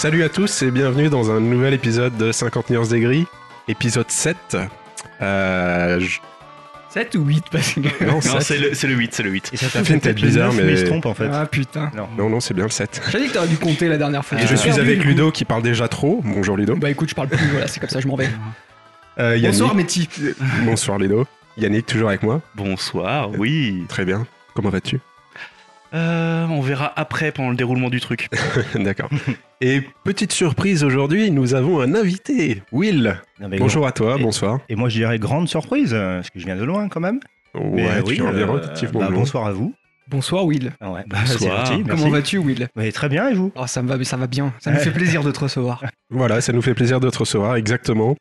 Salut à tous et bienvenue dans un nouvel épisode de 50 nuances des gris, épisode 7. Euh, je- 7 ou 8 parce que... Non, Non, 7. c'est le, c'est le 8, c'est le 8. Et ça fait t'a peut-être bizarre, 9, mais- mais il se trompe en fait. Ah putain. Non. Non, non, c'est bien le 7. J'ai dit que t'aurais dû compter la dernière fois. Et je suis perdu, avec du coup. Ludo qui parle déjà trop. Bonjour Ludo. Bah écoute, je parle plus, voilà, c'est comme ça, je m'en vais. Euh, Yannick. Bonsoir Métis. Bonsoir Ludo. Yannick, toujours avec moi. Bonsoir, oui. Très bien. Comment vas-tu? Euh, on verra après pendant le déroulement du truc. D'accord. Et petite surprise aujourd'hui, nous avons un invité, Will. Non, Bonjour à toi, Et- bonsoir. Et moi je dirais grande surprise, parce que je viens de loin quand même. Ouais, Mais tu en viens euh, relativement bah, bonsoir à vous. Bonsoir Will. Ah ouais, Bonsoir. gentil. Comment vas-tu Will? Très bien et vous? Oh, ça me va, ça va bien. Ça me Ouais. fait plaisir de te recevoir. Voilà, ça nous fait plaisir de te recevoir, exactement.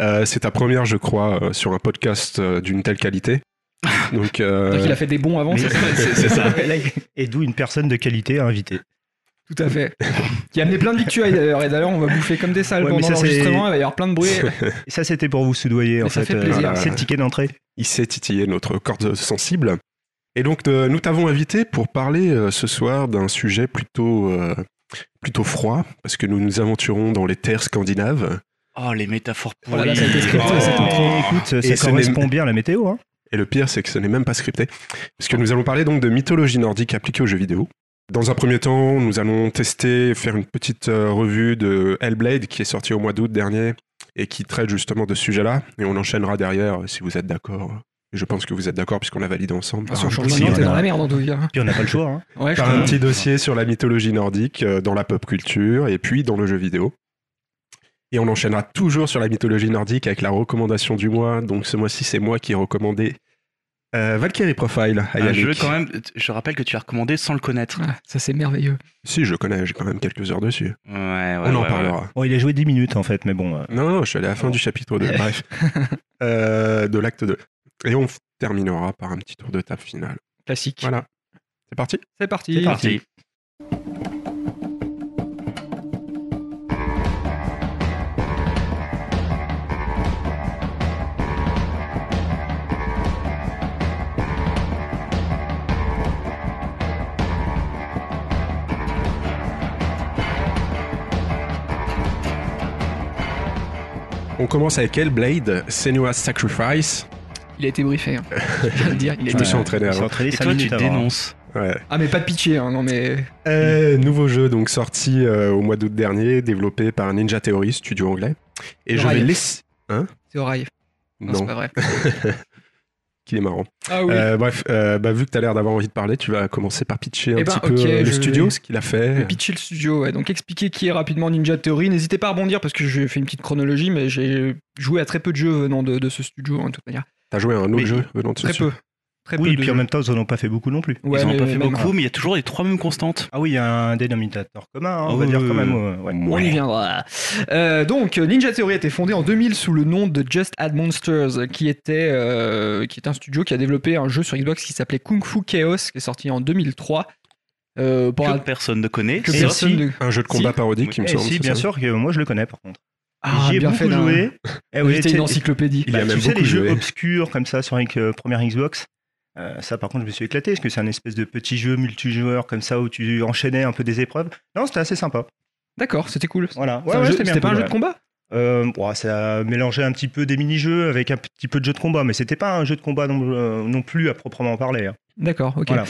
Euh, c'est ta première, je crois, euh, sur un podcast euh, d'une telle qualité. Donc, euh, Donc il a fait des bons avant, c'est ça c'est- c'est ça. Et d'où une personne de qualité invitée. Tout à fait. Qui a amené plein de victuailles d'ailleurs, et d'ailleurs on va bouffer comme des salles Ouais, pendant ça, c'est- l'enregistrement, il va y avoir plein de bruit. Et ça c'était pour vous soudoyer en ça fait. fait plaisir. euh, c'est le ticket d'entrée. il sait titiller notre corde sensible. Et donc, euh, nous t'avons invité pour parler euh, ce soir d'un sujet plutôt, euh, plutôt froid, parce que nous nous aventurons dans les terres scandinaves. Oh, les métaphores Oh pourries. ça a été scripté, Oh. cette intro. Écoute, ça Et correspond bien à la météo. Hein. Et le pire, c'est que ce n'est même pas scripté, puisque nous allons parler donc de mythologie nordique appliquée aux jeux vidéo. Dans un premier temps, nous allons tester, faire une petite euh, revue de Hellblade, qui est sorti au mois d'août dernier, et qui traite justement de ce sujet-là. Et on enchaînera derrière, euh, si vous êtes d'accord. Je pense que vous êtes d'accord, puisqu'on l'a validé ensemble. Ah, par sur un le petit- changement, t'es on a- dans la merde cas. Puis on n'a pas le choix. Hein. Ouais, par un crois. petit dossier sur la mythologie nordique euh, dans la pop culture et puis dans le jeu vidéo. Et on enchaînera toujours sur la mythologie nordique avec la recommandation du mois. Donc ce mois-ci, c'est moi qui ai recommandé euh, Valkyrie Profile à Un Yannick. jeu quand même, je rappelle que tu as recommandé sans le connaître. Ah, ça c'est merveilleux. Si, je connais, j'ai quand même quelques heures dessus. Ouais, ouais. on en ouais, parlera. Bon, il a joué 10 minutes en fait, mais bon. euh, Non, non, je suis allé à la fin Bon. du chapitre 2. Bref. Euh, de l'acte 2. Et on terminera par un petit tour de table final. Classique. Voilà. C'est parti? C'est parti. C'est parti. On commence avec Hellblade, Senua's Sacrifice. Il a été briefé. hein. Je viens de le dire. il Je me suis entraîné avant. entraîné Et 5 toi, tu dénonces. Ouais. Ah mais pas de pitcher, hein, non mais... Euh, nouveau jeu donc sorti euh, au mois d'août dernier, développé par Ninja Theory, studio anglais. Et je vais laisser. C'est Oraille. Non, c'est Non, pas vrai. qu'il est marrant. Ah oui. Euh, bref, euh, bah, vu que tu as l'air d'avoir envie de parler, tu vas commencer par pitcher un Eh ben, petit peu euh, le studio, vais- ce qu'il a fait. pitcher le studio, ouais. donc expliquer qui est rapidement Ninja Theory. N'hésitez pas à rebondir parce que j'ai fait une petite chronologie, mais j'ai joué à très peu de jeux venant de, de ce studio, hein, de toute manière. T'as joué à un autre Mais- jeu venant de ce Très studio peu. Très Oui, peu et de puis en même temps, ils en ont pas fait beaucoup non plus. Ouais, Ils en ont pas fait même- beaucoup, mais il y a toujours les trois mêmes constantes. Ah oui, il y a un dénominateur commun, hein, on va dire quand même. euh, ouais. On y viendra. Euh, donc, Ninja Theory a été fondé en 2000 sous le nom de Just Add Monsters, qui était, euh, qui est un studio qui a développé un jeu sur Xbox qui s'appelait Kung Fu Chaos, qui est sorti en 2003. Euh, pour Que un- personne ne connaît. que personne si- ne- Un jeu de combat Si. parodique, il me Eh semble. si, bien sûr que moi je le connais par contre. Ah, J'y ai bien beaucoup fait joué. Eh oui, une encyclopédie. Il y a bah, même tu sais, les jeux obscurs comme ça sur euh, première Xbox. Euh, ça, par contre, je me suis éclaté parce que c'est un espèce de petit jeu multijoueur comme ça où tu enchaînais un peu des épreuves. Non, c'était assez sympa. D'accord, c'était cool. Voilà. C'est un Ouais, ouais, jeu- c'était pas un jeu ouais. de combat Euh, bon, ça mélangeait un petit peu des mini-jeux avec un petit peu de jeu de combat, mais c'était pas un jeu de combat non, euh, non plus à proprement parler. hein. D'accord, ok. Voilà.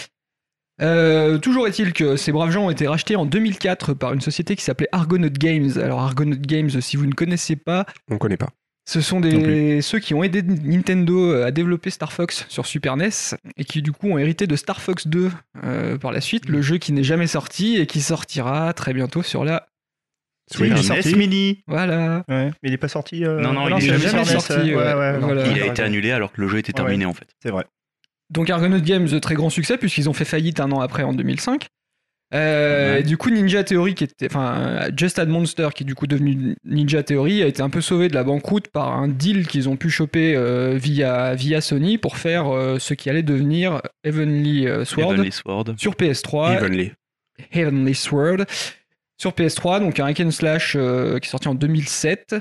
Euh, toujours est-il que ces braves gens ont été rachetés en 2004 par une société qui s'appelait Argonaut Games. Alors Argonaut Games, si vous ne connaissez pas, On connaît pas. Ce sont des ceux qui ont aidé Nintendo à développer Star Fox sur Super NES et qui du coup ont hérité de Star Fox 2 euh, par la suite, le jeu qui n'est jamais sorti et qui sortira très bientôt sur la Oui, il est sorti. NES Mini. voilà. Ouais. Mais il est pas sorti. euh, Non, non, il est jamais jamais sorti. sorti, Ouais, ouais. ouais, non. Voilà. Il a été annulé alors que le jeu était Ouais, terminé en fait. C'est vrai. Donc Argonaut Games, très grand succès puisqu'ils ont fait faillite un an après en 2005. Euh, Ouais. du coup, Ninja Theory, qui était, enfin, Just Add Monster, qui est du coup devenu Ninja Theory, a été un peu sauvé de la banqueroute par un deal qu'ils ont pu choper euh, via, via Sony pour faire euh, ce qui allait devenir Heavenly Sword Heavenly Sword. sur PS3. Evenly. Heavenly Sword sur PS3, donc un hack and slash qui est sorti en 2007.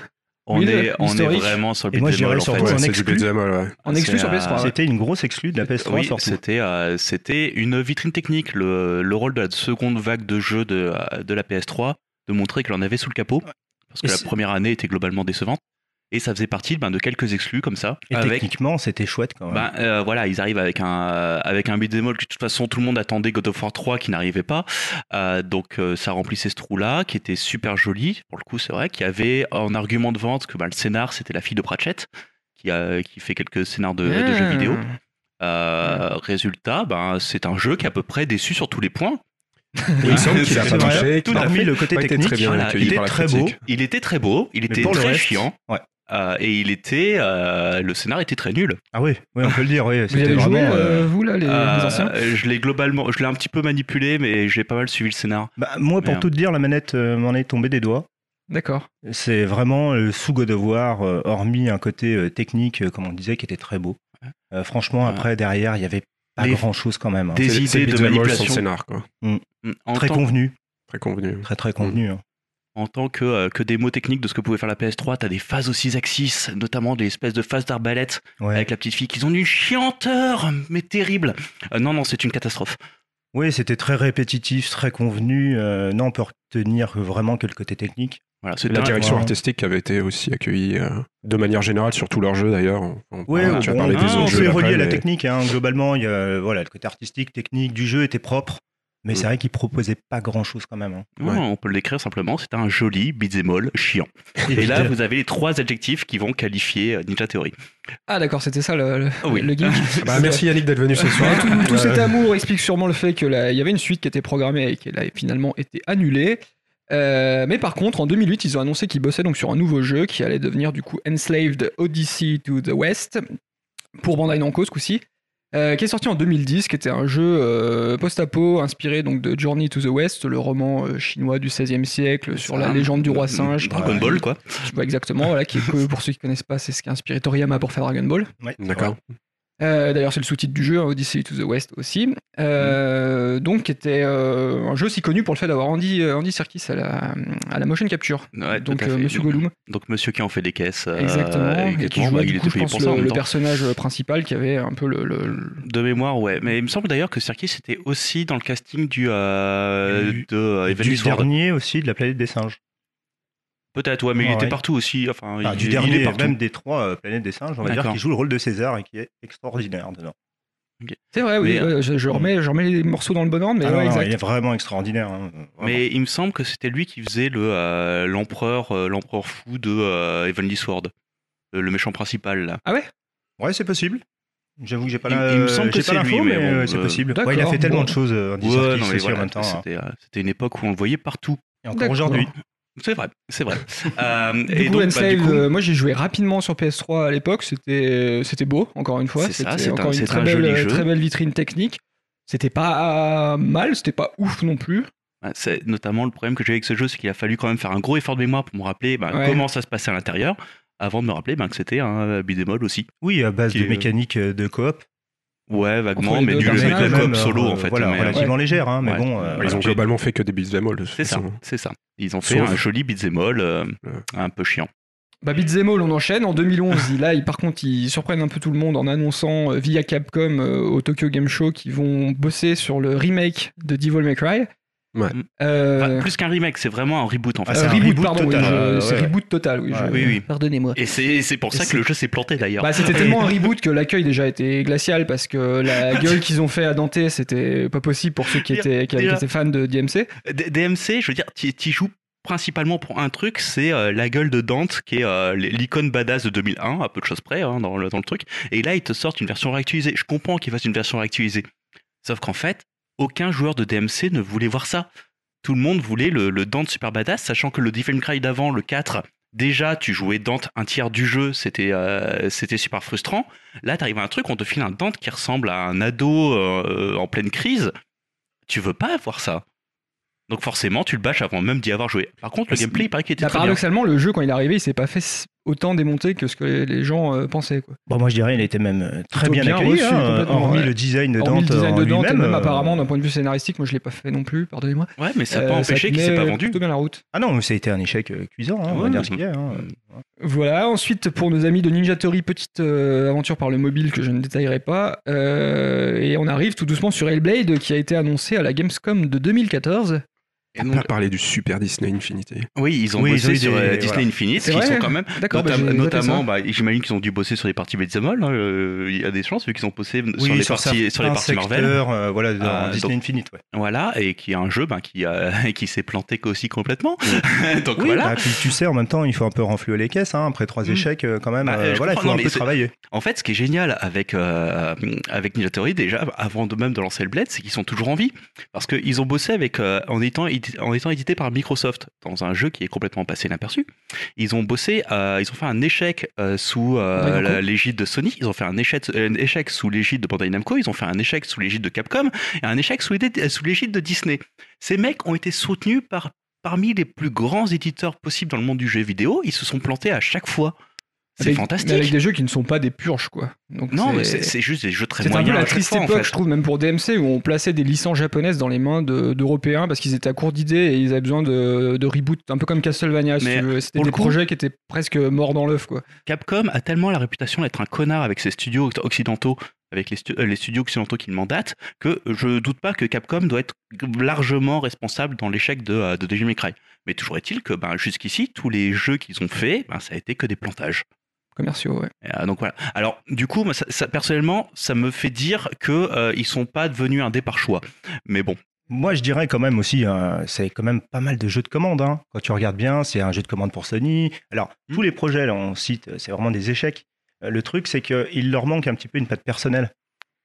On, Oui, est, on vraiment sur le Et moi, beat'em all, en fait. Ouais, Ouais, en c'est du exclu. beat'em all, ouais. En exclu C'est sur à- PS3. ouais. C'était une grosse exclue de la PS3 Oui, surtout. c'était euh, c'était une vitrine technique, le, le rôle de la seconde vague de jeux de, de la PS3, de montrer que l'on avait sous le capot, parce que Et la première année était globalement décevante. Et ça faisait partie ben, de quelques exclus comme ça. Et avec, techniquement, c'était chouette quand même. ben, euh, voilà, ils arrivent avec un, euh, avec un beat'em all que de toute façon tout le monde attendait God of War 3 qui n'arrivait pas. Euh, donc euh, ça remplissait ce trou-là, qui était super joli. Pour le coup, c'est vrai qu'il y avait en argument de vente que ben, le scénar c'était la fille de Pratchett, qui, a, qui fait quelques scénars de, de jeux Ah. vidéo. Euh, Résultat, ben, c'est un jeu qui est à peu près déçu sur tous les points. Il semble qu'il a C'est pas marché. tout à fait. le côté technique, très bien voilà, accueilli il était très beau. Il était très beau, il Mais était très reste, chiant. ouais. Euh, et il était, euh, le scénar était très nul. Ah oui, oui, on peut le dire. Oui, Vous joué, euh, vous, là, les, les anciens je l'ai globalement, je l'ai un petit peu manipulé, mais j'ai pas mal suivi le scénar. bah, moi, pour tout te dire, la manette euh, m'en est tombée des doigts. D'accord. C'est vraiment sous God of War, euh, hormis un côté euh, technique, euh, comme on disait, qui était très beau. Euh, franchement, Ouais. après, derrière, il y avait pas Les- grand chose quand même. hein. Des idées de manipulation. scénar, quoi. Mm, En Très tant, convenu, Très convenu. très très convenu. hein. En tant que, euh, que démo technique de ce que pouvait faire la PS3, t'as des phases aux 6 axis, notamment des espèces de phases d'arbalète Ouais. avec la petite fille qui ont une chianteur, mais terrible. Euh, non, non, c'est une catastrophe. Oui, c'était très répétitif, très convenu. euh, non, on peut retenir vraiment que le côté technique. Voilà, c'est La direction ouais. artistique avait été aussi accueillie euh, de manière générale sur tous leurs jeux d'ailleurs. On- on- Oui, on autres s'est jeux. relié à la mais- technique. hein. Globalement, il y a, voilà, le côté artistique, technique du jeu était propre. Mais Mm. c'est vrai qu'il proposait pas grand chose quand même. hein. Non, Ouais. on peut le décrire simplement, c'est un joli beat'em chiant. Et là, vous avez les trois adjectifs qui vont qualifier euh, Ninja Theory. Ah, d'accord, c'était ça le, le, Oui. le geek. Ah bah, merci Yannick d'être venu ce soir. Ouais, tout, tout cet amour explique sûrement le fait qu'il y avait une suite qui était programmée et qu'elle a finalement été annulée. Euh, mais par contre, en 2008, ils ont annoncé qu'ils bossaient donc sur un nouveau jeu qui allait devenir du coup Enslaved Odyssey to the West pour Bandai Namco ce coup-ci, euh, qui est sorti en 2010, qui était un jeu euh, post-apo inspiré donc de Journey to the West, le roman euh, chinois du XVIe siècle sur la légende du roi singe. Dragon. Ball, quoi. Je vois exactement, voilà, qui est pour ceux qui connaissent pas, c'est ce qui a inspiré Toriyama pour faire Dragon Ball. Ouais, D'accord. Euh, D'ailleurs, c'est le sous-titre du jeu, hein, Odyssey to the West aussi. Euh, Donc, qui était euh, un jeu aussi connu pour le fait d'avoir Andy, Andy Serkis à la, à la motion capture. Ouais, donc, euh. Monsieur Donc, Gollum, Donc, monsieur qui en fait des caisses. euh, exactement, et qui jouait bah, du il coup, était je pense, le, personnage principal qui avait un peu le. le- le- De mémoire, ouais. Mais il me semble d'ailleurs que Serkis était aussi dans le casting du, euh, Du- de euh, Du dernier aussi de la planète des singes. Peut-être, ouais, mais il Ah, était ouais. partout aussi. Enfin, Ah, il, du il dernier, est partout. même des trois euh, planètes des singes, on va dire, qui joue le rôle de César et qui est extraordinaire dedans. C'est vrai, oui, Mais, euh, ouais, je, je remets, je remets les morceaux dans le bon ordre, mais Ah non, ouais, non, exact. il est vraiment extraordinaire. hein, vraiment. Mais il me semble que c'était lui qui faisait le euh, l'empereur euh, l'empereur fou de euh, Evangeline Sword, le, le méchant principal là. Ouais, c'est possible. J'avoue que j'ai pas Il- la- il me semble que c'est lui, mais mais, bon, euh, c'est euh, possible. d'accord, Ouais, il a fait tellement bon. de choses, euh, Andy Ouais, non, mais en voilà, même temps. hein. c'était c'était une époque où on le voyait partout. Et encore D'accord. aujourd'hui. C'est vrai, c'est vrai. Euh, et coup, donc, bah, Enslaved, du coup, euh, moi j'ai joué rapidement sur PS3 à l'époque, c'était c'était beau, encore une fois. C'est ça, C'était c'est un- encore une très un belle, joli jeu. très belle vitrine technique. C'était pas mal, c'était pas ouf non plus. C'est notamment le problème que j'ai avec ce jeu, c'est qu'il a fallu quand même faire un gros effort de mémoire pour me rappeler Ouais. comment ça se passait à l'intérieur, avant de me rappeler ben, que c'était un all aussi. Oui, à base de mécanique euh, de coop. Ouais, vaguement, mais du personnages, avec la quand coop même, solo euh, en fait. Voilà, mais, relativement légère, hein, mais ouais. bon. euh, Ils voilà. ont globalement fait que des beat'em all C'est ça, façon. c'est ça. Ils ont fait Sauf- un joli beat'em all euh, un peu chiant. Bah, Beat'em All, on enchaîne. En 2011, il- là, ils, par contre, ils surprennent un peu tout le monde en annonçant euh, via Capcom euh, au Tokyo Game Show qu'ils vont bosser sur le remake de Devil May Cry. Ouais. Euh, Enfin, plus qu'un remake, c'est vraiment un reboot en fait. Ah, euh, c'est un reboot, reboot pardon, oui, total, je- euh, c'est ouais, reboot total, oui. Ouais. je- Oui, oui. Pardonnez-moi. Et c'est c'est pour Et ça que le jeu s'est planté d'ailleurs. Bah, c'était tellement un reboot que l'accueil déjà était glacial parce que la gueule qu'ils ont fait à Dante, c'était pas possible pour ceux qui étaient, qui, étaient fans de DMC. D- DMC, je veux dire, tu tu joues principalement pour un truc, c'est euh, la gueule de Dante, qui est euh, l'icône badass de 2001, à peu de choses près hein, dans, le, dans le truc. Et là, ils te sortent une version réactualisée. Je comprends qu'ils fassent une version réactualisée. Sauf qu'en fait, aucun joueur de DMC ne voulait voir ça. Tout le monde voulait le, le Dante super badass, sachant que le May Cry d'avant, le 4, déjà, tu jouais Dante un tiers du jeu, c'était euh, c'était super frustrant. Là, t'arrives à un truc, on te file un Dante qui ressemble à un ado euh, en pleine crise. Tu veux pas voir ça. Donc forcément, tu le bâches avant même d'y avoir joué. Par contre, le gameplay, il paraît qu'il était Bah, très bien. paradoxalement, le jeu, quand il est arrivé, il s'est pas fait autant démonter que ce que les- gens euh, pensaient. Quoi. Bon, moi, je dirais, il était même euh, très bien, bien accueilli, reçu, hein, hormis ouais. le design de Hormis Dante le design de Dante, et lui-même. même euh, apparemment, d'un point de vue scénaristique, moi je l'ai pas fait non plus, pardonnez-moi. Ouais, mais ça n'a Euh, pas empêché qu'il s'est pas vendu. plutôt bien la route. Ah non, ça a été un échec cuisant, hein, on va Ouais, dire mais- ce qu'il y a. hein. Voilà, ensuite pour nos amis de Ninja Theory, petite euh, aventure par le mobile que je ne détaillerai pas. Euh, et on arrive tout doucement sur Hellblade qui a été annoncé à la Gamescom de 2014. Et On donc, pas parler du Super Disney Infinity. oui, ils ont Oui, ils bossé ont sur des- euh, Disney voilà. Infinite, C'est qui vrai sont quand même D'accord, bah, Notam- noté notamment, bah, j'imagine qu'ils ont dû bosser sur les parties Beat'em All. hein, euh, Il y a des chances vu qu'ils ont bossé sur les sur parties, sur les parties Marvel. euh, voilà, dans Euh, Disney donc- Infinite. Ouais. Voilà, et qui est un jeu ben, qui, a- qui s'est planté aussi complètement. donc Oui, voilà. bah, puis tu sais, en même temps, il faut un peu renflouer les caisses. hein, après trois Mm. échecs, quand même, Bah, euh, voilà, il faut non, un peu travailler. En fait, ce qui est génial avec, avec Ninja Theory, déjà, avant de même de lancer le Blade, c'est qu'ils sont toujours en vie. Parce qu'ils ont bossé avec, en, étant, en étant édité par Microsoft dans un jeu qui est complètement passé inaperçu. Ils ont bossé, euh, ils ont fait un échec euh, sous euh, l'égide de Sony, ils ont fait un échec, un échec sous l'égide de Bandai Namco, ils ont fait un échec sous l'égide de Capcom et un échec sous l'égide sous l'égide de Disney. Ces mecs ont été soutenus par parmi les plus grands éditeurs possibles dans le monde du jeu vidéo, ils se sont plantés à chaque fois. C'est fantastique. mais Avec des jeux qui ne sont pas des purges, quoi. Donc Non, mais c'est- c'est c'est juste des jeux très C'était un moyens. peu la triste fois, en époque, fait. je trouve, même pour DMC, où on plaçait des licences japonaises dans les mains de- d'Européens parce qu'ils étaient à court d'idées et ils avaient besoin de, de reboot, un peu comme Castlevania, si. C'était des coup- projets qui étaient presque morts dans l'œuf, quoi. Capcom a tellement la réputation d'être un connard avec ses studios occidentaux, avec les, stu- euh, les studios occidentaux qui le mandatent, que je doute pas que Capcom doit être largement responsable dans l'échec de, euh, de Devil May Cry. Mais toujours est-il que ben, jusqu'ici, tous les jeux qu'ils ont faits, ben, ça a été que des plantages. Commerciaux, ouais. Euh, donc voilà. Alors du coup, moi, ça, ça- personnellement, ça me fait dire que euh, ils sont pas devenus indés par choix. Mais bon, Moi, je dirais quand même aussi, euh, c'est quand même pas mal de jeux de commande. hein. Quand tu regardes bien, c'est un jeu de commande pour Sony. Alors, Mm. tous les projets, là, on cite, euh, c'est vraiment des échecs. Euh, Le truc, c'est qu'il leur manque un petit peu une patte personnelle.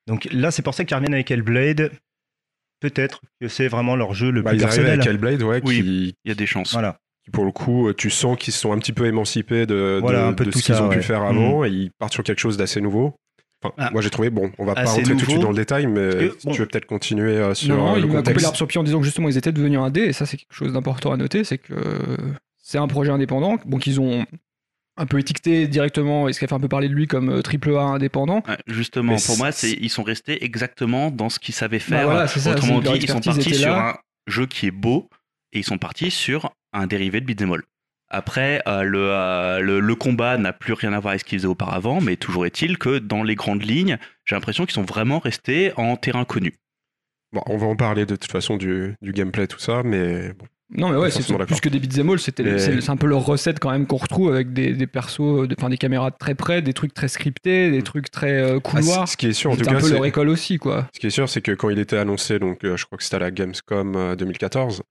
Donc là, c'est pour ça qu'ils reviennent avec Hellblade. Peut-être que c'est vraiment leur jeu le Bah, plus ils personnel. avec Hellblade, ouais, Oui. qui, il y a des chances. Voilà. Qui, pour le coup, euh, tu sens qu'ils se sont un petit peu émancipés de, Voilà, de- un peu de tout ce qu'ils ont pu faire avant et ils partent sur quelque chose d'assez nouveau. Enfin, Ah. moi j'ai trouvé, bon, on va pas Assez rentrer tout de suite dans le détail, mais que, si bon. tu veux peut-être continuer euh, sur non, non, euh, il le m'a coupé contexte. l'arbre sur pied en disant que justement ils étaient devenus un dé, et ça c'est quelque chose d'important à noter, c'est que c'est un projet indépendant, bon qu'ils ont un peu étiqueté directement, et ce qui a fait un peu parler de lui comme euh, triple A indépendant. Justement, Mais pour moi, c'est- ils sont restés exactement dans ce qu'ils savaient faire. Bah voilà, c'est ça, Autrement dit, ils sont partis sur là. un jeu qui est beau et ils sont partis sur un dérivé de beat'em all. Après, euh, le, euh, le, le combat n'a plus rien à voir avec ce qu'ils faisaient auparavant, mais toujours est-il que dans les grandes lignes, j'ai l'impression qu'ils sont vraiment restés en terrain connu. Bon, on va en parler de toute façon du, du gameplay, tout ça, mais bon. Non mais ouais, c'est plus que des beat'em all, c'était Mais- c'est un peu leur recette quand même qu'on retrouve avec des, des persos, de- enfin des caméras très près, des trucs très scriptés, des trucs très euh, Ah, couloirs. c- ce qui est sûr, en tout C'était un cas, peu c'est leur école aussi quoi. ce qui est sûr, c'est que quand il était annoncé, donc euh, je crois que c'était à la Gamescom euh, 2014,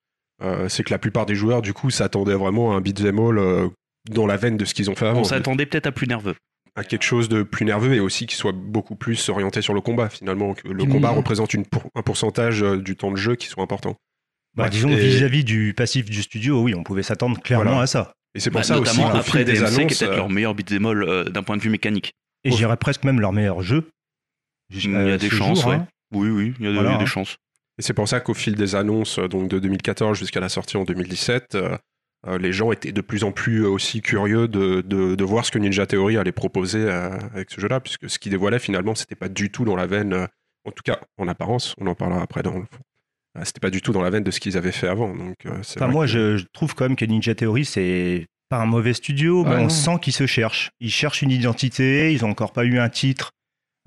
euh, c'est que la plupart des joueurs, du coup, s'attendaient vraiment à un beat'em all euh, dans la veine de ce qu'ils ont fait avant. On s'attendait peut-être à plus nerveux. à quelque chose de plus nerveux et aussi qui soit beaucoup plus orienté sur le combat finalement que le Mmh. combat représente une pour- un pourcentage euh, du temps de jeu qui soit important Bah, disons, Et- vis-à-vis du passif du studio, oui, on pouvait s'attendre clairement Voilà. à ça. et c'est pour Bah, ça aussi notamment qu'au après fil des DMC, qui est annonces peut-être euh, leur meilleur beat'em all euh, d'un point de vue mécanique. Et je dirais presque même leur meilleur jeu. Il y a des ce chances, jour, ouais. hein. Oui, oui, il y a, de- Voilà, il y a des hein. chances. Et c'est pour ça qu'au fil des annonces euh, donc de 2014 jusqu'à la sortie en 2017 euh, euh, les gens étaient de plus en plus aussi curieux de, de, de voir ce que Ninja Theory allait proposer euh, avec ce jeu-là, puisque ce qu'ils dévoilait finalement, c'était pas du tout dans la veine, en tout cas en apparence, on en parlera après dans le fond. C'était pas du tout dans la veine de ce qu'ils avaient fait avant. Donc, euh, Enfin, moi, que- je, je trouve quand même que Ninja Theory, c'est pas un mauvais studio, mais on non. sent qu'ils se cherchent. Ils cherchent une identité, ils ont encore pas eu un titre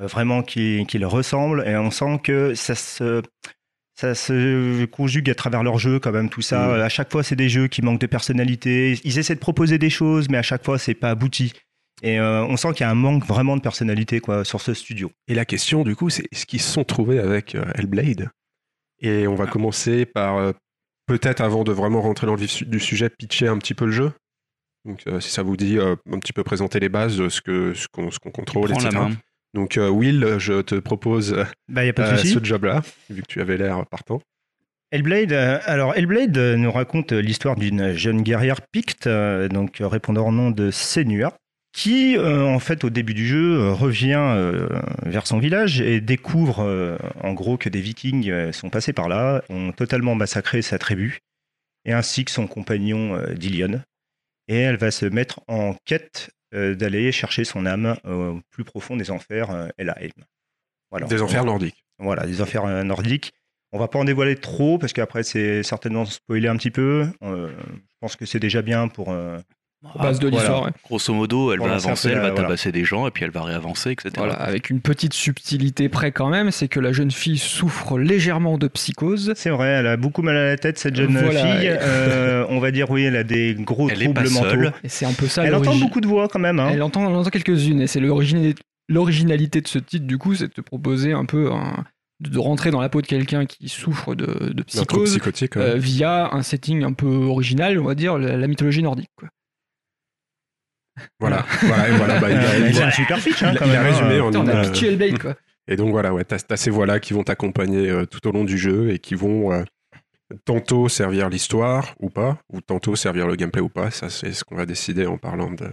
euh, vraiment qui, qui leur ressemble, et on sent que ça se, ça se conjugue à travers leurs jeux, quand même, tout ça. Mm. Euh, À chaque fois, c'est des jeux qui manquent de personnalité. Ils essaient de proposer des choses, mais à chaque fois, c'est pas abouti. Et euh, on sent qu'il y a un manque vraiment de personnalité quoi, sur ce studio. Et la question, du coup, c'est est-ce qu'ils se sont trouvés avec euh, Hellblade Et on va Ah. commencer par, euh, peut-être avant de vraiment rentrer dans le vif du sujet, pitcher un petit peu le jeu. Donc, euh, si ça vous dit, euh, un petit peu présenter les bases de ce qu'on ce qu'on ce qu'on contrôle, la etc. main. Donc, euh, Will, je te propose euh, Bah, y a pas de souci. ce job-là, vu que tu avais l'air partant. Hellblade, euh, alors Hellblade euh, nous raconte euh, l'histoire d'une jeune guerrière picte, euh, donc euh, répondant au nom de Senua, qui euh, en fait au début du jeu euh, revient euh, vers son village et découvre euh, en gros que des Vikings euh, sont passés par là, ont totalement massacré sa tribu, et ainsi que son compagnon euh, Dillion. Et elle va se mettre en quête euh, d'aller chercher son âme au plus profond des enfers, euh, Elhaim. Voilà. Des enfers nordiques. Voilà, des euh, nordiques. On va pas en dévoiler trop parce qu'après c'est certainement spoiler un petit peu. Euh, je pense que c'est déjà bien pour, euh, à base de Voilà. l'histoire. ouais. Grosso modo, elle Voilà, va avancer, elle va voilà. tabasser des gens et puis elle va réavancer, etc. Voilà, avec une petite subtilité près quand même, c'est que la jeune fille souffre légèrement de psychose. C'est vrai, elle a beaucoup mal à la tête, cette jeune Voilà. fille. Euh, on va dire, oui, elle a des gros Elle est troubles pas mentaux. seule. Et c'est un peu ça Elle entend beaucoup de voix quand même. Hein. Elle entend, elle entend quelques-unes, et c'est l'origine- l'originalité de ce titre, du coup, c'est de te proposer un peu un- de rentrer dans la peau de quelqu'un qui souffre de, psychose psychotique. ouais. euh, via un setting un peu original, on va dire, la, la mythologie nordique. Quoi. Voilà, voilà, et voilà, bah, il a- Euh, il a- un super pitch, hein, a- quand il a même. résumé hein. en Putain, on a Euh, pitché Hellblade, quoi. Et donc voilà, ouais, t'as t'as ces voix-là qui vont t'accompagner euh, tout au long du jeu et qui vont euh, tantôt servir l'histoire ou pas, ou tantôt servir le gameplay ou pas. Ça, c'est ce qu'on va décider en parlant de.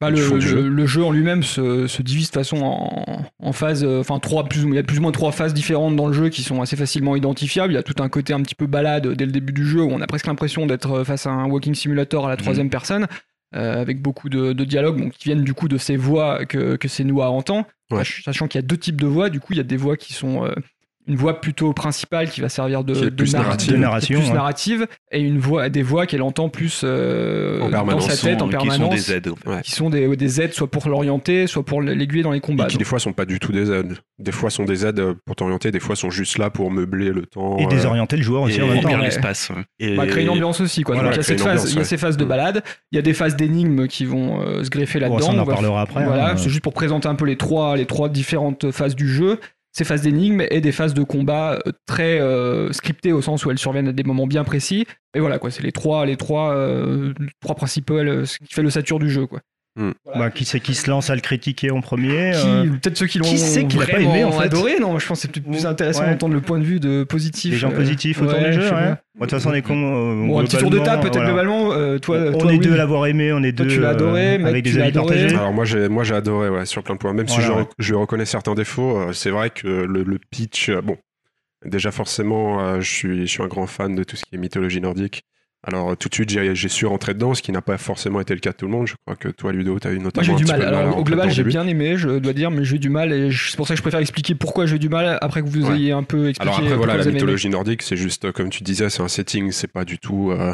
Bah, du le, fond du le- jeu. le jeu en lui-même se, se divise de façon en, en phases, euh, enfin trois, plus, ou- il y a plus ou moins trois phases différentes dans le jeu qui sont assez facilement identifiables. Il y a tout un côté un petit peu balade dès le début du jeu où on a presque l'impression d'être face à un walking simulator à la troisième personne, euh, avec beaucoup de, de dialogues bon, qui viennent du coup de ces voix que, que Senua entend, Ouais. Sach- sachant qu'il y a deux types de voix. Du coup, il y a des voix qui sont euh, une voix plutôt principale qui va servir de, de plus narra- narrative. de- De narration, plus ouais. narrative, et une voix, des voix qu'elle entend plus euh, dans permanence. sa tête en qui sont permanence des aides. en fait. Ouais. qui sont des, des aides soit pour l'orienter, soit pour l'aiguiller dans les combats. Et qui des fois sont pas du tout des aides. Des fois sont des aides euh, pour t'orienter, des fois sont juste là pour meubler le temps. Et euh, désorienter le joueur aussi et- en même temps. L'espace. ouais. et- Bah, créer une ambiance aussi quoi. Voilà, Donc, il y a, créer cette une phase, ambiance, il y a ouais. ces phases de Mm. balade, il y a des phases d'énigmes qui vont euh, se greffer Bon, là-dedans. ça, on en parlera après. Voilà, hein. c'est juste pour présenter un peu les trois, les trois différentes phases du jeu. Ces phases d'énigmes et des phases de combat euh, très euh, scriptées au sens où elles surviennent à des moments bien précis. Et voilà quoi, c'est les trois, les trois, euh, trois principales, ce qui fait le sature du jeu quoi. Bah, qui c'est qui se lance à le critiquer en premier Qui- euh, Peut-être ceux qui l'ont qui c'est qui l'a pas vraiment aimé, en fait adoré. Non, je pense que c'est peut-être plus Ou- intéressant ouais. d'entendre le point de vue de positif. Des gens euh, positifs autour ouais, du je jeu, ouais. De toute façon, on est con. Bon, un petit tour de table peut-être globalement. euh, toi, on toi, est oui. deux à l'avoir aimé, on est Toi, deux tu l'as adoré, euh, mec, avec tu des avis partagés. Alors moi j'ai moi j'ai adoré ouais, sur plein de points. Même si je, je reconnais certains défauts, euh, c'est vrai que le, le pitch, euh, bon, déjà forcément, euh, je suis je suis un grand fan de tout ce qui est mythologie nordique. Alors euh, tout de suite j'ai j'ai su rentrer dedans, ce qui n'a pas forcément été le cas de tout le monde. Je crois que toi Ludo, tu as eu Moi notamment j'ai un du petit mal. Alors au global j'ai bien aimé, je dois dire, mais j'ai eu du mal et c'est pour ça que je préfère expliquer pourquoi j'ai eu du mal après que vous Ouais. ayez un peu expliqué. Alors après, voilà, pourquoi la aimé. mythologie nordique, c'est juste, euh, comme tu disais, c'est un setting, c'est pas du tout. euh,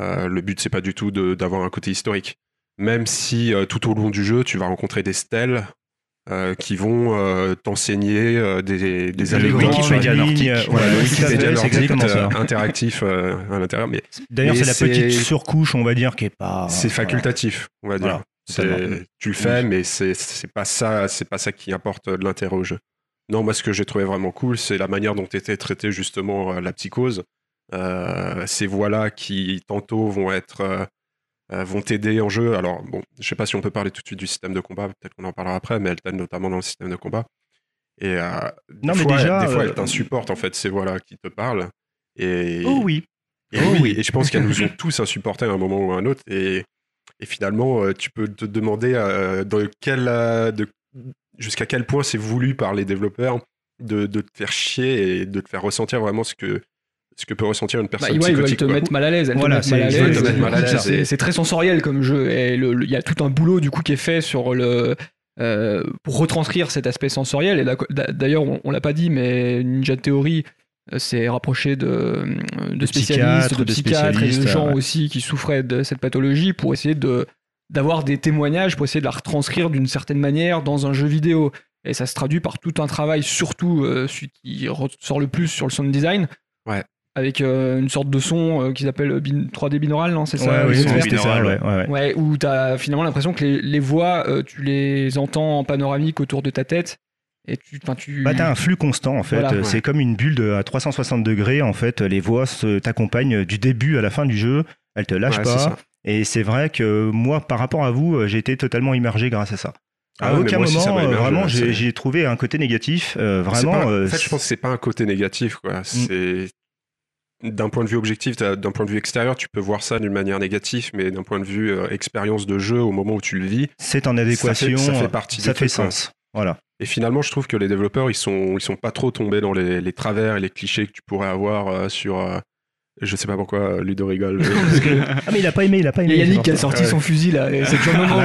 euh, le but, c'est pas du tout de- d'avoir un côté historique. Même si euh, tout au long du jeu, tu vas rencontrer des stèles euh, qui vont euh, t'enseigner euh, des, des allégories. Wikipédia nordique. euh, Voilà, ouais, fait, Wikipédia nordique ça. euh, interactif euh, à l'intérieur, mais D'ailleurs, c'est la petite surcouche, on va dire, qui est pas. c'est voilà. facultatif, on va dire. Voilà, tu le fais, mais c'est c'est pas ça, c'est pas ça qui apporte de l'intérêt au jeu. Non, moi, ce que j'ai trouvé vraiment cool, c'est la manière dont était traitée justement euh, la psychose. Euh, ces voix-là qui tantôt vont être euh, euh, vont t'aider en jeu. Alors bon, je sais pas si on peut parler tout de suite du système de combat, peut-être qu'on en parlera après, mais elle t'aide notamment dans le système de combat. Et euh, des Non, mais fois, déjà, des fois, euh, elles t'insupportent en fait ces voix-là qui te parlent. Et, Oh oui. et Oh oui, et je pense qu'elles nous ont tous insupportés à un moment ou à un autre. Et, et finalement, euh, tu peux te demander euh, dans quel, euh, de- jusqu'à quel point c'est voulu par les développeurs de, de te faire chier et de te faire ressentir vraiment ce que, ce que peut ressentir une Bah, personne ouais, ils veulent psychotique. Voilà, c'est- ils veulent te mettre mal à l'aise. C'est c'est très sensoriel comme jeu. Et il y a tout un boulot du coup qui est fait sur le euh, pour retranscrire cet aspect sensoriel. Et d'ailleurs, on, on l'a pas dit, mais Ninja Theory euh, s'est rapproché de, de De spécialistes, psychiatres, de de psychiatres et de gens ouais. aussi qui souffraient de cette pathologie pour essayer de d'avoir des témoignages pour essayer de la retranscrire d'une certaine manière dans un jeu vidéo. Et ça se traduit par tout un travail, surtout euh, celui qui ressort le plus sur le sound design. Ouais. Avec euh, une sorte de son euh, qu'ils appellent bin- 3D binaural, non C'est ça Ouais, oui, ça, binaural, ouais, ouais, ouais. Ouais, où t'as finalement l'impression que les, les voix, euh, tu les entends en panoramique autour de ta tête. Et tu. tu... Bah, t'as un flux constant en fait. Voilà. Euh, C'est comme une bulle de, à 360 degrés en fait. Les voix t'accompagnent du début à la fin du jeu. Elles te lâchent Ouais, c'est pas. Et c'est vrai que moi, par rapport à vous, euh, j'ai été totalement immergé grâce à ça. Ah À aucun aussi, moment, m'a euh, vraiment, j'ai c'est- trouvé un côté négatif. euh, C'est vraiment. pas- euh, en fait, je pense que c'est pas un côté négatif. Quoi. Mm. C'est d'un point de vue objectif, d'un point de vue extérieur, tu peux voir ça d'une manière négative, mais d'un point de vue euh, expérience de jeu, au moment où tu le vis, c'est en adéquation. ça fait, ça fait partie ça fait sens. Voilà. Et finalement, je trouve que les développeurs, ils sont, ils sont pas trop tombés dans les, les travers et les clichés que tu pourrais avoir euh, sur. euh, je sais pas pourquoi Ludo rigole. que- Ah mais il a pas aimé, il a pas Il y aimé. a Yannick qui a sorti Ouais. son fusil là, et c'est toujours le moment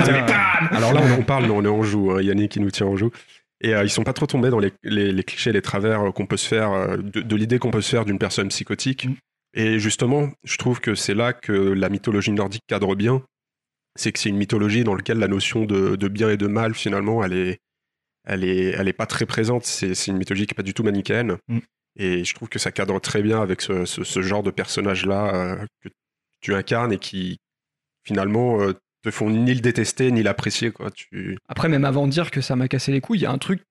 Alors là, on en parle, mais on est en joue. Hein, Yannick qui nous tient en joue. Et euh, ils sont pas trop tombés dans les, les, les clichés, les travers euh, qu'on peut se faire, euh, de, de l'idée qu'on peut se faire d'une personne psychotique. Mm. Et justement, je trouve que c'est là que la mythologie nordique cadre bien. c'est que c'est une mythologie dans laquelle la notion de, de bien et de mal, finalement, elle est, elle est, elle est pas très présente. C'est une mythologie qui est pas du tout manichéenne. Mm. Et je trouve que ça cadre très bien avec ce, ce- ce genre de personnage-là euh, que tu incarnes et qui, finalement, euh, te font ni le détester ni l'apprécier. Quoi. Tu... Après, même avant de dire que ça m'a cassé les couilles, il y a un truc,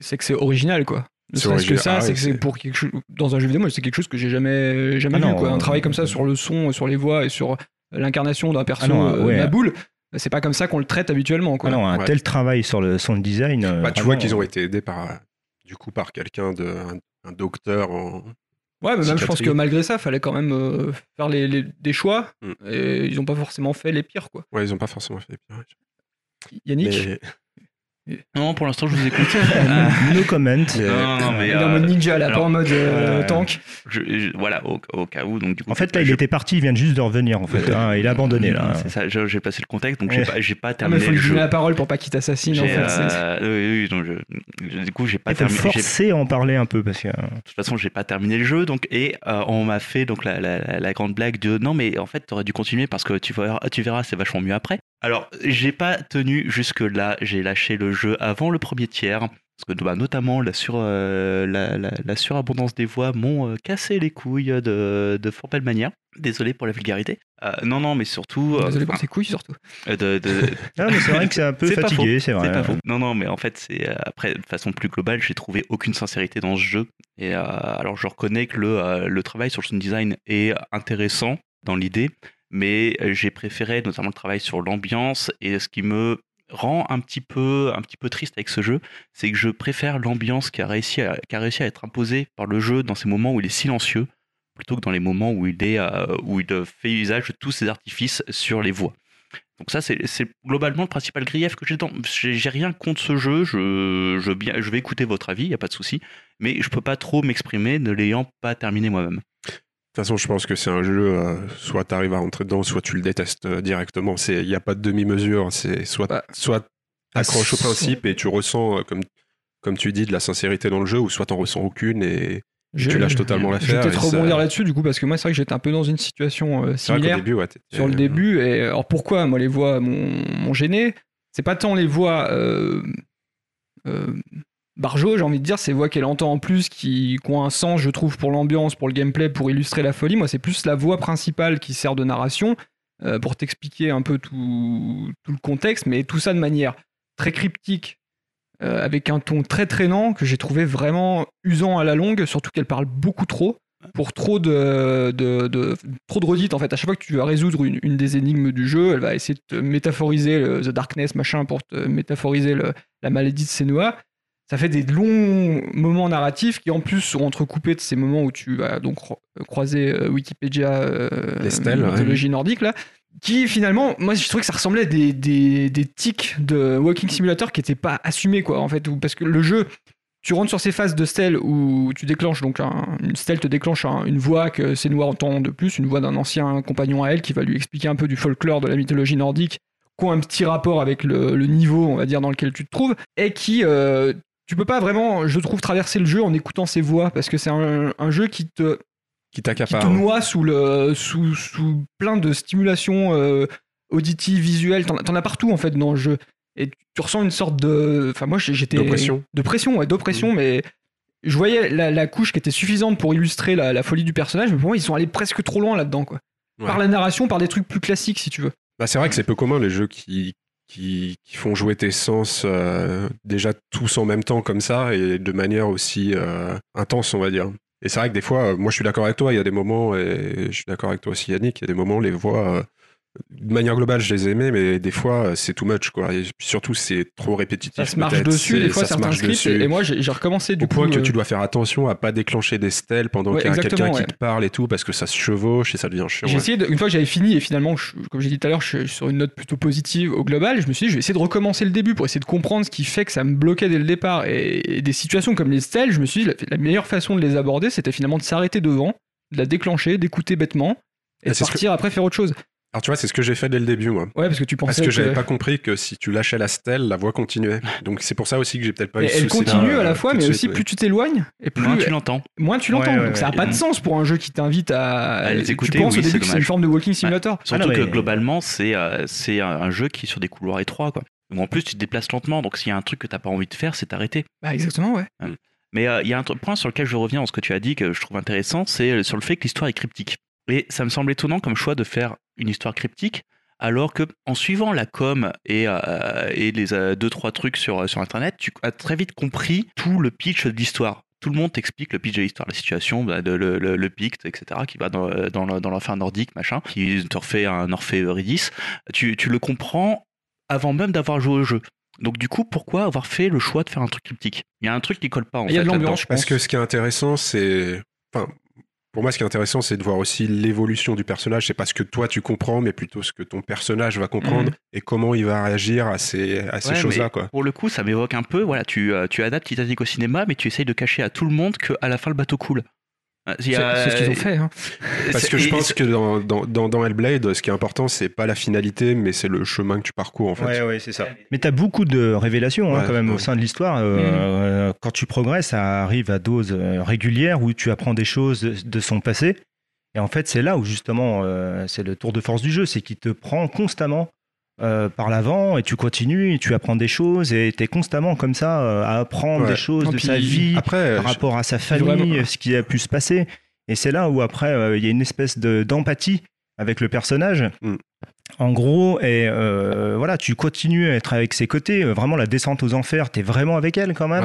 c'est que c'est original, quoi. Ne C'est serait-ce que ça, Ah c'est que c'est pour quelque chose dans un jeu vidéo, moi, c'est quelque chose que j'ai jamais jamais Ah vu, non, quoi. Un euh, travail comme ça sur le son, sur les voix et sur l'incarnation d'un perso, Ah non, euh, ouais. boule. C'est pas comme ça qu'on le traite habituellement, quoi. Ah non, un Ouais. tel travail sur le son design. euh, Bah, tu vois qu'ils ont été aidés par, du coup, par quelqu'un, de, un, un docteur en. Ouais, mais même je pense que malgré ça, fallait quand même euh, faire les, les- des choix. Mm. Et ils ont pas forcément fait les pires, quoi. Ouais, ils ont pas forcément fait les pires. Yannick, Mais- Non, pour l'instant, je vous écoute. Ah, No comment. mais- non, non, mais il est en euh, mode ninja, là, alors, pas en mode euh, euh, tank. je- je- voilà, au, au cas où. Donc, du coup, En fait, là, il je- était parti, il vient juste de revenir, en fait. hein, il a abandonné, là. C'est ça, j'ai passé le contexte, donc j'ai Ouais. pas, j'ai pas Ah, mais terminé faut lui donner la parole pour pas qu'il t'assassine, en fait. euh, oui, oui, donc je- je- du coup, j'ai pas Il terminé. j'ai- forcer à en parler un peu, parce que... De toute façon, j'ai pas terminé le jeu, donc et euh, on m'a fait donc la, la- la- la grande blague de non mais en fait t'aurais dû continuer parce que tu verras, tu verras c'est vachement mieux après. Alors j'ai pas tenu jusque là, j'ai lâché le jeu avant le premier tiers parce que bah, notamment la, sur, euh, la, la- la surabondance des voix m'ont euh, cassé les couilles de, de fort belle manière. Désolé pour la vulgarité. Euh, non non mais surtout euh, Désolé pour ses couilles, surtout. euh, de, de- Ah, mais c'est vrai que c'est un peu fatigué, c'est vrai. c'est pas faux. Non, non, mais en fait, c'est après, de façon plus globale, j'ai trouvé aucune sincérité dans ce jeu. Et euh, alors, je reconnais que le, euh, le travail sur le sound design est intéressant dans l'idée, mais j'ai préféré notamment le travail sur l'ambiance. Et ce qui me rend un petit peu, un petit peu triste avec ce jeu, c'est que je préfère l'ambiance qui a réussi à, qui a réussi à être imposée par le jeu dans ces moments où il est silencieux, plutôt que dans les moments où il est, où il fait usage de tous ses artifices sur les voix. Donc ça, c'est globalement le principal grief que j'ai dans. J'ai rien contre ce jeu, je, je, bien, je vais écouter votre avis, il n'y a pas de souci, mais je peux pas trop m'exprimer ne l'ayant pas terminé moi-même. De toute façon, je pense que c'est un jeu, euh, soit tu arrives à rentrer dedans, soit tu le détestes euh, directement. Il n'y a pas de demi-mesure. C'est soit, Bah, soit accroche au principe et tu ressens, euh, comme, comme tu dis, de la sincérité dans le jeu, ou soit t'en ressens aucune et Je- tu lâches totalement Je vais l'affaire. peut-être ça- rebondir là-dessus, du coup, parce que moi, c'est vrai que j'étais un peu dans une situation euh, similaire. début, ouais, sur le début. Et alors pourquoi moi les voix m'ont m'ont gêné? C'est pas tant les voix euh, euh, Barjo, j'ai envie de dire, ces voix qu'elle entend en plus qui, qui ont un sens, je trouve, pour l'ambiance, pour le gameplay, pour illustrer la folie. Moi, c'est plus la voix principale qui sert de narration euh, pour t'expliquer un peu tout, le contexte, mais tout ça de manière très cryptique. euh, avec un ton très traînant que j'ai trouvé vraiment usant à la longue, surtout qu'elle parle beaucoup trop pour trop de, trop de redites en fait à chaque fois que tu vas résoudre une, des énigmes du jeu elle va essayer de te métaphoriser the darkness machin pour te métaphoriser la maladie de Senua ça fait des longs moments narratifs qui en plus sont entrecoupés de ces moments où tu vas donc cro- croiser euh, Wikipédia euh, ouais. mythologie nordique là qui finalement moi je trouvais que ça ressemblait à des, des, des tics de Walking Simulator qui n'étaient pas assumés quoi en fait parce que le jeu tu rentres sur ces phases de stealth où tu déclenches donc un- une stealth te déclenche un- une voix que Senua entend de plus, une voix d'un ancien compagnon à elle qui va lui expliquer un peu du folklore de la mythologie nordique, qui ont un petit rapport avec le, le niveau, on va dire, dans lequel tu te trouves, et qui euh, tu peux pas vraiment, je trouve, traverser le jeu en écoutant ces voix parce que c'est un, un jeu qui te qui qui te noie sous le sous, sous plein de stimulations euh, auditives, visuelles. T'en, as partout en fait dans le jeu. Et tu, ressens une sorte de. Enfin, moi j'étais. D'oppression. De pression, ouais, d'oppression, mais je voyais la, la couche qui était suffisante pour illustrer la, la folie du personnage, mais pour moi ils sont allés presque trop loin là-dedans, quoi. Ouais. Par la narration, par des trucs plus classiques si tu veux. Bah, c'est vrai que c'est peu commun les jeux qui, qui, qui font jouer tes sens euh, déjà tous en même temps comme ça et de manière aussi euh, intense, on va dire. Et c'est vrai que des fois, euh, moi je suis d'accord avec toi, il y a des moments, et je suis d'accord avec toi aussi Yannick, il y a des moments, les voix, euh, de manière globale, je les aimais, mais des fois, c'est too much, quoi. Et surtout, c'est trop répétitif. Ça se marche dessus, des fois ça se certains marche scripts, dessus. et, et moi j'ai, recommencé du Au coup. point que euh, tu dois faire attention à pas déclencher des stèles pendant Ouais, qu'il y a quelqu'un qui te parle et tout, parce que ça se chevauche et ça devient chiant. J'ai ouais. essayé, de- une fois que j'avais fini, et finalement, je- comme j'ai dit tout à l'heure, je suis sur une note plutôt positive au global, je me suis dit, je vais essayer de recommencer le début pour essayer de comprendre ce qui fait que ça me bloquait dès le départ. Et, et des situations comme les stèles, je me suis dit, la, la meilleure façon de les aborder, c'était finalement de s'arrêter devant, de la déclencher, d'écouter bêtement, et Ah, de partir après faire autre chose. Alors tu vois, c'est ce que j'ai fait dès le début, moi. Ouais, parce que tu Parce pensais que j'avais pas compris que si tu lâchais la stèle, la voix continuait. Donc c'est pour ça aussi que j'ai peut-être pas eu Et elle continue à la euh, fois, mais aussi plus tu t'éloignes, et plus Moins tu l'entends. moins tu l'entends. Ouais, ouais, Donc ça n'a ouais. pas de sens pour un jeu qui t'invite à. À les tu écouter, penses oui, au début que c'est une forme de walking simulator. Surtout Ah non, que globalement, c'est euh, c'est un, jeu qui est sur des couloirs étroits. Quoi. Où en plus, tu te déplaces lentement, donc s'il y a un truc que t'as pas envie de faire, c'est t'arrêter. Bah, exactement, ouais. Mais euh, il y a un point sur lequel je reviens dans ce que tu as dit que je trouve intéressant, c'est sur le fait que l'histoire est cryptique. Et ça me semble étonnant comme choix de faire une histoire cryptique, alors que en suivant la com et, euh, et les euh, deux trois trucs sur, sur internet, tu as très vite compris tout le pitch de l'histoire. Tout le monde t'explique le pitch de l'histoire, la situation, bah, de, le, le, le Pict, etc., qui va dans, dans, le- dans l'enfer nordique, machin, qui te refait un Orphée Eurydice. Tu, tu le comprends avant même d'avoir joué au jeu. Donc du coup, pourquoi avoir fait le choix de faire un truc cryptique? Il y a un truc qui colle pas en Il y a fait, de l'ambiance, je pense. Parce que ce qui est intéressant, c'est. Enfin, pour moi, ce qui est intéressant, c'est de voir aussi l'évolution du personnage. C'est pas ce que toi tu comprends, mais plutôt ce que ton personnage va comprendre et comment il va réagir à ces, à ces Ouais, choses-là, quoi. Pour le coup, ça m'évoque un peu, voilà, tu, euh, tu adaptes Titanic au cinéma, mais tu essayes de cacher à tout le monde qu'à la fin le bateau coule. Euh, y C'est ce qu'ils ont fait. hein. Parce que je pense que dans, dans, dans, dans Hellblade, ce qui est important, c'est pas la finalité, mais c'est le chemin que tu parcours, en fait. Ouais, ouais, c'est ça. Mais tu as beaucoup de révélations hein, quand même au sein de l'histoire. Euh, euh, quand tu progresses, ça arrive à doses euh, régulières où tu apprends des choses de, de son passé. Et en fait, c'est là où justement, euh, c'est le tour de force du jeu, c'est qu'il te prend constamment euh, par l'avant et tu continues et tu apprends des choses et tu es constamment comme ça euh, à apprendre Ouais. des choses Non, de sa vie Après, par je- rapport à sa famille, Vraiment. ce qui a pu se passer. Et c'est là où après, euh, il y a une espèce de- d'empathie avec le personnage. Mm. En gros, et euh, voilà, tu continues à être avec ses côtés. Euh, Vraiment, la descente aux enfers, t'es vraiment avec elle quand même.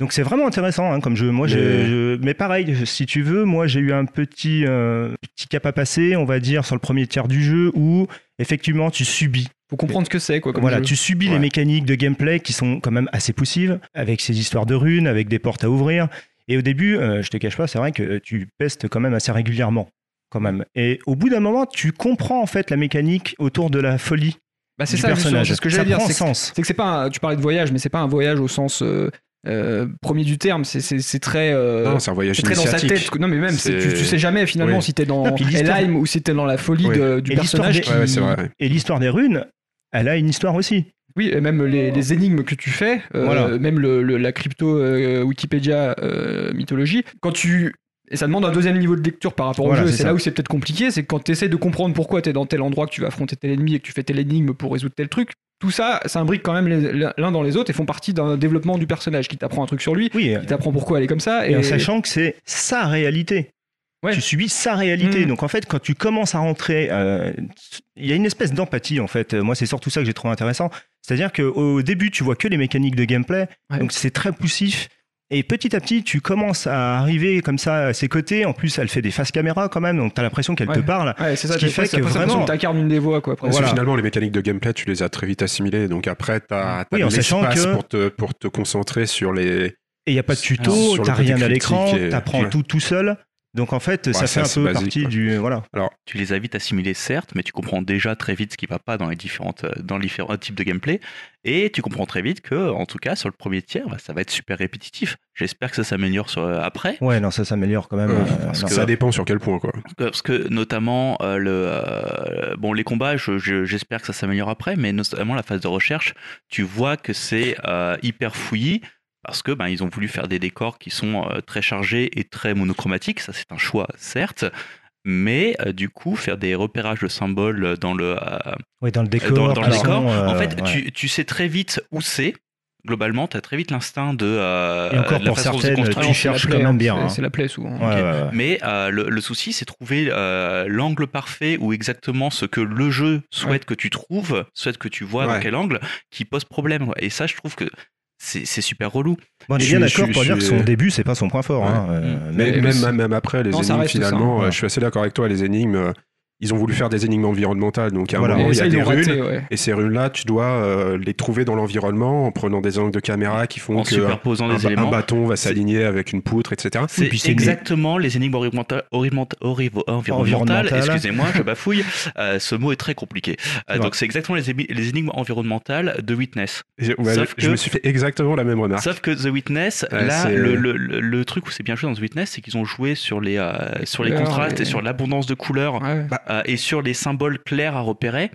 Donc c'est vraiment intéressant hein, comme jeu. Moi, Mais- je- mais pareil, si tu veux, moi j'ai eu un petit euh, petit cap à passer, on va dire, sur le premier tiers du jeu où effectivement tu subis faut comprendre ce que c'est, quoi. Comme voilà, jeu. tu subis les mécaniques de gameplay qui sont quand même assez poussives, avec ces histoires de runes, avec des portes à ouvrir. Et au début, euh, je te cache pas, c'est vrai que tu pestes quand même assez régulièrement. Quand même. Et au bout d'un moment, tu comprends en fait la mécanique autour de la folie Bah, c'est ça, personnage. c'est ce que j'allais dire. c'est que- sens. C'est que c'est pas. un- tu parlais de voyage, mais c'est pas un voyage au sens euh, euh, premier du terme. C'est- très. euh, non, c'est un voyage très dans sa initiatique. tête. Non, mais même, tu, tu sais jamais finalement Oui. si t'es dans Elheim ou si t'es dans la folie Oui. de- du Et personnage. des- qui- Ouais, ouais, c'est vrai. ouais. Et l'histoire des runes, elle a une histoire aussi. Oui, et même les, les énigmes que tu fais, euh, Voilà. même le, le- la crypto euh, Wikipédia euh, mythologie, quand tu. Et ça demande un deuxième niveau de lecture par rapport Voilà, au jeu, et c'est là où c'est peut-être compliqué, c'est que quand tu essaies de comprendre pourquoi tu es dans tel endroit, que tu vas affronter tel ennemi et que tu fais tel énigme pour résoudre tel truc, tout ça, ça imbrique quand même l'un dans les autres et font partie d'un développement du personnage qui t'apprend un truc sur lui, Oui, qui t'apprend pourquoi elle est comme ça. et Et, en sachant que c'est sa réalité. Ouais. Tu subis sa réalité. Mm. Donc en fait, quand tu commences à rentrer, euh, il y a une espèce d'empathie en fait. Moi, c'est surtout ça que j'ai trouvé intéressant. C'est-à-dire qu'au début, tu vois que les mécaniques de gameplay, Ouais. donc c'est très poussif. Et petit à petit, tu commences à arriver comme ça à ses côtés. En plus, elle fait des faces caméra quand même, donc tu as l'impression qu'elle Ouais. te parle. Ouais, c'est ça, Ce qui t'as- fait que t'as vraiment- t'incarnes une des voix, quoi. Parce presque. que finalement, les mécaniques de gameplay, tu les as très vite assimilées. Donc après, tu as, Oui, en sachant l'espace que- pour, te, pour te concentrer sur les. Et il n'y a pas de tuto, t'as rien à l'écran, et- t'apprends ouais. tout tout seul. Donc en fait, ça fait un peu basique, partie quoi. du voilà. Tu les as vite assimilés, certes, mais tu comprends déjà très vite ce qui va pas dans les différentes, euh, dans les différents types de gameplay. Et tu comprends très vite que, en tout cas, sur le premier tiers, bah, ça va être super répétitif. J'espère que ça s'améliore sur, euh, après. Ouais, non, ça s'améliore quand même. Euh, parce que- Ça dépend sur quel point, quoi. Parce que, notamment, euh, le, euh, bon, les combats, je- je- j'espère que ça s'améliore après, mais notamment la phase de recherche, tu vois que c'est euh, hyper fouillis. Parce que ben, ils ont voulu faire des décors qui sont euh, très chargés et très monochromatiques, ça c'est un choix certes, mais euh, du coup faire des repérages de symboles dans le, euh, dans le décor. dans, dans le décor. euh, en fait, ouais. tu, tu sais très vite où c'est. Globalement, tu as très vite l'instinct de. euh, Et encore de la pour certaines, tu cherches quand même bien, c'est- hein. C'est la plaie souvent. Ouais, ouais, ouais. Mais euh, le, le souci, c'est trouver euh, l'angle parfait ou exactement ce que le jeu souhaite que tu trouves, souhaite que tu vois dans quel angle, qui pose problème. quoi. Et ça, je trouve que c'est super relou. Bon, on est Je bien suis- d'accord pour suis- dire que son début, c'est pas son point fort. Ouais. hein, euh, Mais mais- même, même, même après, les Non, énigmes, finalement, euh, je suis assez d'accord avec toi, les énigmes, euh, ils ont voulu faire des énigmes environnementales. Donc, à un Voilà. moment, Et il y a des raté, runes. ouais. Et ces runes-là, tu dois euh, les trouver dans l'environnement en prenant des angles de caméra qui font En que superposant un, des ba- éléments. un bâton va s'aligner avec une poutre, etc. C'est exactement les énigmes environnementales, environnementales- excusez-moi, je bafouille, euh, ce mot est très compliqué. Euh, donc c'est exactement les, énigmes environnementales de Witness. Et- ouais, Sauf je que- me suis fait exactement la même remarque. Sauf que The Witness, Ouais, là, le, le- le- le truc où c'est bien joué dans The Witness, c'est qu'ils ont joué sur les, euh, sur les contrastes et sur l'abondance de couleurs. Ouais. Bah, euh, et sur les symboles clairs à repérer.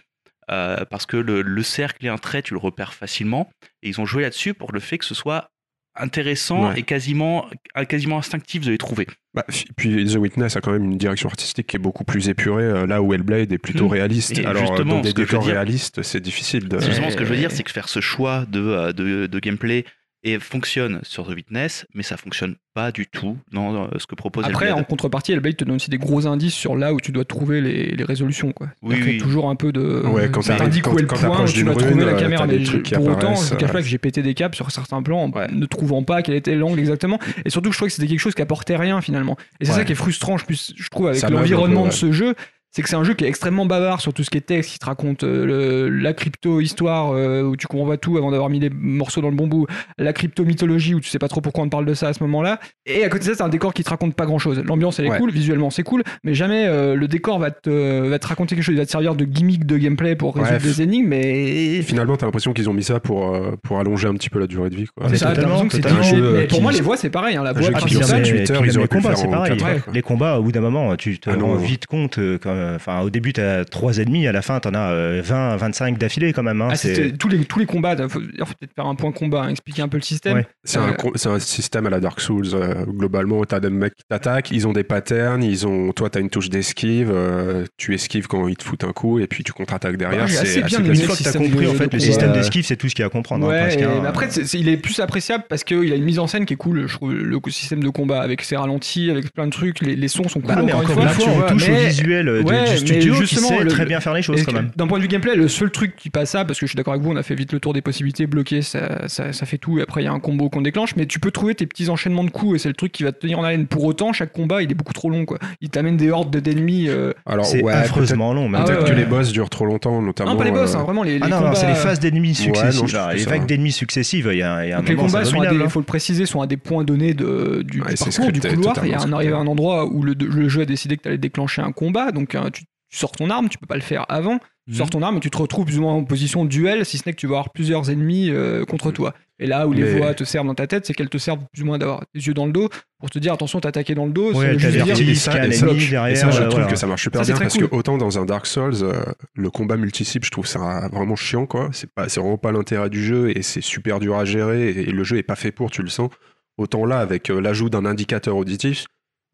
euh, parce que le, le cercle et un trait, tu le repères facilement. Et ils ont joué là-dessus pour le fait que ce soit intéressant Ouais. et quasiment, euh, quasiment instinctif de les trouver. Bah, puis The Witness a quand même une direction artistique qui est beaucoup plus épurée, euh, là où Hellblade est plutôt Mm. réaliste. Et Alors, justement, dans des décors dire- réalistes, c'est difficile de. Justement, ce que je veux dire, c'est que faire ce choix de, euh, de, de gameplay et fonctionne sur The Witness, mais ça fonctionne pas du tout dans euh, ce que propose Après, en contrepartie, Hellblade te donne aussi des gros indices sur là où tu dois trouver les, les résolutions. Quoi. Oui, Donc, il y a oui. toujours un peu de. Ouais, quand ça t'indique quand- où est le point où tu vas trouver la euh, caméra. Mais pour autant, je ne cache pas que j'ai pété des câbles sur certains plans en ne trouvant pas quel était l'angle exactement. Et surtout, je trouvais que c'était quelque chose qui apportait rien finalement. Et c'est Ouais. ça qui est frustrant, je, je trouve, avec l'environnement de ce jeu. C'est que c'est un jeu qui est extrêmement bavard sur tout ce qui est texte, qui te raconte euh, le- la crypto-histoire euh, où tu comprends pas tout avant d'avoir mis les morceaux dans le bon bout, la crypto-mythologie où tu sais pas trop pourquoi on te parle de ça à ce moment-là. Et à côté de ça, c'est un décor qui te raconte pas grand-chose. L'ambiance elle est Ouais. cool, visuellement c'est cool, mais jamais euh, le décor va te, va te raconter quelque chose. Il va te servir de gimmick de gameplay pour résoudre Ouais. des énigmes, mais Finalement, t'as l'impression qu'ils ont mis ça pour, euh, pour allonger un petit peu la durée de vie. C'est ça, t'as l'impression que c'est totalement. dirigé. Un jeu, Mais pour moi, les voix c'est pareil. hein, la voix même ça, les- 8 puis heures, même ils auraient les pu combats, faire en heures. Les au bout d'un moment, tu te Ah rends vite compte. quand- Enfin, au début, tu as 3 ennemis, à la fin, tu en as euh, 20, 25 d'affilée quand même. hein, Ah, c'est- tous les, tous les combats, il faut, peut-être faire un point combat, hein, expliquer un peu le système. Ouais. C'est Euh, un, c'est un système à la Dark Souls. euh, globalement, t'as des mecs qui t'attaquent, ils ont des patterns, ils ont, toi, t'as une touche d'esquive, euh, tu esquives quand ils te foutent un coup, et puis tu contre-attaques derrière. Ouais, c'est assez bien aimé Une classique. fois que tu as compris, de- en fait, de le système Euh, d'esquive, c'est tout ce qu'il y a à comprendre. hein, presque, après, il est plus appréciable parce qu'il a une mise en scène qui est cool, je trouve, le système de combat avec ses ralentis, avec plein de trucs, les, les sons sont cool. Bah, mais encore, encore une fois, fois, tu on vois, touche au visuel euh, Ouais, du studio qui sait le- très bien faire les choses quand même. D'un point de vue gameplay, le seul truc qui passe ça, parce que je suis d'accord avec vous, on a fait vite le tour des possibilités, bloquer, ça, ça, ça fait tout, et après il y a un combo qu'on déclenche, mais tu peux trouver tes petits enchaînements de coups, et c'est le truc qui va te tenir en haleine. Pour autant, chaque combat, il est beaucoup trop long, quoi. Il t'amène des hordes de- d'ennemis. euh, Alors, C'est ouais, affreusement long. même. Ah Peut-être ouais, que les boss durent trop longtemps, notamment. Non, pas les boss, euh, hein, vraiment les, les Ah non, c'est les phases d'ennemis successives. les vagues d'ennemis successives, il y a, y a un Donc les combats sont à des, abominable, faut le préciser, sont à des points donnés de, du, parcours, du couloir. Il y a totalement un, arrivé à un endroit où le, le jeu a décidé que tu allais déclencher un combat, donc tu, tu sors ton arme, tu peux pas le faire avant. Tu Mhm. sors ton arme et tu te retrouves plus ou moins en position de duel, si ce n'est que tu vas avoir plusieurs ennemis euh, contre toi. Et là où les Mais- voix te servent dans ta tête, c'est qu'elles te servent plus ou moins d'avoir des yeux dans le dos pour te dire attention, t'as attaqué dans le dos. Ouais, juste dire- et ça- et ça, Et je trouve voilà. que ça marche super Ça, bien parce cool. que autant dans un Dark Souls, euh, le combat multi-cible, je trouve ça vraiment chiant, quoi. C'est pas, c'est vraiment pas l'intérêt du jeu et c'est super dur à gérer et, et le jeu est pas fait pour, tu le sens. Autant là, avec euh, l'ajout d'un indicateur auditif,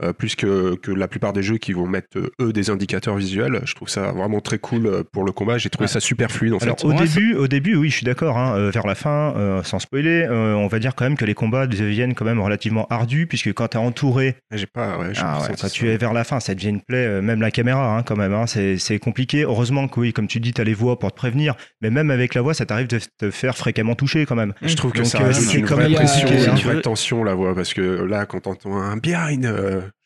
euh, plus que, que la plupart des jeux qui vont mettre euh, eux des indicateurs visuels, je trouve ça vraiment très cool euh, pour le combat. J'ai trouvé Ah. ça super fluide en Alors fait. au Moi, début, au début, oui, je suis d'accord. hein, euh, vers la fin, euh, sans spoiler, euh, on va dire quand même que les combats deviennent quand même relativement ardus, puisque quand tu es entouré, J'ai pas, ouais, ah pas ouais, quand ça. tu es vers la fin, ça devient une plaie, euh, même la caméra, hein, quand même. hein, c'est compliqué. Heureusement que oui, comme tu dis, tu as les voix pour te prévenir, mais même avec la voix, ça t'arrive de te faire fréquemment toucher quand même. Je trouve que Donc, ça euh, c'est une quand vraie même pression, une vraie tension la voix parce que là, quand t'entends un behind,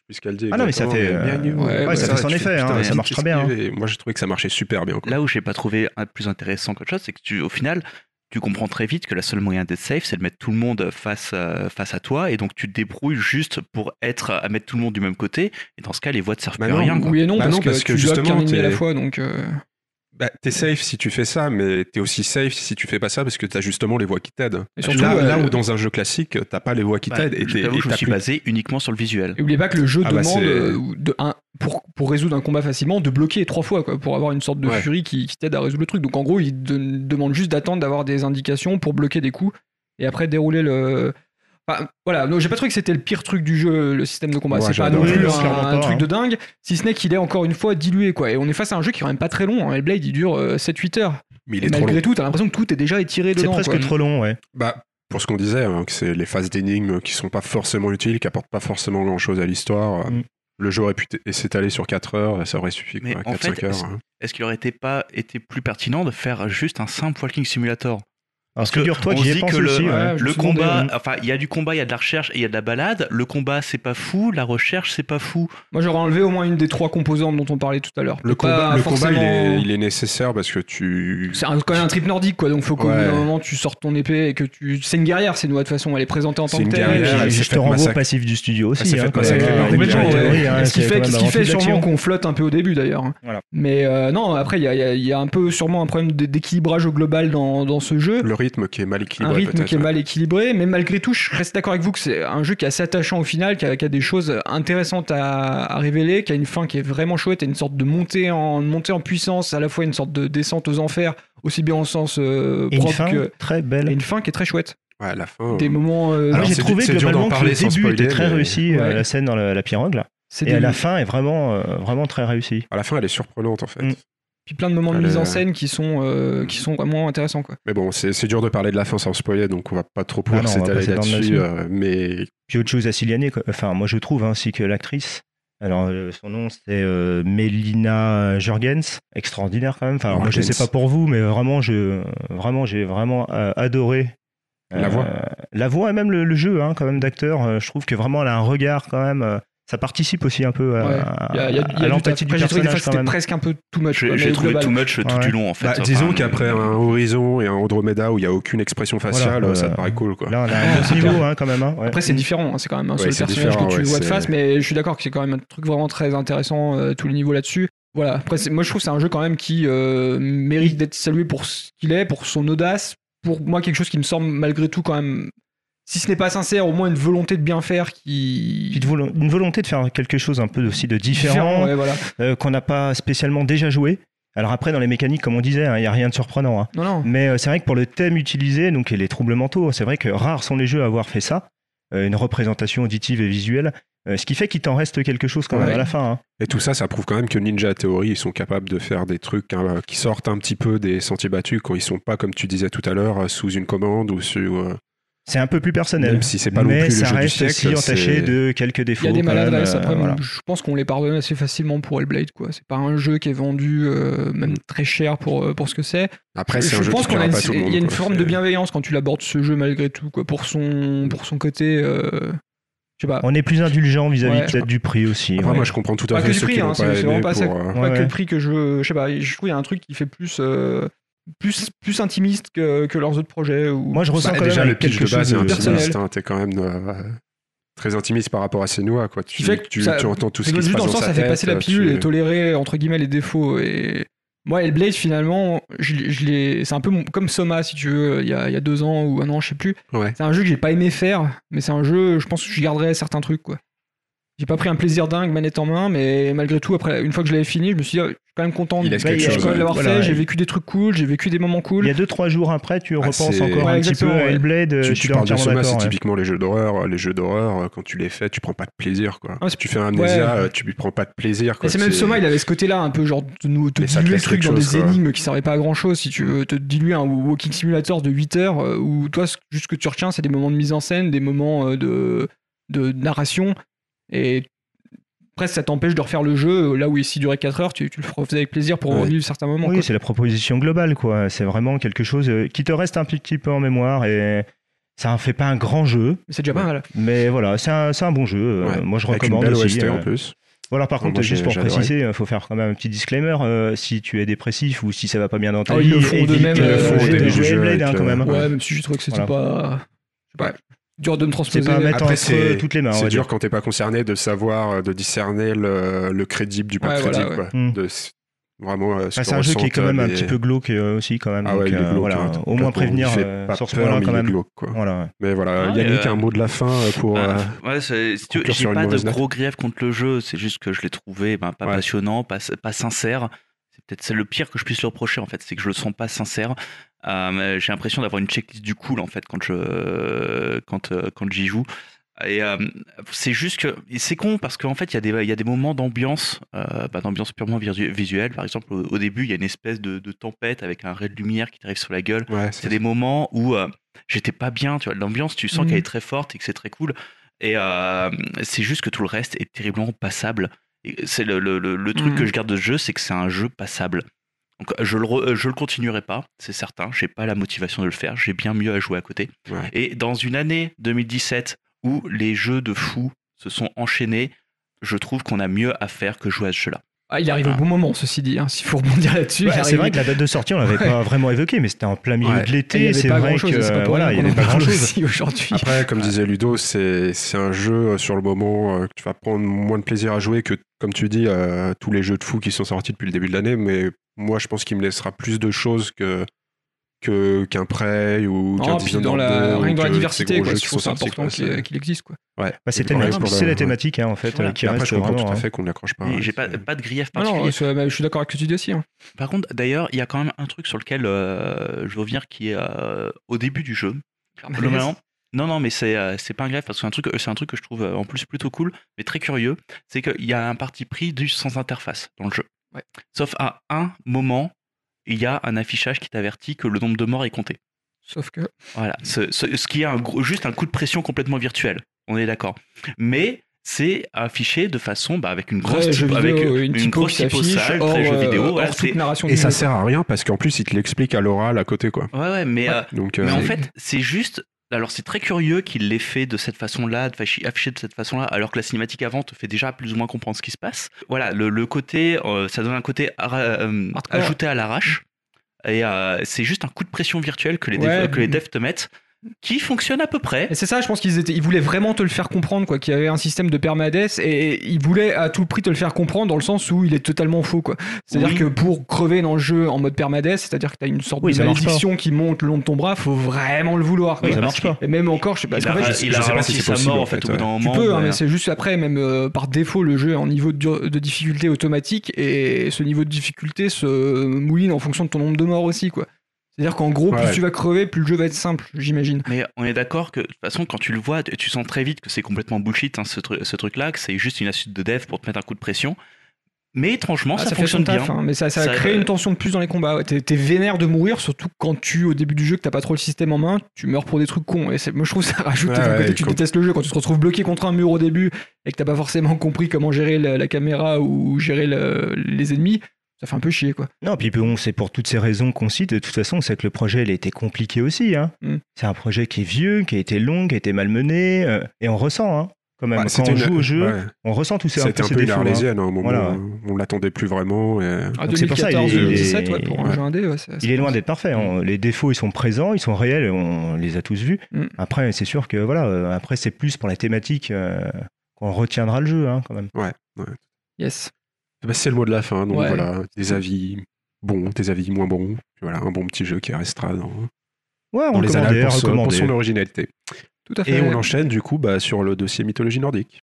euh, je sais plus ce qu'elle dit. Ah non, mais ça fait, euh, ouais, ouais, ça fait son tu effet, hein, ça marche très bien, et Moi, j'ai trouvé que ça marchait super bien. quoi. Là où j'ai pas trouvé un plus intéressant qu'autre chose, c'est que tu, au final, tu comprends très vite que la seule moyen d'être safe, c'est de mettre tout le monde face, euh, face à toi, et donc tu te débrouilles juste pour être à mettre tout le monde du même côté. Et dans ce cas, les voix te servent Bah plus à rien. quoi. Oui et non, Bah parce, non, que parce que tu justement, qu'un ennemi à la fois, donc. euh, Bah, t'es safe si tu fais ça, mais t'es aussi safe si tu fais pas ça parce que t'as justement les voix qui t'aident. Et surtout, là, euh, là où dans un jeu classique, t'as pas les voix qui Bah, t'aident et je et je me t'as suis plus- basé uniquement sur le visuel. Et oubliez pas que le jeu Ah bah, demande, euh, de, un, pour, pour résoudre un combat facilement, de bloquer trois fois, quoi, pour avoir une sorte de Ouais. furie qui, qui t'aide à résoudre le truc. Donc en gros, il demande juste d'attendre d'avoir des indications pour bloquer des coups et après dérouler le. Enfin, voilà, donc j'ai pas trouvé que c'était le pire truc du jeu, le système de combat. C'est pas non plus un, truc hein. de dingue, si ce n'est qu'il est encore une fois dilué, quoi. Et on est face à un jeu qui est quand même pas très long. hein. Hellblade, il dure euh, 7-8 heures. Mais il trop malgré long. tout, t'as l'impression que tout est déjà étiré C'est presque quoi. trop long, ouais. Bah, pour ce qu'on disait, hein, que c'est les phases d'énigmes qui sont pas forcément utiles, qui apportent pas forcément grand chose à l'histoire. Mm. Le jeu aurait pu s'étaler sur 4 heures, ça aurait suffi, Mais quoi, en 4-5 fait, heures. est-ce- hein. Est-ce qu'il aurait été pas été plus pertinent de faire juste un simple walking simulator? Alors que figure-toi on se dit que le- aussi. ouais. Demandé, combat, enfin, il y a du combat, il y a de la recherche et il y a de la balade. Le combat, c'est pas fou. La recherche, c'est pas fou. Moi, j'aurais enlevé au moins une des trois composantes dont on parlait tout à l'heure. Le combat, le combat il, est, il est nécessaire parce que tu. C'est un- quand même un trip nordique, quoi. Donc, faut qu'au Ouais. bout d'un moment, tu sortes ton épée et que tu. C'est une guerrière, c'est nous, de toute façon. Elle est présentée en tant que une telle. et- je te renvoie au passif du studio aussi. Hein, ce qui c'est fait, ce qui fait sûrement qu'on flotte un peu au début d'ailleurs. Voilà. Mais euh, non, après, il y a, un peu sûrement un problème d'é- d'équilibrage au global dans, dans ce jeu. Rythme qui est mal un équilibré. rythme peut-être, qui est ouais. mal équilibré, mais malgré tout, je reste d'accord avec vous que c'est un jeu qui est assez attachant au final, qui a, qui a des choses intéressantes à, à révéler, qui a une fin qui est vraiment chouette, et une sorte de montée en, montée en puissance, à la fois une sorte de descente aux enfers, aussi bien au sens euh, Et une fin que. très belle. Et une fin qui est très chouette. Ouais, la fin. Des euh, moments. euh, Alors, j'ai trouvé globalement que le début spoiler, était très mais- réussi, euh, la scène dans la, la pirogue, là. Et des- à la fin est vraiment, euh, vraiment très réussie. À la fin, elle est surprenante en fait. Mm. Puis plein de moments de mise en scène qui sont, euh, qui sont vraiment intéressants. Quoi. Mais bon, c'est c'est dur de parler de la fin sans spoiler, donc on va pas trop Ah pouvoir va s'étaler là-dessus. euh, mais Puis autre chose à signaler, enfin moi je trouve ainsi que l'actrice. Alors euh, son nom c'est euh, Mélina Jurgens, extraordinaire quand même. Enfin alors, moi je sais pas pour vous, mais vraiment je, vraiment j'ai vraiment euh, adoré. La voix. la voix et même le, le jeu hein, quand même d'acteur. euh, je trouve que vraiment elle a un regard quand même. Euh, ça participe aussi un peu à, Ouais. à- à du l'empathie du Après, j'ai trouvé des fois personnage c'était presque un peu too much. J'ai mais trouvé global. too much tout Ouais. du long en fait. bah, Enfin, disons qu'après un Horizon et un Andromeda où il y a aucune expression faciale, Voilà, ça euh, te paraît cool quoi. Là on a un autre niveau hein, quand même. hein, ouais. Après, c'est différent, hein, c'est quand même un seul personnage que tu ouais, vois de face, mais je suis d'accord que c'est quand même un truc vraiment très intéressant, euh, tous les niveaux là-dessus. Voilà, après, moi je trouve que c'est un jeu quand même qui euh, mérite d'être salué pour ce qu'il est, pour son audace, pour moi quelque chose qui me semble malgré tout quand même, si ce n'est pas sincère, au moins une volonté de bien faire qui. Puis de volo- une volonté de faire quelque chose un peu aussi de différent, ouais, voilà. euh, qu'on n'a pas spécialement déjà joué. Alors après, dans les mécaniques, comme on disait, hein, il n'y a rien de surprenant. hein. Non, non. Mais euh, c'est vrai que pour le thème utilisé, donc et les troubles mentaux, c'est vrai que rares sont les jeux à avoir fait ça, euh, une représentation auditive et visuelle, ce qui fait qu'il t'en reste quelque chose quand même à la fin. hein. Et tout ça, ça prouve quand même que Ninja Theory, ils sont capables de faire des trucs hein, qui sortent un petit peu des sentiers battus quand ils sont pas, comme tu disais tout à l'heure, sous une commande ou sur. Euh, C'est un peu plus personnel. Même si c'est pas non mais plus le ça jeu du reste siècle, aussi entaché de quelques défauts. Il y a des maladresses, euh, après, voilà. je pense qu'on les pardonne assez facilement pour Hellblade, quoi. C'est pas un jeu qui est vendu euh, même très cher pour, euh, pour ce que c'est. Après, c'est un je jeu pense qui qu'on a une, pas tout le monde. il y a une quoi. forme de bienveillance quand tu l'abordes ce jeu malgré tout, quoi, pour son, pour son côté. euh, je sais pas. On est plus indulgent vis-à-vis Ouais. peut-être du prix aussi. Après, ouais. moi, je comprends tout à Pas fait que du ceux prix, qui hein, c'est pas c'est vraiment pas ça. pour, euh, Pas Ouais, que le prix que je, je sais pas. Je trouve qu'il y a un truc qui fait plus, euh, plus, plus intimiste que, que leurs autres projets. Ou... Moi, je ressens Bah, quand déjà, même le pitch de base est intimiste. hein, T'es quand même euh, très intimiste par rapport à Senua. Quoi. Tu, fait que tu, ça- tu entends tout ce qui se juste passe dans le sens, ça fait passer la euh, pilule tu- et tolérer entre guillemets les défauts. Et moi, Hellblade, finalement, je, je l'ai- c'est un peu mon- comme Soma, si tu veux, il y, a, il y a deux ans ou un an, je sais plus. Ouais. C'est un jeu que j'ai pas aimé faire, mais c'est un jeu, je pense que je garderai certains trucs, quoi. J'ai pas pris un plaisir dingue manette en main, mais malgré tout, après, une fois que je l'avais fini, je me suis dit, quand même content de l'avoir Voilà, fait. J'ai vécu des trucs cool, j'ai vécu des moments cool. Il y a deux trois jours après, tu repenses c'est- encore Ouais, un petit peu à. Hellblade. euh, Tu, je tu parles de Soma, c'est typiquement les jeux d'horreur. Les jeux d'horreur, euh, quand tu les fais, tu prends pas de plaisir. Quoi. Ah, si tu fais un ouais. euh, tu lui prends pas de plaisir. Quoi. C'est même Soma, il avait ce côté-là, un peu genre de nous te diluer le truc dans des énigmes qui servaient pas à grand chose. Si tu veux te diluer un Walking Simulator de 8 heures, euh, où toi, ce- juste ce que tu retiens, c'est des moments de mise en scène, des moments euh, de, de narration. Et presque ça t'empêche de refaire le jeu, euh, là où ici durait 4 heures, tu, tu le refaisais avec plaisir pour Ouais. revivre certains moments. Oui, c'est la proposition globale, quoi. C'est vraiment quelque chose euh, qui te reste un petit peu en mémoire et ça en fait pas un grand jeu, Mais c'est déjà pas mal. mais voilà, c'est un, bon jeu. euh, Ouais. Moi, je Avec une recommande belle aussi. OST euh. en plus. Voilà, par contre, moi, juste pour préciser, il faut faire quand même un petit disclaimer. euh, si tu es dépressif ou si ça va pas bien dans ta Oh, vie, ils le font de euh, jouer- au de jeu hein, quand même. euh, Ouais, même si je trouvais que c'était Voilà. pas. Dur de me C'est transposer. pas à mettre Après, entre c'est- toutes les mains. C'est dur dire. quand t'es pas concerné de savoir, euh, de discerner le, le crédible du pas Ouais, voilà, crédible. ouais. quoi. Mm. De vraiment euh, ce que c'est un jeu qui est quand même un les- petit peu glauque euh, aussi, quand même. Ah ouais, donc, euh, glauque, voilà, hein, au moins prévenir euh, pas sur ce point-là mais quand même. glauque, quoi. Voilà. ouais. Mais voilà, Ah, Yannick, euh, un mot de la fin pour. Bah, ouais, c'est- si tu veux, conclure j'ai pas de gros grief contre le jeu, c'est juste que je l'ai trouvé ben, pas Ouais. passionnant, pas, pas sincère. C'est peut-être c'est le pire que je puisse lui reprocher en fait, c'est que je le sens pas sincère. Euh, j'ai l'impression d'avoir une checklist du cool en fait quand je quand euh, quand j'y joue. Et euh, c'est juste que c'est con parce qu'en fait il y a des il y a des moments d'ambiance, euh, bah, d'ambiance purement visu- visuelle. Par exemple au, au début il y a une espèce de, de tempête avec un ray de lumière qui t'arrive sur la gueule. ouais, C'est des moments où euh, j'étais pas bien, tu vois, l'ambiance, tu sens qu'elle est très forte et que c'est très cool. Et c'est juste que tout le reste est terriblement passable. C'est le, le- le- le truc Mhm. que je garde de ce jeu, c'est que c'est un jeu passable. Donc je le, re- je le continuerai pas, c'est certain. J'ai pas la motivation de le faire. J'ai bien mieux à jouer à côté. Ouais. Et dans une année 2017 où les jeux de fous se sont enchaînés, je trouve qu'on a mieux à faire que jouer à ce jeu-là. Ah, il arrive au bon moment, ceci dit. hein, S'il faut rebondir là-dessus. Ouais, c'est vrai que la date de sortie, on l'avait Ouais. pas vraiment évoqué, mais c'était en plein milieu Ouais. de l'été. C'est pas vrai grand-chose, que pour voilà, il y qu'on avait en pas parle grand chose. aussi aujourd'hui. Après, comme disait Ludo, c'est c'est un jeu euh, sur le moment euh, que tu vas prendre moins de plaisir à jouer que, comme tu dis, euh, tous les jeux de fou qui sont sortis depuis le début de l'année. Mais moi, je pense qu'il me laissera plus de choses que qu'un prey ou qu'un Non, Dishonored dans la, 2 ou rien que dans la diversité, quoi. jeux Je qui trouve sont c'est sortis, important qu'il existe, quoi. Ouais. Bah, c'est la thématique, hein, en fait, Voilà. qui après, reste je comprends vraiment. tout à hein. fait qu'on n'accroche pas. Et J'ai pas, pas de grief particulier. non, c'est- bah, je suis d'accord avec ce que tu dis aussi. hein. Par contre, d'ailleurs, il y a quand même un truc sur lequel euh, je veux revenir qui est euh, au début du jeu. Globalement, non, non, mais c'est euh, c'est pas un greffe parce que c'est un truc, c'est un truc que je trouve euh, en plus plutôt cool, mais très curieux. C'est qu'il y a un parti pris du sans interface dans le jeu. Ouais. Sauf à un moment, il y a un affichage qui t'avertit que le nombre de morts est compté. Sauf que. Voilà, ce, ce- ce qui est un gros- juste un coup de pression complètement virtuel. On est d'accord. Mais c'est affiché de façon bah, avec une grosse vidéo, avec une, une, typo grosse qui typo s'affiche, sale, hors, très jeu euh, vidéo. hors Voilà, narration Et ça jeu, sert à rien parce qu'en plus, il te l'explique à l'oral à côté, quoi. Ouais, ouais, mais euh, Donc, Mais euh, en fait, c'est juste. Alors, c'est très curieux qu'il l'ait fait de cette façon-là, afficher de cette façon-là, alors que la cinématique avant te fait déjà plus ou moins comprendre ce qui se passe. Voilà, le, le côté. euh, ça donne un côté euh, ajouté à l'arrache. Et euh, c'est juste un coup de pression virtuel que les, Ouais. devs, que les devs te mettent, qui fonctionne à peu près. Et c'est ça, je pense qu'ils étaient, ils voulaient vraiment te le faire comprendre, quoi, qu'il y avait un système de permades et ils voulaient à tout prix te le faire comprendre dans le sens où il est totalement faux, quoi. C'est-à-dire Oui. que pour crever dans le jeu en mode permades, c'est-à-dire que t'as une sorte Oui, de malédiction qui monte le long de ton bras, faut vraiment le vouloir. Oui, ça marche pas. Et même encore, je sais pas, il a, fait, il je sais pas si c'est possible, mort en fait, au bout d'un. Tu peux, hein, mais- mais c'est juste après, même euh, par défaut, le jeu est en niveau de, de difficulté automatique et ce niveau de difficulté se mouline en fonction de ton nombre de morts aussi, quoi. C'est-à-dire qu'en gros, plus Ouais. tu vas crever, plus le jeu va être simple, j'imagine. Mais on est d'accord que de toute façon, quand tu le vois, tu sens très vite que c'est complètement bullshit hein, ce, tru- ce truc-là, que c'est juste une astuce de dev pour te mettre un coup de pression. Mais étrangement, Ah, ça, fait son fonctionne bien. taf, hein, mais ça, ça, Ça, a créé euh, une tension de plus dans les combats. ouais. T'es, t'es vénère de mourir, surtout quand tu, au début du jeu, que t'as pas trop le système en main, tu meurs pour des trucs cons. Et c'est, moi, je trouve que ça rajoute Ouais, d'un côté, ouais, tu détestes le jeu quand tu te retrouves bloqué contre un mur au début et que t'as pas forcément compris comment gérer la, la caméra ou gérer le- les ennemis. Ça fait un peu chier, quoi. Non, puis bon, c'est pour toutes ces raisons qu'on cite. De toute façon, c'est que le projet, il a été compliqué aussi. Hein. Mm. C'est un projet qui est vieux, qui a été long, qui a été malmené. euh, et on ressent, hein, quand même. ouais, quand on une- joue au jeu, ouais. on ressent tous ces, C'était un peu une défauts. hein. arlésienne à un moment. Voilà. On l'attendait plus vraiment. Et... Ah, Donc c'est pour ça, il est- 2014, il est- 2017, ouais, pour un ouais. jeu indé, ouais, c'est- Il c'est est loin d'être parfait. hein. Les défauts, ils sont présents, ils sont réels, on les a tous vus. Mm. Après, c'est sûr que voilà. euh, Après, c'est plus pour la thématique euh, qu'on retiendra le jeu, hein, quand même. Ouais. ça. Yes. Bah, c'est le mot de la fin. Donc Ouais. voilà, des avis bons, des avis moins bons. Voilà, un bon petit jeu qui restera dans, Ouais, dans les annales pour, son- pour son originalité. Tout à fait. Et on enchaîne du coup bah, sur le dossier mythologie nordique.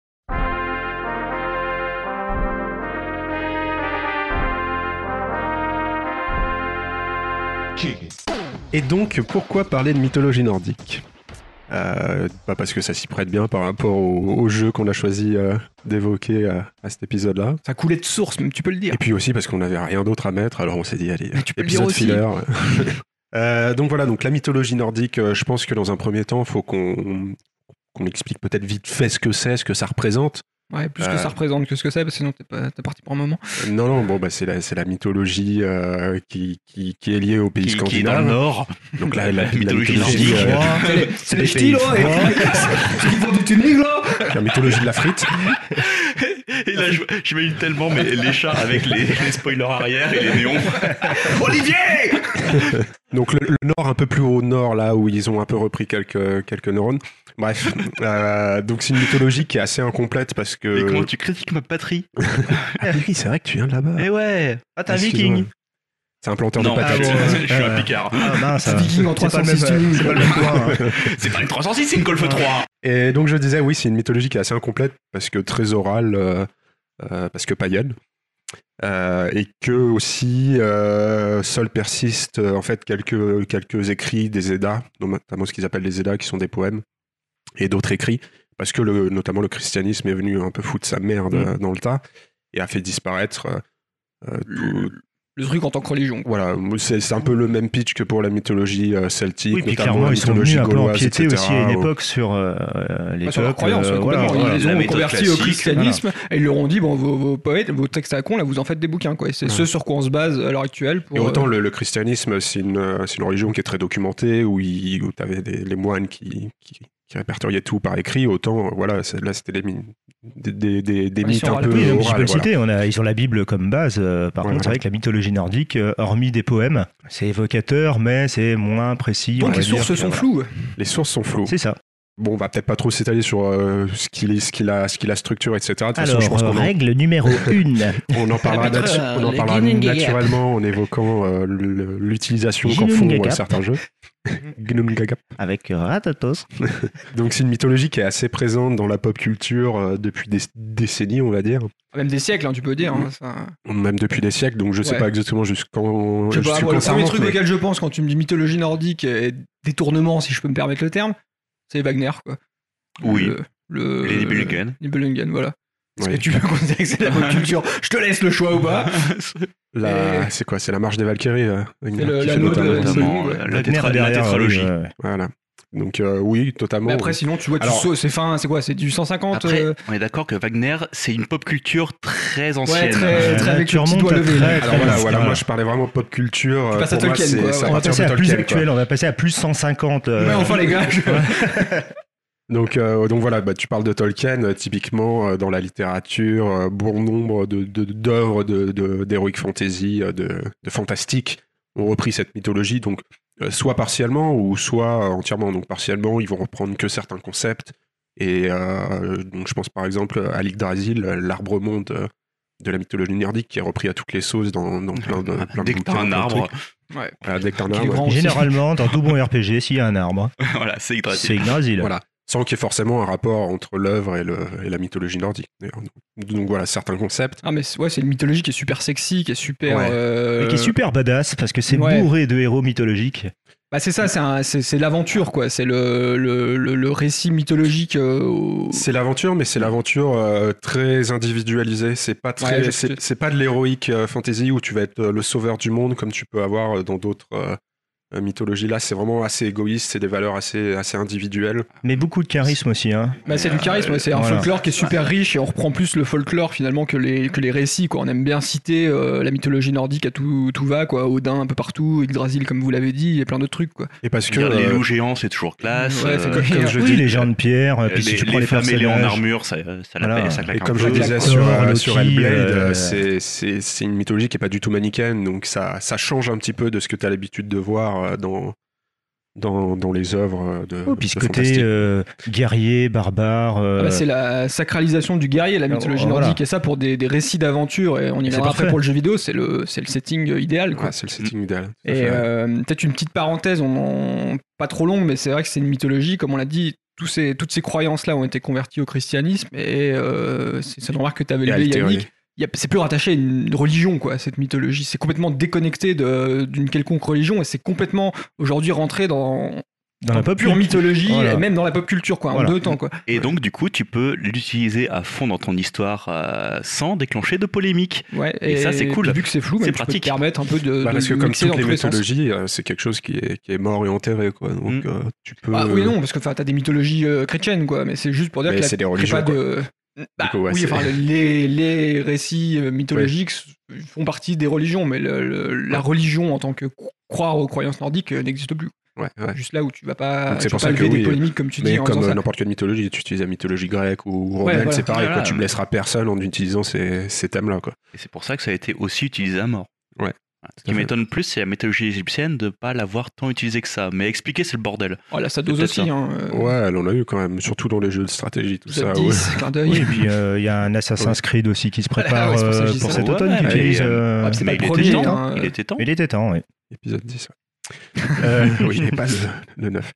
Et donc, pourquoi parler de mythologie nordique? Euh, Pas parce que ça s'y prête bien par rapport au, au jeu qu'on a choisi euh, d'évoquer à, à cet épisode-là. Ça coulait de source, tu peux le dire. Et puis aussi parce qu'on n'avait rien d'autre à mettre, alors on s'est dit, allez, tu peux le dire épisode aussi. filler. Euh, donc voilà, donc la mythologie nordique, euh, je pense que dans un premier temps, il faut qu'on qu'on explique peut-être vite fait ce que c'est, ce que ça représente. Ouais, plus que Euh. ça représente que ce que c'est, parce que sinon t'es, pas, t'es parti pour un moment. Non, non, bon, bah, c'est la, c'est la mythologie euh, qui, qui, qui est liée au pays Qui, qui est dans le nord. Donc la, la- la mythologie nordique. euh, C'est les, ch'tis, là Ils font du tuning, là la mythologie de la frite. Et là, je- j'imagine tellement mais les chats avec les, les spoilers arrière et les néons. Olivier Donc le, le nord, un peu plus au nord, là où ils ont un peu repris quelques, quelques neurones. Bref, euh, donc c'est une mythologie qui est assez incomplète parce que. Mais comment tu critiques ma patrie Ah oui, c'est vrai que tu viens de là-bas. Eh ouais Ah, t'es un Excuse-moi. viking C'est un planteur Non, de patates. je, Ah je suis un picard. Ah mince, C'est Viking en c'est pas le 306 même- tuning. c'est pas le même point, hein. C'est pas une 306, c'est une Golf 3 Et donc je disais, oui, c'est une mythologie qui est assez incomplète parce que très orale, euh, euh, parce que païenne. Euh, et que aussi euh, seuls persistent euh, en fait quelques, quelques écrits des Eddas, notamment ce qu'ils appellent les Eddas, qui sont des poèmes, et d'autres écrits, parce que le, notamment le christianisme est venu un peu foutre sa merde Mm. euh, dans le tas et a fait disparaître euh, euh, tout, Le truc en tant que religion. voilà, c'est c'est un peu le même pitch que pour la mythologie euh, celtique, Oui, puis notamment clairement, la ils sont venus un peu empiéter aussi à une époque sur euh, les Ouais, sur leur croyance, ouais, complètement. voilà, ils les ont convertis au christianisme et ils leur ont dit bon, vos, vos poètes, vos textes à con, là, vous en faites des bouquins, quoi. C'est Ouais. ce sur quoi on se base à l'heure actuelle. Pour, Et autant euh, le, le christianisme, c'est une, euh, c'est une religion qui est très documentée, où, il- où tu avais les moines qui, qui, qui répertoriaient tout par écrit, autant, euh, voilà, c'est- là c'était des, des, des, des- mythes un peu. Oui, orales, je peux le voilà. citer, on a, ils ont la Bible comme base. euh, par Ouais, contre, c'est vrai que la mythologie nordique, euh, hormis des poèmes, c'est évocateur, mais c'est moins précis. on Donc les sources sont voilà. floues. Les sources sont floues. C'est ça. Bon, on va peut-être pas trop s'étaler sur euh, ce qu'il ce qu'il a, ce qu'il a structure, etc. De toute façon, Alors, je pense euh, qu'on en- règle numéro 1. on en parlera, natu- euh, on en les parlera Gnungagap. naturellement en évoquant euh, l'utilisation qu'en font euh, certains jeux. Gnungagap. Avec Ratatos. Donc c'est une mythologie qui est assez présente dans la pop culture euh, depuis des décennies, on va dire, Même des siècles, hein, tu peux dire. hein, ça- même depuis des siècles. Donc je sais Ouais. pas exactement jusqu'en. Je sais pas, moi, le premier truc mais- auquel je pense quand tu me dis mythologie nordique et détournement, si je peux me permettre le terme, c'est Wagner, quoi. Oui. Le, le- Les Nibelungen. Nibelungen, voilà. Est-ce Ouais. que tu peux considérer que c'est la pop culture? Je te laisse le choix ou pas? La- Et- C'est quoi? C'est la marche des Valkyries. euh, la note de- euh, la, Wagner tétra- la derrière, tétralogie. oui. Voilà. Donc euh, oui, totalement. Mais après, sinon, tu vois, tu c'est fin, c'est quoi C'est du 150 Après, euh, on est d'accord que Wagner, c'est une pop culture très Ouais, ancienne. très, Euh, très là, avec tu le petit remontes doigt à levé. très, là. très Alors voilà, Voilà. moi je parlais vraiment pop culture. Tu passes à moi, Tolkien, On va passer de à plus Tolkien, quoi. actuel, on va passer à plus 150. euh, Ouais, enfin, les gars, je- Donc, euh, donc voilà, bah, tu parles de Tolkien, euh, typiquement euh, dans la littérature, euh, bon nombre de- de- d'œuvres de, de, d'heroic fantasy, de, de fantastique ont repris cette mythologie, donc euh, soit partiellement ou soit euh, entièrement. Donc partiellement, ils vont reprendre que certains concepts. Et euh, donc je pense par exemple à l'Yggdrasil, l'arbre monde de la mythologie nordique qui est repris à toutes les sauces dans, dans plein de plein de Dès que un arbre, trucs. Ouais. Voilà, dès que t'as un arbre. Généralement, dans tout bon RPG, s'il y a un arbre, voilà, c'est c'est Yggdrasil. Yggdrasil. Voilà. Sans qu'il y ait forcément un rapport entre l'œuvre et, la mythologie nordique. Donc, donc voilà, certains concepts. Ah, mais c'est- ouais, c'est une mythologie qui est super sexy, qui est super. Ouais. euh, Et qui est super badass parce que c'est Ouais. bourré de héros mythologiques. Bah, c'est ça, c'est l'aventure, quoi. C'est le, le, le, le récit mythologique. euh, C'est l'aventure, mais c'est l'aventure euh, très individualisée. C'est pas très, Ouais, je c'est sais. c'est pas de l'héroïque euh, fantasy où tu vas être le sauveur du monde comme tu peux avoir dans d'autres euh, mythologies. Là, c'est vraiment assez égoïste. C'est des valeurs assez, assez individuelles. Mais beaucoup de charisme aussi. Hein. Bah, c'est du charisme, c'est un voilà. folklore qui est super riche et on reprend plus le folklore finalement que les, que les récits. Quoi. On aime bien citer euh, la mythologie nordique à tout, tout va, quoi. Odin un peu partout, Yggdrasil comme vous l'avez dit, et plein d'autres trucs. Quoi. Et parce que les euh, loups géants, c'est toujours classe. Ouais, c'est euh, comme- comme je oui, dis, les gens de pierre, puis si les, tu prends les les femmes ailées en armure, ça, ça, la Voilà. ça claque Et comme je peu. disais sur, Loki, sur Hellblade, c'est- c'est c'est une mythologie qui est pas du tout manichéenne, donc ça, ça change un petit peu de ce que tu as l'habitude de voir euh, dans, dans, dans les œuvres euh, de, Oh, puis de ce côté fantastique. euh, guerrier, barbare. euh, Ah bah, c'est la sacralisation du guerrier, la mythologie voilà. nordique, et ça pour des, des récits d'aventure, et on y viendra après parfait. pour le jeu vidéo, c'est le, c'est le setting euh, idéal. Quoi. Ouais, c'est le setting idéal. Et euh, peut-être une petite parenthèse, on en- pas trop longue, mais c'est vrai que c'est une mythologie, comme on l'a dit, tous ces, toutes ces croyances-là ont été converties au christianisme, et euh, c'est cette remarque que tu avais levée. Yannick. C'est plus rattaché à une religion, quoi, cette mythologie. C'est complètement déconnecté d'une quelconque religion, et c'est complètement aujourd'hui rentré dans, dans la pop pure mythologie, Voilà. et même dans la pop culture, quoi, Voilà. en deux temps, quoi. Et donc, du coup, tu peux l'utiliser à fond dans ton histoire euh, sans déclencher de polémique. Ouais, Et ça, c'est cool. Vu que c'est flou, C'est tu peux te pratique. permettre un peu de. Bah, de parce que comme toutes dans les mythologies, euh, c'est quelque chose qui est, qui est mort et enterré. Quoi. Donc Mm. euh, tu peux. Ah oui, non, parce que enfin, t'as des mythologies euh, chrétiennes, quoi, mais c'est juste pour dire Mais que c'est des religions, pas de. Bah, coup, ouais, oui, enfin, les, les récits euh, mythologiques font partie des religions, mais le- le- la religion en tant que cro- croire aux croyances nordiques euh, n'existe plus. Ouais, ouais. Juste là où tu vas pas, tu vas pour pas ça que lever des oui, polémiques comme tu dis Mais en comme n'importe quelle mythologie, tu utilises la mythologie grecque ou romaine, voilà. c'est pareil. Voilà. Quoi, tu blesseras personne en utilisant ces, ces thèmes-là. Et c'est pour ça que ça a été aussi utilisé à mort. Ouais. Ce qui m'étonne plus, c'est la mythologie égyptienne de pas l'avoir tant utilisé que ça. Mais expliquer, c'est le bordel. Oh, là, ça dose peut-être aussi. ça. Hein, euh, Ouais, elle en a eu quand même, surtout dans les jeux de stratégie, tout ça. épisode ouais. 10, clin d'œil. Oui, et puis euh, il y a un Assassin's Creed aussi qui se prépare ouais, c'est pour euh, pour cet Ouais, automne qui mais, utilise. euh, Mais pas il le était premier, temps. hein. Il était temps. Il était temps, oui. Épisode 10. ouais. Euh, oui, et pas le, le 9.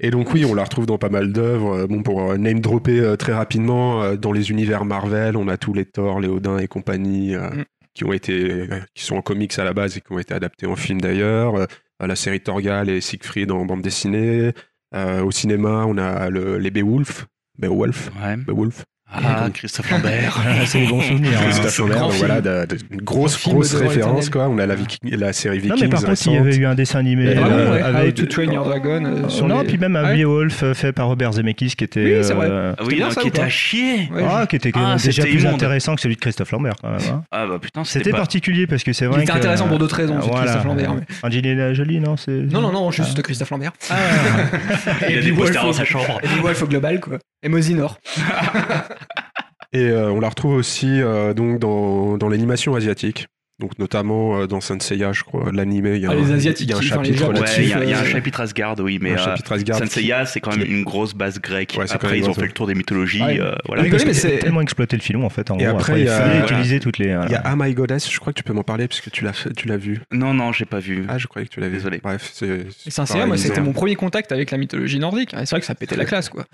Et donc oui, on la retrouve dans pas mal d'œuvres. Bon, pour name dropper euh, très rapidement, euh, dans les univers Marvel, on a tous les Thor, les Odin et compagnie euh, Mm. Qui ont été, qui sont en comics à la base et qui ont été adaptés en film d'ailleurs. Euh, la série Torgal et Siegfried en bande dessinée. Euh, au cinéma, on a le- les Beowulf, Beowulf, Ouais. Beowulf. Ah, Christophe Lambert. c'est les bons souvenirs. hein. Christophe Lambert, film. voilà, de- de- une grosse, grosse référence quoi. On a la, Viking- la série Vikings Non, mais par contre, il y avait eu un dessin animé. Et Ah euh, ouais, How avec- to Train Your Dragon euh, sur non, les- puis même un Ouais. Beowulf euh, fait par Robert Zemeckis qui était. Oui, c'est vrai. euh, Ah oui, non, ça qui était à chier. Ouais, ah, qui était Ah, déjà c'était plus immonde. intéressant que celui de Christophe Lambert quand même. hein. Ah bah putain, c'était C'était pas... particulier parce que c'est Il vrai était que- intéressant pour d'autres raisons, Voilà. Christophe Lambert. Angelina Jolie, non c'est... Non, non, non, juste Christophe Lambert. Ah, Il a des posters dans sa chambre. Et Wolf au global, quoi. Et Mosinor. Et euh, on la retrouve aussi euh, donc dans, dans l'animation asiatique. Donc notamment euh, dans Saint Seiya, je crois, l'animé, il y a Ah, un, les Asiatiques, il y a un chapitre Japonais. Ouais, il y, a- il y a un chapitre Asgard, oui, mais un euh, chapitre Asgard. Saint qui- Seiya, c'est quand même qui- une grosse base grecque. Ouais, Après, ils ont fait le tour des mythologies. Ouais. euh, voilà. Mais c'est- tellement exploité le filon en fait. En Et gros, après, il y a- fallait voilà. utiliser toutes les. Il y a Ah My Goddess, je crois que tu peux m'en parler parce que tu l'as tu l'as vu. Non, non, j'ai pas vu. Ah, je croyais que tu l'avais. Désolé. Bref, c'est. Et c'est Saint Seiya, pareil, moi, c'était mon premier contact avec la mythologie nordique. Et c'est vrai que ça pétait la classe, quoi.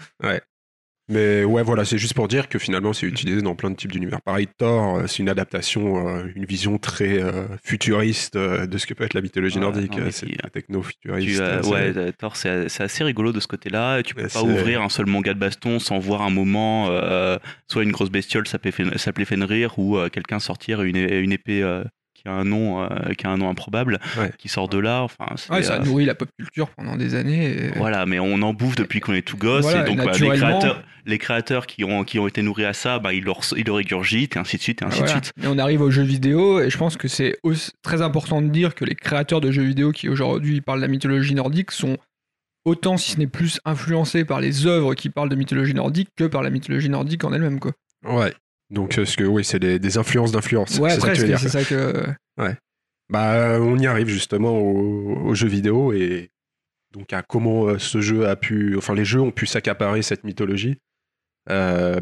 Mais ouais, voilà, c'est juste pour dire que finalement, c'est utilisé dans plein de types d'univers. Pareil, Thor, euh, c'est une adaptation, euh, une vision très euh, futuriste de ce que peut être la mythologie Ouais, nordique. c'est techno-futuriste. Tu, euh, ouais, Thor, c'est assez rigolo de ce côté-là. Tu peux pas ouvrir un seul manga de baston sans voir un moment euh, soit une grosse bestiole s'appelait Fen- s'appelait Fenrir ou euh, quelqu'un sortir une, une épée qui a un nom euh, qui a un nom improbable Ouais. qui sort de là. Enfin, c'est, Ouais, ça a euh, nourri la pop culture pendant des années. et- voilà, mais on en bouffe depuis qu'on est tout gosse Voilà, et donc bah, les créateurs, les créateurs qui ont qui ont été nourris à ça, bah, ils le res- ils le régurgitent et ainsi de suite et ainsi Voilà. de suite. Et on arrive aux jeux vidéo, et je pense que c'est aussi très important de dire que les créateurs de jeux vidéo qui aujourd'hui parlent de la mythologie nordique sont autant, si ce n'est plus, influencés par les œuvres qui parlent de mythologie nordique que par la mythologie nordique en elle-même. Quoi. Ouais. Donc, euh, ce que, oui, c'est des, des influences d'influence. Ouais, c'est ça que tu veux presque, dire. c'est ça que. Bah, euh, on y arrive justement aux, aux jeux vidéo et donc à comment euh, ce jeu a pu, enfin les jeux ont pu s'accaparer cette mythologie. Euh,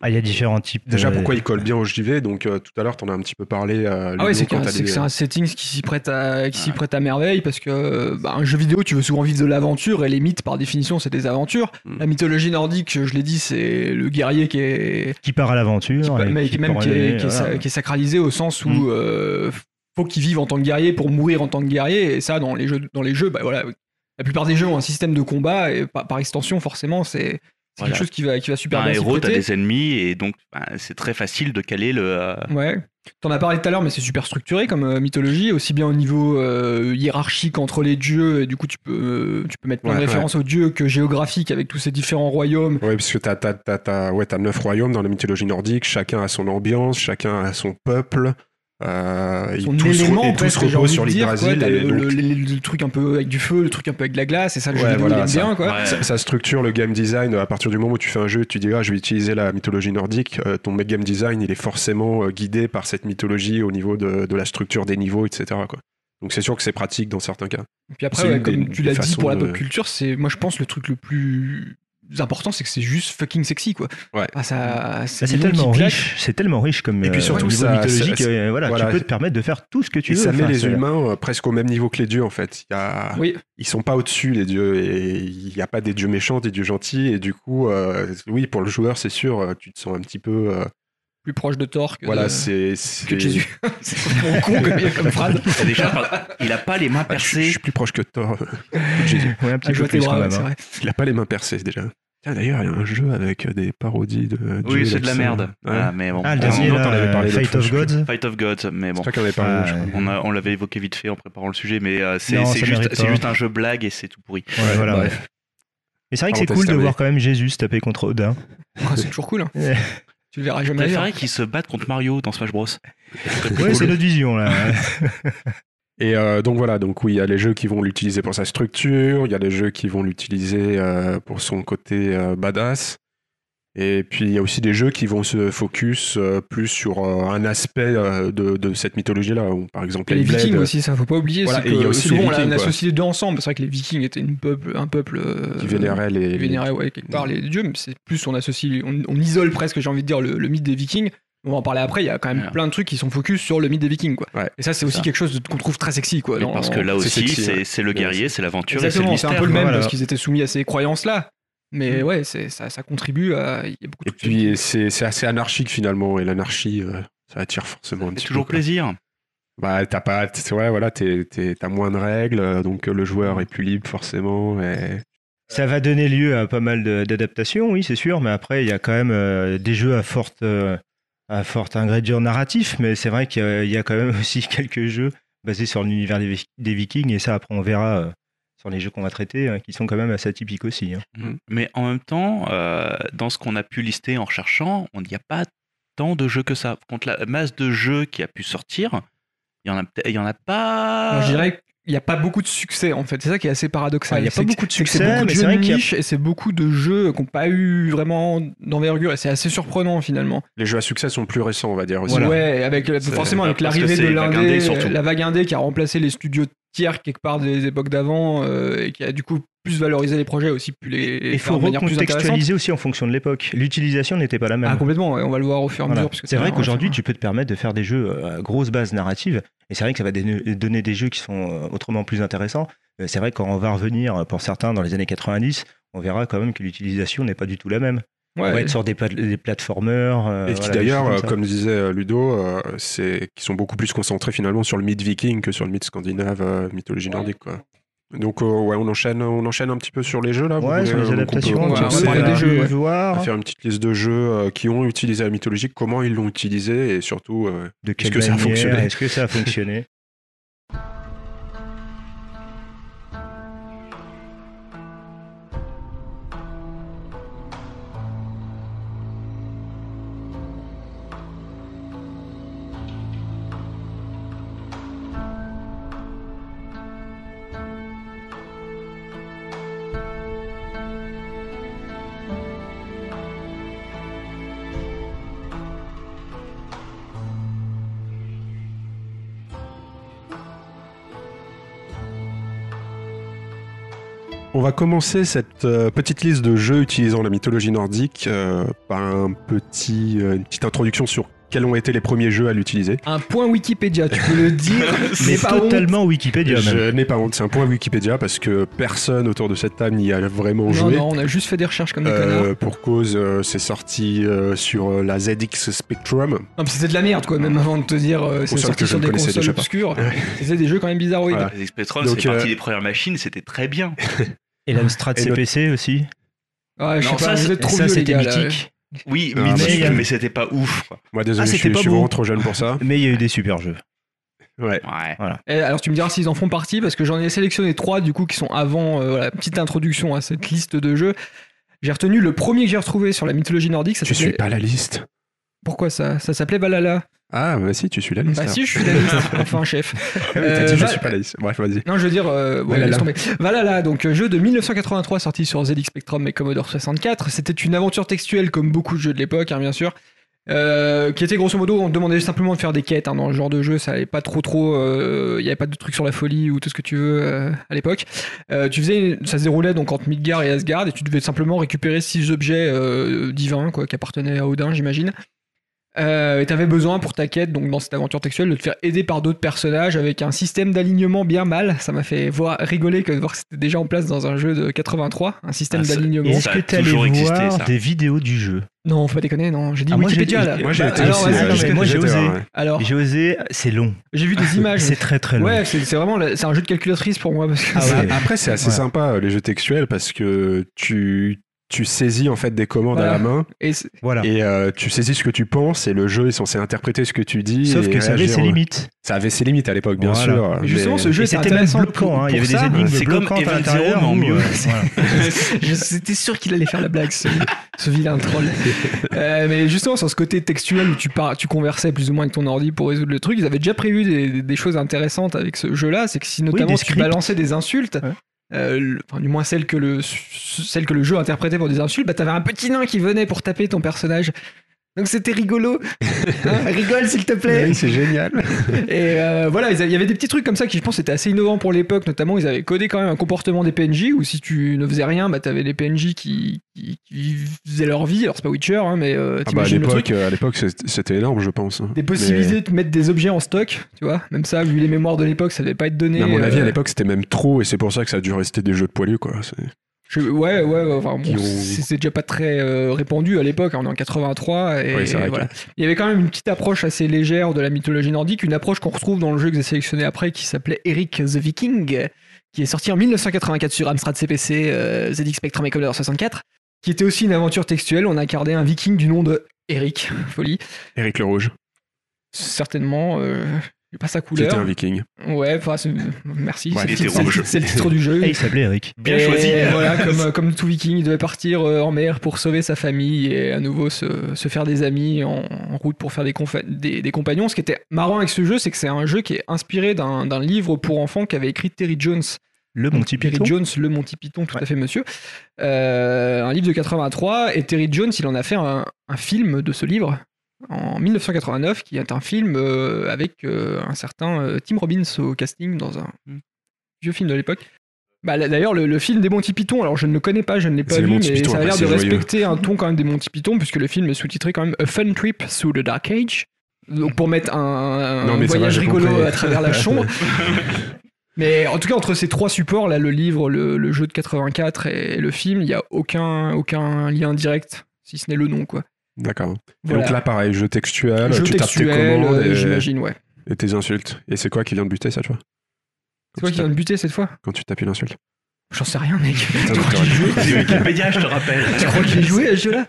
Ah, il y a différents types. déjà de- pourquoi il colle bien au JV. Donc euh, tout à l'heure, t'en as un petit peu parlé. euh, Ah ouais, c'est des- un setting qui s'y prête à, qui s'y Ouais. prête à merveille parce que bah, un jeu vidéo, tu veux souvent vivre de l'aventure et les mythes, par définition, c'est des aventures. Mm. La mythologie nordique, je l'ai dit, c'est le guerrier qui est, Qui part à l'aventure. mais qui même qui est, rêver, qui est sa- voilà. qui est sacralisé au sens où Mm. euh, faut qu'il vive en tant que guerrier pour mourir en tant que guerrier et ça dans les jeux dans les jeux bah voilà la plupart des jeux ont un système de combat et par, par extension forcément c'est c'est Voilà. quelque chose qui va qui va super un bien s'y héros, t'as des ennemis et donc bah, c'est très facile de caler le. euh, Ouais. T'en as parlé tout à l'heure, mais c'est super structuré comme euh, mythologie, aussi bien au niveau euh, hiérarchique entre les dieux, et du coup tu peux, euh, tu peux mettre plein de Ouais, références aux dieux, que géographique avec tous ces différents royaumes. Ouais, parce que t'as, t'as, t'as, t'as- ouais, t'as neuf royaumes dans la mythologie nordique, chacun a son ambiance, chacun a son peuple. Euh, et Son tous, élément, et tous reposent sur et le, donc- le- le- le truc un peu avec du feu, le truc un peu avec de la glace, et ça le jeu Ouais, vidéo voilà, il aime ça. bien quoi. Ouais. Ça, ça structure le game design à partir du moment où tu fais un jeu, tu dis ah je vais utiliser la mythologie nordique. euh, ton game design il est forcément euh, guidé par cette mythologie au niveau de, de la structure des niveaux, etc. Quoi. Donc c'est sûr que c'est pratique dans certains cas. Et puis après, ouais, comme des- tu l'as dit pour la pop culture, c'est moi je pense le truc le plus important, c'est que c'est juste fucking sexy quoi. Ouais. Ah, ça, Bah, c'est tellement riche, c'est tellement riche comme Et puis euh, surtout, niveau ça- mythologique, ça- euh, voilà, voilà. tu peux te permettre de faire tout ce que tu Et veux. ça met Enfin, les humains euh, presque au même niveau que les dieux en fait. Il y a... Oui, Ils sont pas au-dessus les dieux et il n'y a pas des dieux méchants, des dieux gentils et du coup, euh, oui pour le joueur c'est sûr, euh, tu te sens un petit peu... euh, plus proche de Thor que, voilà, de- c'est... que de Jésus. c'est con comme, comme phrase. Déjà, il a pas les mains Ah, je, suis- je percées. suis plus proche que Thor. que Jésus. Ouais, un Ah, petit peu plus bras, quand ouais, même. c'est vrai. Il a pas les mains percées déjà. Tiens, d'ailleurs, il y a un jeu avec euh, des parodies de. Oui, dieux, c'est de la merde. Ouais. Ah, mais bon. Ah, le Ah, dernier, là, t'en avais parlé l'autre of Gods. Fight of Gods, mais bon. C'est avais parlé, Ah. On, a- on l'avait évoqué vite fait en préparant le sujet, mais euh, c'est Non, c'est juste, c'est juste un jeu blague et c'est tout pourri. Ouais, voilà, bref. Mais c'est vrai que c'est cool de voir quand même Jésus se taper contre Odin. Ah, c'est toujours cool. hein. Tu le verras Je jamais préférais qu'ils se battent contre Mario dans Smash Bros. Ouais, c'est notre vision là. Et euh, donc voilà, donc oui, il y a les jeux qui vont l'utiliser pour sa structure, il y a les jeux qui vont l'utiliser euh, pour son côté euh, badass. Et puis il y a aussi des jeux qui vont se focus euh, plus sur euh, un aspect euh, de, de cette mythologie-là, où, par exemple Et les Vikings aussi, ça faut pas oublier. Voilà, c'est et il y a que aussi souvent les on a- on Vikings, quoi. associe les deux ensemble. C'est vrai que les Vikings étaient une peuple, un peuple euh, qui vénérait les. qui vénérait, ouais, quelque part les dieux, mais c'est plus on associe, on, on isole presque, j'ai envie de dire, le, le mythe des Vikings. On va en parler après. Il y a quand même Ouais. plein de trucs qui sont focus sur le mythe des Vikings, quoi. Ouais, Et ça, c'est aussi ça. quelque chose qu'on trouve très sexy, quoi. Dans- parce que là aussi, c'est le guerrier, c'est l'aventure c'est un peu le même Voilà. parce qu'ils étaient soumis à ces croyances-là. Mais Mm. ouais, ça, ça contribue à. Il y a beaucoup de Et puis c'est c'est assez anarchique finalement, et l'anarchie, euh, ça attire forcément un petit toujours peu, quoi. plaisir. Bah, t'as pas, ouais, voilà, t'es- t'es- t'as moins de règles, euh, donc euh, le joueur est plus libre forcément. Et... Ça va donner lieu à pas mal d'adaptations, oui, c'est sûr, mais après, il y a quand même euh, des jeux à forte, euh, à forte ingrédient narratif, mais c'est vrai qu'il y y a quand même aussi quelques jeux basés sur l'univers des, des Vikings, et ça, après, on verra euh, sur les jeux qu'on va traiter, hein, qui sont quand même assez atypiques aussi. hein. Mm. Mais en même temps, euh, dans ce qu'on a pu lister en recherchant, on n'y a pas tant de jeux que ça. Contre la masse de jeux qui a pu sortir, il y en a, il en a pas. Moi, je dirais il n'y a pas beaucoup de succès en fait. C'est ça qui est assez paradoxal. Ouais, il y a C'est pas beaucoup de succès, beaucoup de mais jeux c'est vrai qu'il a- et c'est beaucoup de jeux qui n'ont pas eu vraiment d'envergure et c'est assez surprenant finalement. Les jeux à succès sont plus récents, on va dire. aussi. Voilà. Ouais, avec C'est- forcément avec l'arrivée de l'indé, euh, la vague indé qui a remplacé les studios quelque part des époques d'avant euh, et qui a du coup plus valorisé les projets aussi, plus les Il faut recontextualiser aussi en fonction de l'époque. L'utilisation n'était pas la même. Ah complètement, on va le voir au fur et à Voilà. mesure. C'est vrai qu'aujourd'hui, tu peux te permettre de faire des jeux euh, à grosse base narrative, et c'est vrai que ça va donner des jeux qui sont euh, autrement plus intéressants. C'est vrai que quand on va revenir, pour certains, dans les années 90, on verra quand même que l'utilisation n'est pas du tout la même. On va Ouais, être sur des, plat- des plateformeurs. euh, Et qui voilà, d'ailleurs, euh, comme disait euh, Ludo, euh, c'est qui sont beaucoup plus concentrés finalement sur le mythe viking que sur le mythe scandinave, euh, mythologie nordique. Quoi. Donc euh, ouais, on enchaîne, on enchaîne un petit peu sur les jeux là. Ouais, sur les donc on peut adaptations, on à- des jeux, ouais. voir à faire une petite liste de jeux euh, qui ont utilisé la mythologie, comment ils l'ont utilisé et surtout euh, de quelle que ça a fonctionné? Est-ce que ça a fonctionné? On va commencer cette euh, petite liste de jeux utilisant la mythologie nordique euh, par un petit, euh, une petite introduction sur quels ont été les premiers jeux à l'utiliser. Un point Wikipédia, tu peux le dire, Mais c'est pas honte. totalement Wikipédia même. Je n'ai pas honte, c'est un point Wikipédia parce que personne autour de cette table n'y a vraiment Non, joué. non, on a juste fait des recherches comme des Euh, connards. pour cause, euh, c'est sorti euh, sur la ZX Spectrum. Non, mais c'était de la merde, quoi, même avant de te dire, euh, c'est sorti que sur des consoles obscures. C'était des jeux quand même bizarroïdes. Voilà. Les Spectrum, c'est partie euh, des premières machines, c'était très bien. Et l'Amstrad le- CPC aussi. Ouais, je Non, sais ça, vous êtes trop c'était mythique. Oui, Ah, mythique, mais- mais c'était pas ouf. quoi. Moi, désolé, Ah, je, suis, pas je suis vraiment trop jeune pour ça. Mais il y a eu des super jeux. Ouais. Ouais. Eh, alors tu me diras s'ils en font partie, parce que j'en ai sélectionné trois du coup qui sont avant euh, voilà, petite introduction à cette liste de jeux. J'ai retenu le premier que j'ai retrouvé sur la mythologie nordique. Ça Tu suis pas la liste. Pourquoi ça Ça s'appelait Valhalla? Ah, bah si, tu suis la liste. Bah alors. si, je suis la liste. enfin, chef. Ah oui, t'as Euh, dit je Val- suis pas la liste. Bref, vas-y. Non, je veux dire, euh, ouais, laisse tomber. Valhalla, donc euh, jeu de 1983 sorti sur ZX Spectrum et Commodore 64. C'était une aventure textuelle comme beaucoup de jeux de l'époque, hein, bien sûr. Euh, qui était grosso modo, on te demandait simplement de faire des quêtes hein, dans le genre de jeu, ça allait pas trop trop, euh, il y avait pas de trucs sur la folie ou tout ce que tu veux euh, à l'époque. Euh, tu faisais, ça se déroulait donc entre Midgard et Asgard et tu devais simplement récupérer six objets euh, divins quoi, qui appartenaient à Odin, j'imagine. Euh, et t'avais besoin pour ta quête, donc dans cette aventure textuelle, de te faire aider par d'autres personnages avec un système d'alignement bien mal. Ça m'a fait voir, rigoler que de voir que c'était déjà en place dans un jeu de 83, un système Ah, d'alignement. Est-ce que existé, voir ça. des vidéos du jeu? Non, faut pas déconner, non. J'ai dit Ah, moi, j'ai Wikipédia là. Moi, j'ai Bah, osé. ouais. alors, J'ai osé, c'est long. j'ai vu des images. C'est très très long. Ouais, c'est vraiment, c'est un jeu de calculatrice pour moi parce que Ah ouais. Après, c'est assez Ouais. sympa, euh, les jeux textuels, parce que tu, tu saisis en fait des commandes Voilà. à la main et Voilà. et euh, tu saisis ce que tu penses et le jeu est censé interpréter ce que tu dis. Sauf et que ça avait ses au- limites. Ça avait ses limites à l'époque, bien Voilà. sûr. Mais justement, ce jeu c'était même bloquant. pour- hein. Il y avait des ça. énigmes C'est comme Event. Zero, mais en mieux. euh, C'était sûr qu'il allait faire la blague, ce, ce vilain troll. Euh, mais justement, sur ce côté textuel où tu, par- tu conversais plus ou moins avec ton ordi pour résoudre le truc, ils avaient déjà prévu des, des choses intéressantes avec ce jeu-là. C'est que si notamment des tu balançais des insultes, Ouais. Euh, du moins celles que, le, celles que le jeu interprétait pour des insultes, bah, t'avais un petit nain qui venait pour taper ton personnage. Donc c'était rigolo. Hein, rigole s'il te plaît. Oui, c'est génial. Et euh, voilà, il y avait des petits trucs comme ça qui, je pense, étaient assez innovants pour l'époque. Notamment, ils avaient codé quand même un comportement des PNJ où si tu ne faisais rien, bah, t'avais les PNJ qui, qui, qui faisaient leur vie. Alors, c'est pas Witcher, hein, mais euh, Ah bah, à l'époque, euh, à l'époque, c'est- c'était énorme, je pense. hein. Des possibilités de mettre des objets en stock, tu vois. Même ça, vu les mémoires de l'époque, ça devait pas être donné. À mon avis, euh, à l'époque, c'était même trop, et c'est pour ça que ça a dû rester des jeux de poilus, quoi. Je- ouais, ouais, ouais, enfin, bon, Qui ont- c'est déjà pas très euh, répandu à l'époque. hein, On est en 83 et, Oui, voilà. Il y avait quand même une petite approche assez légère de la mythologie nordique, une approche qu'on retrouve dans le jeu que j'ai sélectionné après qui s'appelait Eric the Viking, qui est sorti en 1984 sur Amstrad CPC, euh, ZX Spectrum et Commodore 64, qui était aussi une aventure textuelle. On incarnait un viking du nom de Eric, folie. Eric le Rouge. Certainement. euh, pas sa Qui était couleur. un viking. Ouais, enfin, merci. Ouais, c'est, le titre- du jeu. Et il s'appelait Eric. Bien Et choisi. Voilà, comme, comme tout viking, il devait partir euh, en mer pour sauver sa famille et à nouveau se, se faire des amis en, en route pour faire des, confa- des, des compagnons. Ce qui était marrant avec ce jeu, c'est que c'est un jeu qui est inspiré d'un livre pour enfants qu'avait écrit Terry Jones. Le Monty Terry Python. Jones, le Monty Python, tout Ouais. à fait, monsieur. Euh, un livre de 83. Et Terry Jones, il en a fait un, un film de ce livre en 1989, qui est un film euh, avec euh, un certain euh, Tim Robbins au casting dans un Mm. vieux film de l'époque. Bah, D'ailleurs, le, le film des Monty Python, alors je ne le connais pas, je ne l'ai pas vu, mais Python, ça a après, l'air de joyeux. respecter un ton quand même des Monty Python, puisque le film est sous-titré quand même A Fun Trip Through the Dark Age. Donc pour mettre un, un Non, mais ça va, voyage rigolo compris. à travers la chambre. Mais en tout cas, entre ces trois supports, là, le livre, le, le jeu de 84 et le film, il n'y a aucun, aucun lien direct, si ce n'est le nom, quoi. D'accord. Voilà. Donc là, pareil, jeu textuel, Jeu tu tapes tes textuel, commandes euh, et, j'imagine, ouais. et tes insultes. Et c'est quoi qui vient de buter cette fois C'est toi qui viens de buter cette fois Quand tu tapes une insulte. J'en sais rien, mec. C'est Wikipédia, je te rappelle. Tu crois que j'ai joué à ce jeu-là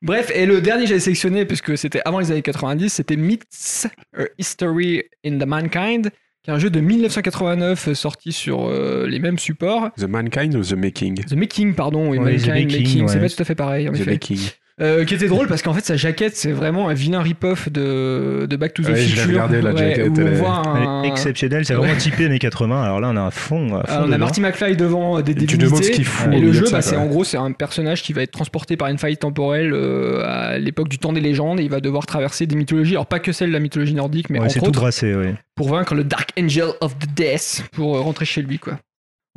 Bref, et le dernier que j'avais sélectionné, puisque c'était avant les années 90, c'était Myths, A History in the Mankind, qui est un jeu de 1989 euh, sorti sur euh, les mêmes supports. The Mankind ou The Making? The Making, pardon, Ouais, The Mankind, Making, Making, c'est pas tout à fait pareil, en The effet. Making. Euh, qui était drôle parce qu'en fait, sa jaquette, c'est vraiment un vilain rip-off de, de Back to the Ouais, je l'ai Future. regardé, la jaquette, où elle on est- voit Elle un... est exceptionnelle, c'est vraiment typé années 80. Alors là, on a un fond. Ah, on a. Marty McFly devant euh, des tu divinités. demandes ce qu'il fout. Et le jeu, bah, c'est en gros, c'est un personnage qui va être transporté par une faille temporelle euh, à l'époque du temps des légendes et il va devoir traverser des mythologies, alors pas que celle de la mythologie nordique, mais Ouais, c'est entre tout autres, brassé, oui. pour vaincre le Dark Angel of the Death pour euh, rentrer chez lui, quoi.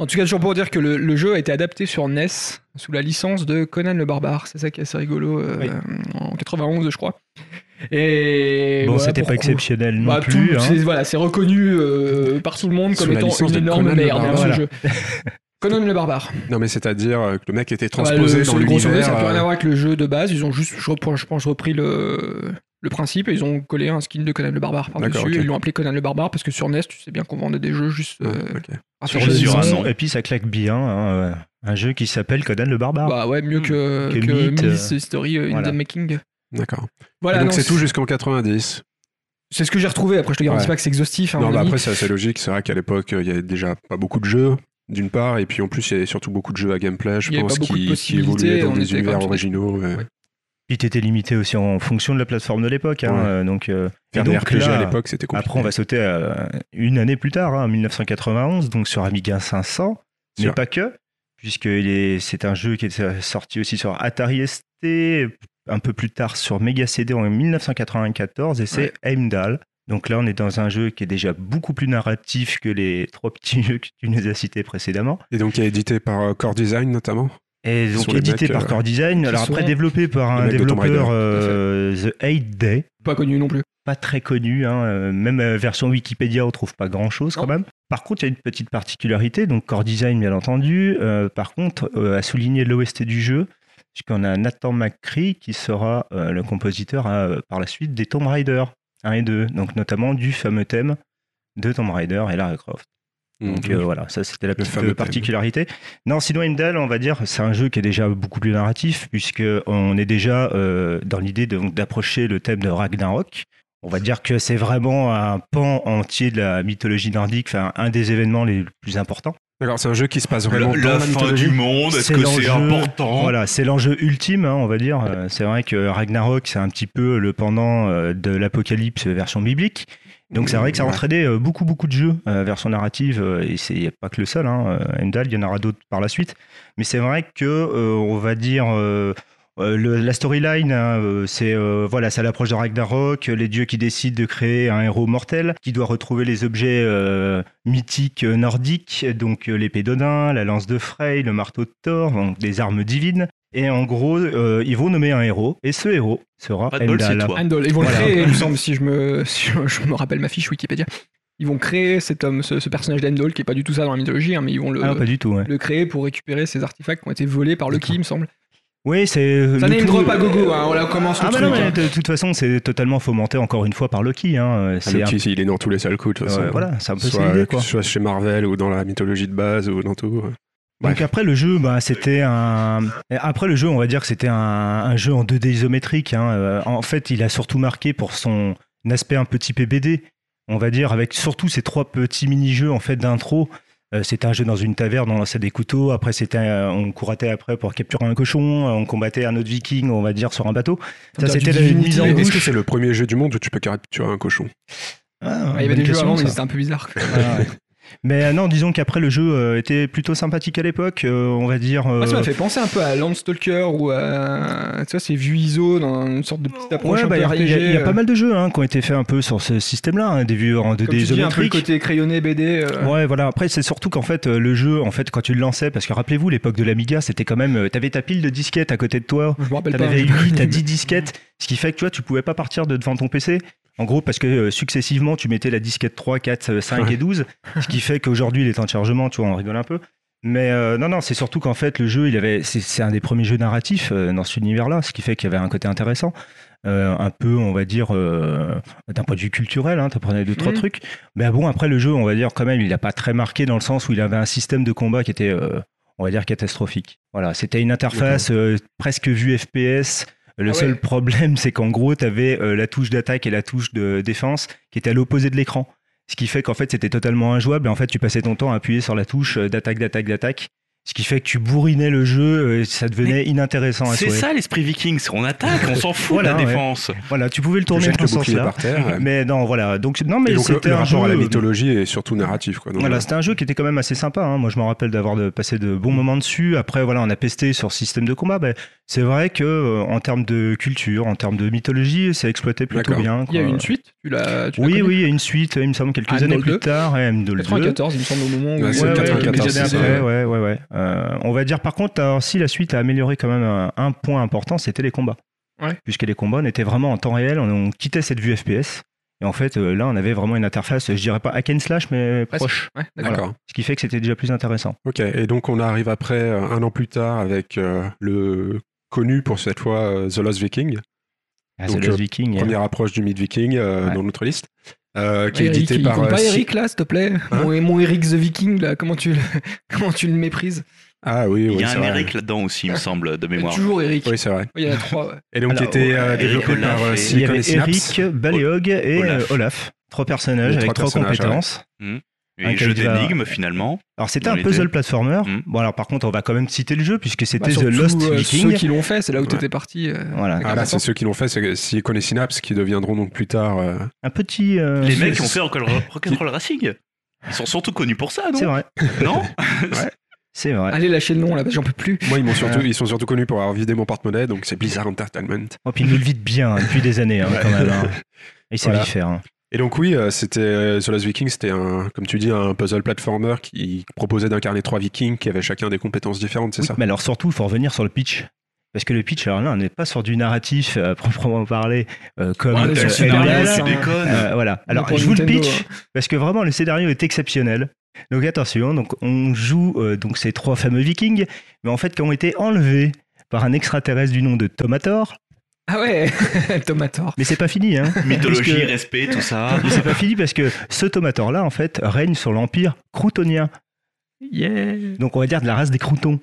En tout cas, toujours pour dire que le, le jeu a été adapté sur NES sous la licence de Conan le Barbare. C'est ça qui est assez rigolo, euh, Oui. en 91, je crois. Et Bon, voilà, c'était pas exceptionnel non Bah, tout- plus. hein. c'est voilà, c'est reconnu euh, par tout le monde comme étant une énorme Conan merde, hein, ce Voilà. jeu. Conan le Barbare. Non, mais c'est-à-dire euh, que le mec était Ah bah, transposé le- dans le l'univers. ça n'a plus rien à voir avec le jeu de base. Ils ont juste, je, reprends- je pense, repris le, le principe et ils ont collé un skin de Conan le Barbare par-dessus. D'accord, ok. et Ils l'ont appelé Conan le Barbare parce que sur NES, tu sais bien qu'on vendait des jeux juste. ouais, euh, ok. à Sur un nom. et puis ça claque bien. hein, euh, Un jeu qui s'appelle Conan le Barbare. Bah ouais, mieux que, Que que Myth, Myth euh, History euh, in voilà. the Making. D'accord. Voilà, Et donc c'est tout jusqu'en 90. C'est ce que j'ai retrouvé. Après, je te garantis Ouais. pas que c'est exhaustif. hein, non, bah après c'est assez logique. C'est vrai qu'à l'époque il y avait déjà pas beaucoup de jeux. D'une part, et puis en plus, il y avait surtout beaucoup de jeux à gameplay, je Il y avait pense, pas beaucoup de qui, qui possibilités, évoluaient dans des univers originaux. ouais. Ouais. Puis t'étais limité aussi en fonction de la plateforme de l'époque. hein, Ouais. Donc, euh, et des donc RPG là, à l'époque, c'était compliqué. Après, on va sauter à une année plus tard, hein, en 1991, donc sur Amiga 500, mais pas que, puisque c'est un jeu qui est sorti aussi sur Atari ST, un peu plus tard sur Mega CD en 1994, et c'est Heimdall. Donc là, on est dans un jeu qui est déjà beaucoup plus narratif que les trois petits jeux que tu nous as cités précédemment. Et donc, qui est édité par euh, Core Design notamment? Et donc édité mecs, par euh, Core Design, alors après développé par un développeur euh, The Eight Day, Pas connu non plus. pas très connu, hein, euh, même version Wikipédia, on trouve pas grand chose quand même. Par contre, il y a une petite particularité, donc Core Design bien entendu. euh, par contre, euh, à souligner l'OST du jeu, puisqu'on a Nathan McCree qui sera euh, le compositeur euh, par la suite des Tomb Raider 1 et 2, donc notamment du fameux thème de Tomb Raider et Lara Croft. Donc Mhm. euh, voilà, ça c'était la Le petite euh, thème. particularité. Non, sinon Heimdall, on va dire, c'est un jeu qui est déjà beaucoup plus narratif, puisque on est déjà euh, dans l'idée d'approcher le thème de Ragnarok. On va dire que c'est vraiment un pan entier de la mythologie nordique, enfin un des événements les plus importants. D'accord, c'est un jeu qui se passe vraiment La, dans la la fin du monde, est-ce C'est que c'est l'enjeu- important? Voilà, c'est l'enjeu ultime, hein, on va dire. Euh, C'est vrai que Ragnarok, c'est un petit peu le pendant de l'apocalypse version biblique. Donc c'est vrai que ça a entraîné euh, beaucoup beaucoup de jeux euh, version narrative euh, et c'est pas que le seul. Hein. Heimdall, il y en aura d'autres par la suite. Mais c'est vrai que euh, on va dire euh, le- la storyline, hein, c'est euh, voilà, c'est l'approche de Ragnarok, les dieux qui décident de créer un héros mortel qui doit retrouver les objets mythiques nordiques, donc l'épée d'Odin, la lance de Frey, le marteau de Thor, donc des armes divines. Et en gros, euh, ils vont nommer un héros, et ce héros sera Pas de bol, c'est Heimdall. toi. Heimdall. Ils vont Voilà. le créer, il me semble, si je me, si je me rappelle ma fiche Wikipédia. Ils vont créer cet homme, ce, ce personnage d'Heimdall, qui est pas du tout ça dans la mythologie, hein, mais ils vont le, Ah, pas du tout, ouais. le créer pour récupérer ces artefacts qui ont été volés par Loki, il me semble. Oui, c'est. Ça le n'est une tout- drop à gogo, hein, on la commence le Ah, bah truc. non, mais hein. de toute façon, c'est totalement fomenté encore une fois par Loki. Hein. Ah, C'est Loki, un- il est dans tous les sales coups, de toute Ouais, façon. voilà, c'est un peu soit, ça l'idée, quoi. que ce soit chez Marvel ou dans la mythologie de base ou dans tout. Donc après le jeu, bah, c'était un. Après le jeu, on va dire que c'était un, un jeu en 2D isométrique. hein. Euh, En fait, il a surtout marqué pour son aspect un petit PBD. on va dire, avec surtout ces trois petits mini-jeux en fait d'intro. Euh, c'était un jeu dans une taverne, on lançait des couteaux. Après, c'était, un- on couratait après pour capturer un cochon. On combattait un autre viking, on va dire, sur un bateau. Ça, c'était la mise en Est-ce que c'est le premier jeu du monde où tu peux capturer un cochon? Ah, il y avait des jeux avant, mais c'était un peu bizarre. Ah, ouais. Mais euh, non, disons qu'après le jeu euh, était plutôt sympathique à l'époque. euh, on va dire. Ça m'a fait penser un peu à Landstalker ou à. Tu vois, c'est vues ISO dans une sorte de petite approche Ouais, bah, il y, a- il y a- il y a RPG, pas mal de jeux hein, qui ont été faits un peu sur ce système-là, hein, des vues en 2D Comme tu dis, un peu le isométriques. côté crayonné BD. euh, Ouais, voilà. Après, c'est surtout qu'en fait, le jeu, en fait, quand tu le lançais, parce que rappelez-vous, l'époque de l'Amiga, c'était quand même. T'avais ta pile de disquettes à côté de toi. Je me rappelle T'en pas. avais j'ai pas 8 à connu, 10 disquettes, ce qui fait que tu vois, tu pouvais pas partir de devant ton PC. En gros, parce que euh, successivement, tu mettais la disquette 3, 4, euh, 5 et 12, ce qui fait qu'aujourd'hui, les temps de chargement, tu vois, on rigole un peu. Mais euh, non, non, c'est surtout qu'en fait, le jeu, il avait, c'est, c'est un des premiers jeux narratifs euh, dans cet univers-là, ce qui fait qu'il y avait un côté intéressant. Euh, un peu, on va dire, euh, d'un point de vue culturel, hein, t'apprenais deux, trois Mhm. trucs. Mais bon, après, le jeu, on va dire, quand même, il n'a pas très marqué dans le sens où il avait un système de combat qui était, euh, on va dire, catastrophique. Voilà, c'était une interface euh, presque vue FPS. Le Ah ouais. seul problème, c'est qu'en gros, tu avais la touche d'attaque et la touche de défense qui étaient à l'opposé de l'écran. Ce qui fait qu'en fait, c'était totalement injouable et en fait, tu passais ton temps à appuyer sur la touche euh, d'attaque, d'attaque, d'attaque. Ce qui fait que tu bourrinais le jeu, euh, ça devenait inintéressant à C'est ça l'esprit viking, c'est on attaque, on s'en fout Voilà, de la ouais. défense. Voilà, tu pouvais le tourner dans le ce sens-là. Mais non, voilà. Donc, non, mais Et donc le, c'était le un rapport à la jeu- mythologie est surtout narratif. Quoi. Donc, Voilà, euh, c'était un jeu qui était quand même assez sympa. hein. Moi, je me rappelle d'avoir passé de bons moments dessus. Après, voilà, on a pesté sur système de combat. Ben, c'est vrai que euh, en termes de culture, en termes de mythologie, c'est exploité plutôt bien. Il y a une suite Tu l'as tu l'as Oui, oui, il y a une suite. Il me semble quelques années plus 2. tard. et M2 94, il me semble, au moment où. Ouais, Ouais, ouais, 94, quelques années c'est après, ça. ouais, ouais, ouais. Euh, on va dire par contre, alors, si la suite a amélioré quand même un, un point important, c'était les combats. Ouais. Puisque les combats, on était vraiment en temps réel, on, on quittait cette vue FPS. Et en fait, euh, là, on avait vraiment une interface, je dirais pas hack and slash, mais Presque. proche. Ouais, d'accord. Ce qui fait que c'était déjà plus intéressant. Ok, et donc on arrive après, un an plus tard, avec euh, le connu pour cette fois euh, The Lost Viking, Ah, Donc, The Lost euh, Viking. première approche du mythe viking euh, Ouais. dans notre liste, euh, qui est Eric, édité il par. pas Eric là, s'il te plaît? Hein mon, mon Eric the Viking là, comment tu le, comment tu le méprises? Ah oui, oui, Il y a un vrai. Eric là-dedans aussi, il me semble, de mémoire. Toujours Eric. Oui, c'est vrai. Oui, Il y en a trois. ouais. Et donc qui était euh, ouais, développé Eric par Olaf y Silicon et Synapse. Eric, Baleog et Olaf. Olaf. Trois personnages avec trois trois personnages, compétences. Et Un jeu d'énigmes finalement. Alors c'était un puzzle platformer. Mm. Bon alors par contre on va quand même citer le jeu puisque Bah, c'était The surtout, Lost euh, Viking. Ceux qui l'ont fait, c'est là où Ouais. t'étais parti. euh. Voilà. Ah là, c'est ceux qui l'ont fait, c'est Silicon et Synapse qui deviendront donc plus tard. euh, Un petit. euh, Les c'est- mecs qui ont fait Rock'n'Roll Racing. Ils sont surtout connus pour ça, C'est non vrai. Non C'est vrai. Allez, lâchez le nom là, parce que j'en peux plus. Moi, ils, surtout, Ouais. ils sont surtout connus pour avoir vidé mon porte-monnaie, donc c'est Blizzard Entertainment. Oh, puis il nous le vide bien hein, depuis des années hein, quand même. hein. Il sait Voilà. y faire. Et donc oui, euh, c'était euh, The Lost Viking, c'était un, comme tu dis, un puzzle platformer qui proposait d'incarner trois Vikings qui avaient chacun des compétences différentes, c'est Oui, ça? Mais alors surtout, il faut revenir sur le pitch. Parce que le pitch, alors là, on n'est pas sur du narratif euh, à proprement parler, euh, comme Ouais, euh, Ring. tu hein. déconnes. Euh, voilà. Alors, pour je vous le pitch parce que vraiment le scénario est exceptionnel. Donc attention, donc on joue euh, donc ces trois fameux Vikings, mais en fait qui ont été enlevés par un extraterrestre du nom de Tomator. Ah ouais, Tomator. Mais c'est pas fini, hein. Mythologie, respect, tout ça. Mais c'est pas fini parce que ce Tomator là, en fait, règne sur l'empire croutonien. Yeah. Donc on va dire de la race des croutons.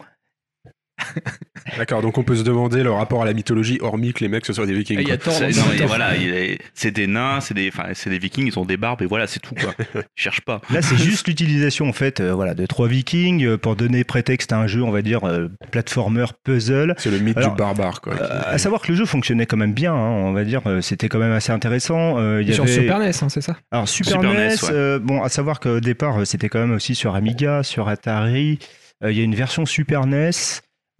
D'accord, donc on peut se demander le rapport à la mythologie, hormis que les mecs ce soient des Vikings. Il y a C'est- non, mais voilà, il est- c'est des nains, c'est des, enfin, c'est des vikings, ils ont des barbes et voilà, c'est tout quoi. Ils cherchent pas. Là, c'est juste l'utilisation en fait, euh, voilà, de trois Vikings euh, pour donner prétexte à un jeu, on va dire euh, platformer puzzle. C'est le mythe Alors, du barbare, quoi. Euh, à savoir que le jeu fonctionnait quand même bien, hein, on va dire, euh, c'était quand même assez intéressant. Euh, il y Sur avait... Super NES, hein, c'est ça? Alors Super, Super NES, NES, ouais. euh, bon, à savoir qu'au départ, c'était quand même aussi sur Amiga, sur Atari. Euh, Il y a une version Super NES.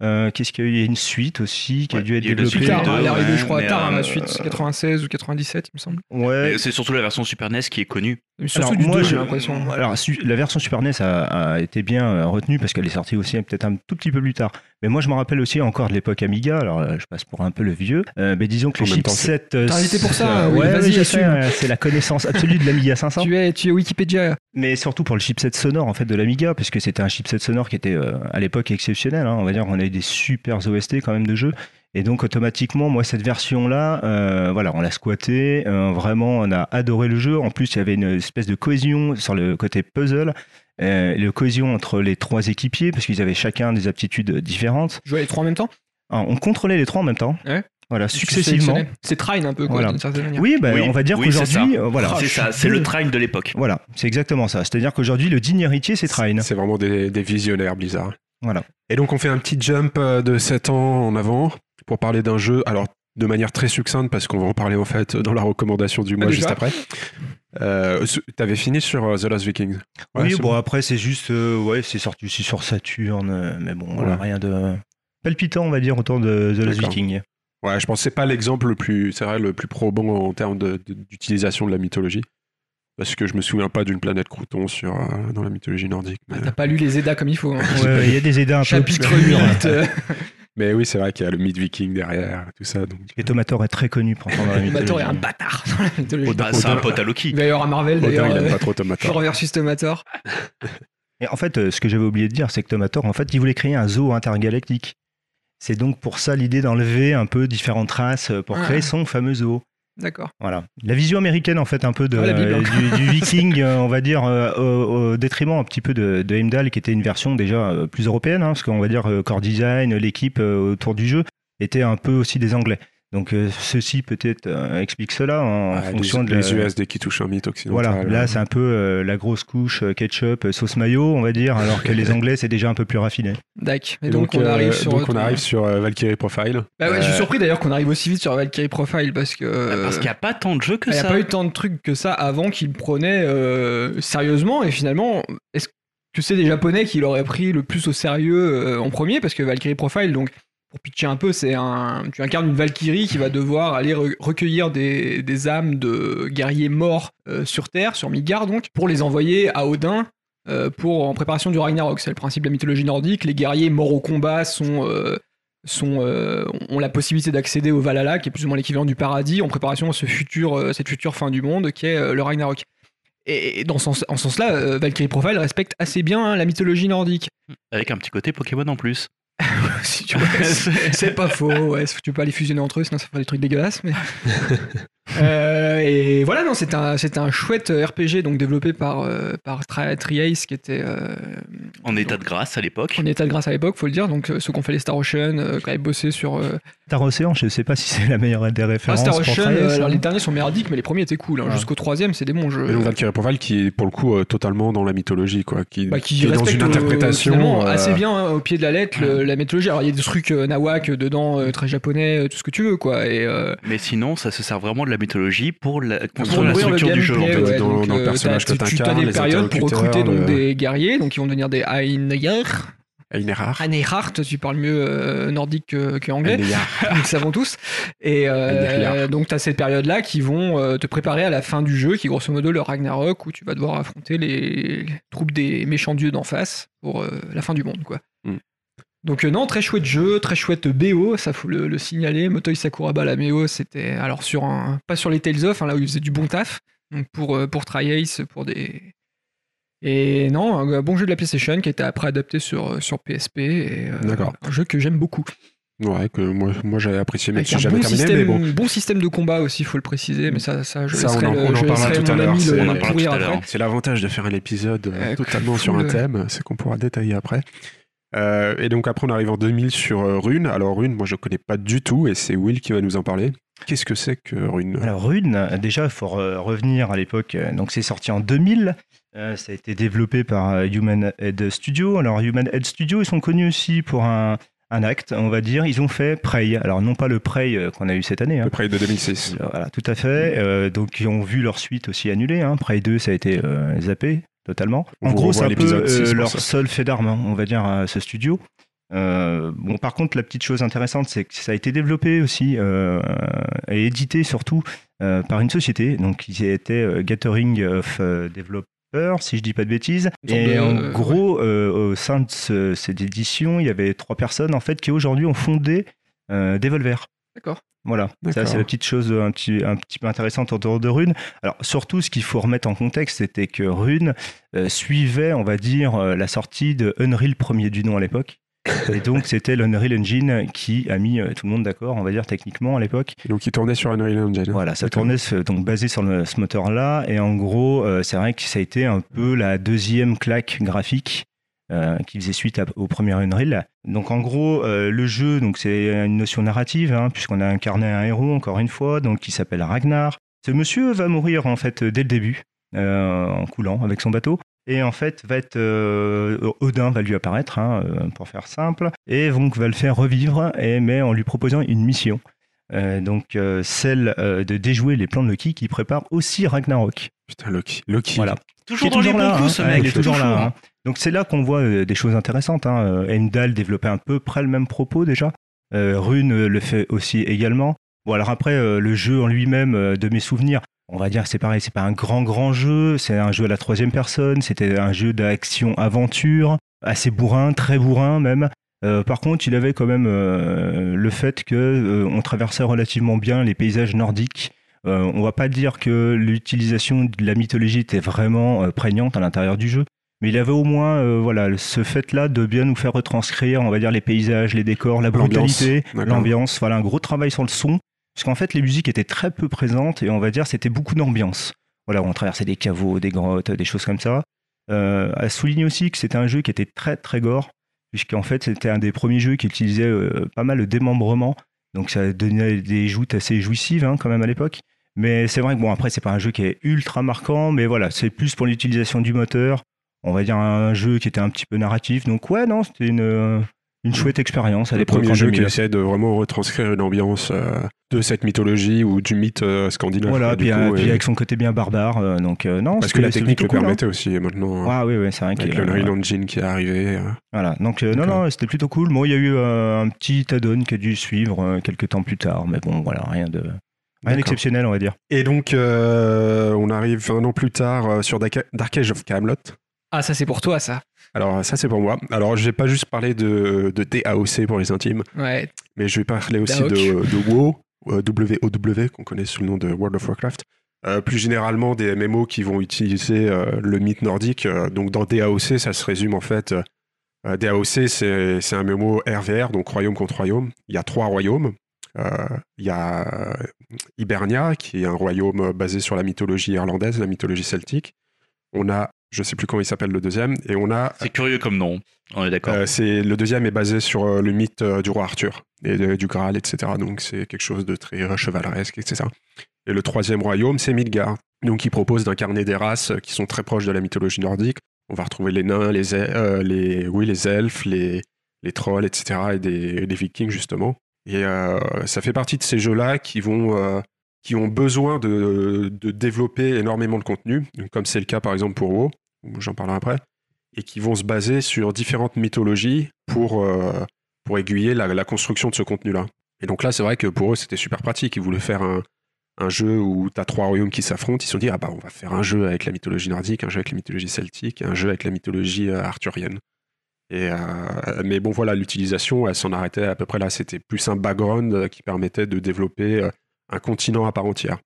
Euh, Qu'est-ce qu'il y a eu? Il y a une suite aussi qui a dû être il y a eu le développée. Tard, hein, elle est arrivée, ouais, je crois, tard, hein, euh, la suite, 96 ou 97, il me semble. Ouais. Mais C'est surtout la version Super NES qui est connue. Alors, du moi, 2, je- j'ai l'impression. Alors, la version Super NES a, a été bien euh, retenue parce qu'elle est sortie aussi peut-être un tout petit peu plus tard. Mais moi, je me rappelle aussi encore de l'époque Amiga. Alors, euh, je passe pour un peu le vieux. Euh, mais disons que En temps, chipsets. euh, T'as invité pour ça, euh, oui, ouais, euh, C'est la connaissance absolue de l'Amiga 500. Tu es, tu es Wikipédia. Mais surtout pour le chipset sonore en fait de l'Amiga, parce que c'était un chipset sonore qui était euh, à l'époque exceptionnel. hein. On va dire qu'on a eu des super OST quand même de jeux. Et donc automatiquement, moi cette version-là, euh, voilà, on l'a squatté. euh, vraiment, on a adoré le jeu. En plus, il y avait une espèce de cohésion sur le côté puzzle, le cohésion entre les trois équipiers, parce qu'ils avaient chacun des aptitudes différentes. Jouer les trois en même temps? Alors, on contrôlait les trois en même temps. Ouais. Voilà, successivement. C'est Trine un peu, quoi, Voilà. d'une certaine manière. Oui, bah, Oui, on va dire oui, c'est qu'aujourd'hui, euh, voilà. c'est ça, c'est le train de l'époque. Voilà, c'est exactement ça. C'est-à-dire qu'aujourd'hui, le digne héritier, c'est Trine. C'est vraiment des, des visionnaires Blizzard. Voilà. Et donc on fait un petit jump euh, de 7 ans en avant pour parler d'un jeu. Alors de manière très succincte parce qu'on va en parler en fait dans la recommandation du mois déjà juste après. Euh, T'avais fini sur euh, The Lost Vikings. Ouais, oui, bon, après, c'est juste, euh, ouais, c'est sorti aussi sur Saturn, euh, mais bon, voilà, rien de palpitant, on va dire, autour de The Lost D'accord. Viking. Ouais, je pense que c'est pas l'exemple le plus, c'est vrai, le plus probant en termes de- de- d'utilisation de, la mythologie. Parce que je me souviens pas d'une planète crouton sur, euh, dans la mythologie nordique. Mais, Ah, T'as pas lu les Eddas comme il faut. hein. Ouais, il y a des Eddas un peu Chapitre obscurs. 8. euh, mais oui, c'est vrai qu'il y a le mythe viking derrière, tout ça. Donc, Et Tomator est très connu pour entendre la mythologie. Tomator est un bâtard dans la mythologie. Bah, c'est un pote à Loki. Avoir un Marvel Odin, d'ailleurs. il aime euh, pas trop Tomator. Thor versus Tomator. Et en fait, ce que j'avais oublié de dire, c'est que Tomator, en fait, il voulait créer un zoo intergalactique. C'est donc pour ça l'idée d'enlever un peu différentes races euh, pour Ah. créer son fameux zoo. D'accord. Voilà. La vision américaine, en fait, un peu de, Bible, hein. du, du viking, euh, on va dire, euh, au, au détriment un petit peu de, de Heimdall, qui était une version déjà plus européenne, hein, parce qu'on va dire core design, l'équipe autour du jeu, était un peu aussi des Anglais. Donc euh, ceci peut-être euh, explique cela en Ouais, fonction les, de les la- US dès qu'ils touchent un mythe occidental. Voilà, là c'est un peu euh, la grosse couche ketchup, sauce mayo, on va dire, alors que les Anglais c'est déjà un peu plus raffiné. Dac. Et, Et donc, on euh, arrive sur. donc on arrive sur euh, Valkyrie Profile. Bah ouais, je suis surpris d'ailleurs qu'on arrive aussi vite sur Valkyrie Profile parce que. Bah, Parce qu'il n'y a pas tant de jeux que Il n'y a ça. pas eu tant de trucs que ça avant qu'ils le prenaient euh, sérieusement et finalement, est-ce que c'est des Japonais qui l'auraient pris le plus au sérieux euh, en premier Parce que Valkyrie Profile, donc pour pitcher un peu, c'est un, tu incarnes une Valkyrie qui va devoir aller re- recueillir des, des âmes de guerriers morts euh, sur Terre, sur Midgard donc, pour les envoyer à Odin euh, pour en préparation du Ragnarok. C'est le principe de la mythologie nordique. Les guerriers morts au combat sont euh, sont, ont la possibilité d'accéder au Valhalla, qui est plus ou moins l'équivalent du paradis, en préparation à ce futur, cette future fin du monde, qui est le Ragnarok. Et, dans ce en ce sens-là, Valkyrie Profile respecte assez bien hein, la mythologie nordique. Avec un petit côté Pokémon en plus. C'est pas faux, ouais, tu peux pas les fusionner entre eux, sinon ça ferait des trucs dégueulasses. Mais... Euh, et voilà, non, c'est un, c'est un chouette RPG donc développé par, euh, par Tri- Triace, qui était euh, En état de grâce à l'époque. en état de grâce à l'époque, faut le dire. Donc euh, ceux qui ont fait les Star Ocean, euh, qui avaient bossé sur euh, Star Ocean, je sais pas si c'est la meilleure des Ah, références. Star pour Ocean, Trace, euh, alors hein. les derniers sont merdiques, mais les premiers étaient cool. hein. Jusqu'au troisième, c'est des bons jeux. Et donc Valkyrie Profile qui est pour le coup euh, totalement dans la mythologie, quoi, qui, Bah, qui, qui est dans une interprétation euh, assez bien hein, au pied de la lettre le- la mythologie. Alors il y a des trucs euh, nawak dedans, euh, très japonais, euh, tout ce que tu veux quoi. Et euh, Mais sinon, ça se sert vraiment de la mythologie pour la, pour construire la structure du jeu. En gameplay, fait. ouais, dans- donc, dans le euh, personnage que tu as des les périodes pour recruter donc interlocuteurs, des guerriers, donc ils vont devenir des Einjar. Einherjar. Einhart, tu parles mieux euh, nordique que, que anglais. Nous le savons tous. Et euh, donc, tu as cette période-là qui vont euh, te préparer à la fin du jeu, qui est grosso modo le Ragnarok, où tu vas devoir affronter les troupes des méchants dieux d'en face pour euh, la fin du monde. quoi. Donc, euh, non, très chouette jeu, très chouette BO, ça faut le, le signaler. Motoi Sakuraba, la BO, c'était alors sur un. Pas sur les Tales of, hein, là où il faisait du bon taf. Donc, pour, euh, pour Tri-Ace, pour des. Et non, un bon jeu de la PlayStation qui a été après adapté sur, sur PSP. Et, euh, D'accord. Un jeu que j'aime beaucoup. Ouais, que moi, moi j'avais apprécié, si un j'avais bon terminé, système, mais bon. bon système de combat aussi, faut le préciser, mais ça, ça je Ça, on laisserai, en- le- on en parlera tout à l'heure, c'est- le, on en le parlera pourrir tout à après. l'heure. C'est l'avantage de faire un épisode euh, Euh, totalement sur un thème, c'est qu'on pourra détailler après. Euh, et donc après on arrive en 2000 sur euh, Rune. Alors Rune, moi je connais pas du tout et c'est Will qui va nous en parler. Qu'est-ce que c'est que Rune? Alors Rune, euh, déjà, il faut re- revenir à l'époque. euh, Donc c'est sorti en 2000. Euh, ça a été développé par euh, Human Head Studio. Alors Human Head Studio, ils sont connus aussi pour un, un acte, on va dire. Ils ont fait Prey. Alors non pas le Prey euh, qu'on a eu cette année. Hein. peu près de 2006. Voilà, tout à fait. Euh, donc ils ont vu leur suite aussi annulée. Hein. Prey 2, ça a été euh, zappé totalement. En vous gros, c'est un peu euh, leur ça. seul fait d'armes, hein, on va dire, à ce studio. Euh, bon, par contre, la petite chose intéressante, c'est que ça a été développé aussi euh, et édité surtout euh, par une société, donc qui était euh, Gathering of Developers, si je dis pas de bêtises. Et de, en euh, gros, euh, au sein de ce- cette édition, il y avait trois personnes en fait qui aujourd'hui ont fondé euh, Devolver. D'accord. Voilà, ça c'est la petite chose un petit, un petit peu intéressante autour de Rune. Alors surtout, ce qu'il faut remettre en contexte, c'était que Rune euh, suivait, on va dire, euh, la sortie de Unreal premier du nom à l'époque. Et donc c'était l'Unreal Engine qui a mis euh, tout le monde d'accord, on va dire techniquement à l'époque. Et donc il tournait sur Unreal Engine. Voilà, ça tournait ce- donc basé sur le- ce moteur-là. Et en gros, euh, c'est vrai que ça a été un peu la deuxième claque graphique euh, qui faisait suite à- au premier Unreal. Donc en gros, euh, le jeu, donc c'est une notion narrative, hein, puisqu'on a incarné un héros encore une fois, donc qui s'appelle Ragnar. Ce monsieur va mourir en fait dès le début, euh, en coulant avec son bateau. Et en fait, va être euh, Odin va lui apparaître, hein, pour faire simple, et donc va le faire revivre, et mais en lui proposant une mission. Euh, donc euh, celle euh, de déjouer les plans de Loki qui prépare aussi Ragnarok. Putain, Loki. Loki. Voilà. Toujours dans les toujours bons là, coups, hein. ce Ouais, mec. il est toujours là. hein. Donc c'est là qu'on voit euh, des choses intéressantes. Hein. Euh, développait à peu près le même propos déjà. Euh, Rune le fait aussi également. Bon alors après le jeu en lui-même, de mes souvenirs, on va dire c'est pareil, c'est pas un grand grand jeu. C'est un jeu à la troisième personne. C'était un jeu d'action aventure, assez bourrin, très bourrin même. Par contre, il avait quand même le fait que on traversait relativement bien les paysages nordiques. On va pas dire que l'utilisation de la mythologie était vraiment prégnante à l'intérieur du jeu, mais il avait au moins euh, voilà ce fait-là de bien nous faire retranscrire, on va dire les paysages, les décors, la brutalité, l'ambiance. Voilà un gros travail sur le son, parce qu'en fait les musiques étaient très peu présentes et on va dire c'était beaucoup d'ambiance. Voilà, on traversait des caveaux, des grottes, des choses comme ça. Euh, à souligner aussi que c'était un jeu qui était très très gore, puisqu'en fait c'était un des premiers jeux qui utilisait euh, pas mal le démembrement, donc ça donnait des joutes assez jouissives hein, quand même à l'époque. Mais c'est vrai que bon après c'est pas un jeu qui est ultra marquant, mais voilà c'est plus pour l'utilisation du moteur. On va dire un jeu qui était un petit peu narratif. Donc ouais non c'était une euh, une chouette expérience à Le l'époque. premier jeu qui 2000. essaie de vraiment retranscrire une ambiance euh, de cette mythologie ou du mythe euh, scandinave. Voilà puis, coup, puis et- avec son côté bien barbare. euh, donc non Parce que la technique le cool, hein. permettait aussi et maintenant. hein, Ah oui oui c'est vrai avec qu'il- le euh, Unreal Engine qui est arrivé. Voilà, donc non, non, c'était plutôt cool. Bon, il y a eu un petit add-on qui a dû suivre quelques temps plus tard, mais bon, voilà, rien de rien d'exceptionnel, on va dire. Et donc, on arrive un an plus tard sur Dark Dark Age of Camelot. Ah, ça c'est pour toi, ça. Alors, ça, c'est pour moi. Alors, je vais pas juste parler de, de DAOC pour les intimes, Ouais. mais je vais parler aussi de, de WoW, euh, WoW, qu'on connaît sous le nom de World of Warcraft. Euh, plus généralement, des MMO qui vont utiliser euh, le mythe nordique. Euh, donc, dans DAOC, ça se résume en fait. euh, DAOC, c'est un MMO RVR, donc royaume contre royaume. Il y a trois royaumes. Euh, Il y a euh, Hibernia, qui est un royaume euh, basé sur la mythologie irlandaise, la mythologie celtique. On a, je sais plus comment il s'appelle le deuxième, et on a C'est curieux comme nom. On est d'accord. euh, c'est le deuxième est basé sur euh, le mythe euh, du roi Arthur et de- du Graal, etc. Donc c'est quelque chose de très chevaleresque, etc. Et le troisième royaume, c'est Midgard. Donc il propose d'incarner des races qui sont très proches de la mythologie nordique. On va retrouver les nains, les, el- les, oui, les elfes, les, les trolls, etc. et des, des vikings justement. Et ça fait partie de ces jeux-là qui vont qui ont besoin de, de développer énormément de contenu, comme c'est le cas par exemple pour WoW, j'en parlerai après et qui vont se baser sur différentes mythologies pour, euh, aiguiller la, construction de ce contenu-là. Et donc là, c'est vrai que pour eux, c'était super pratique. Ils voulaient faire un, jeu où tu as trois royaumes qui s'affrontent. Ils se sont dit, ah bah, on va faire un jeu avec la mythologie nordique, un jeu avec la mythologie celtique, un jeu avec la mythologie euh, arthurienne. Euh, mais bon, voilà, l'utilisation, elle s'en arrêtait à peu près là. C'était plus un background qui permettait de développer un continent à part entière.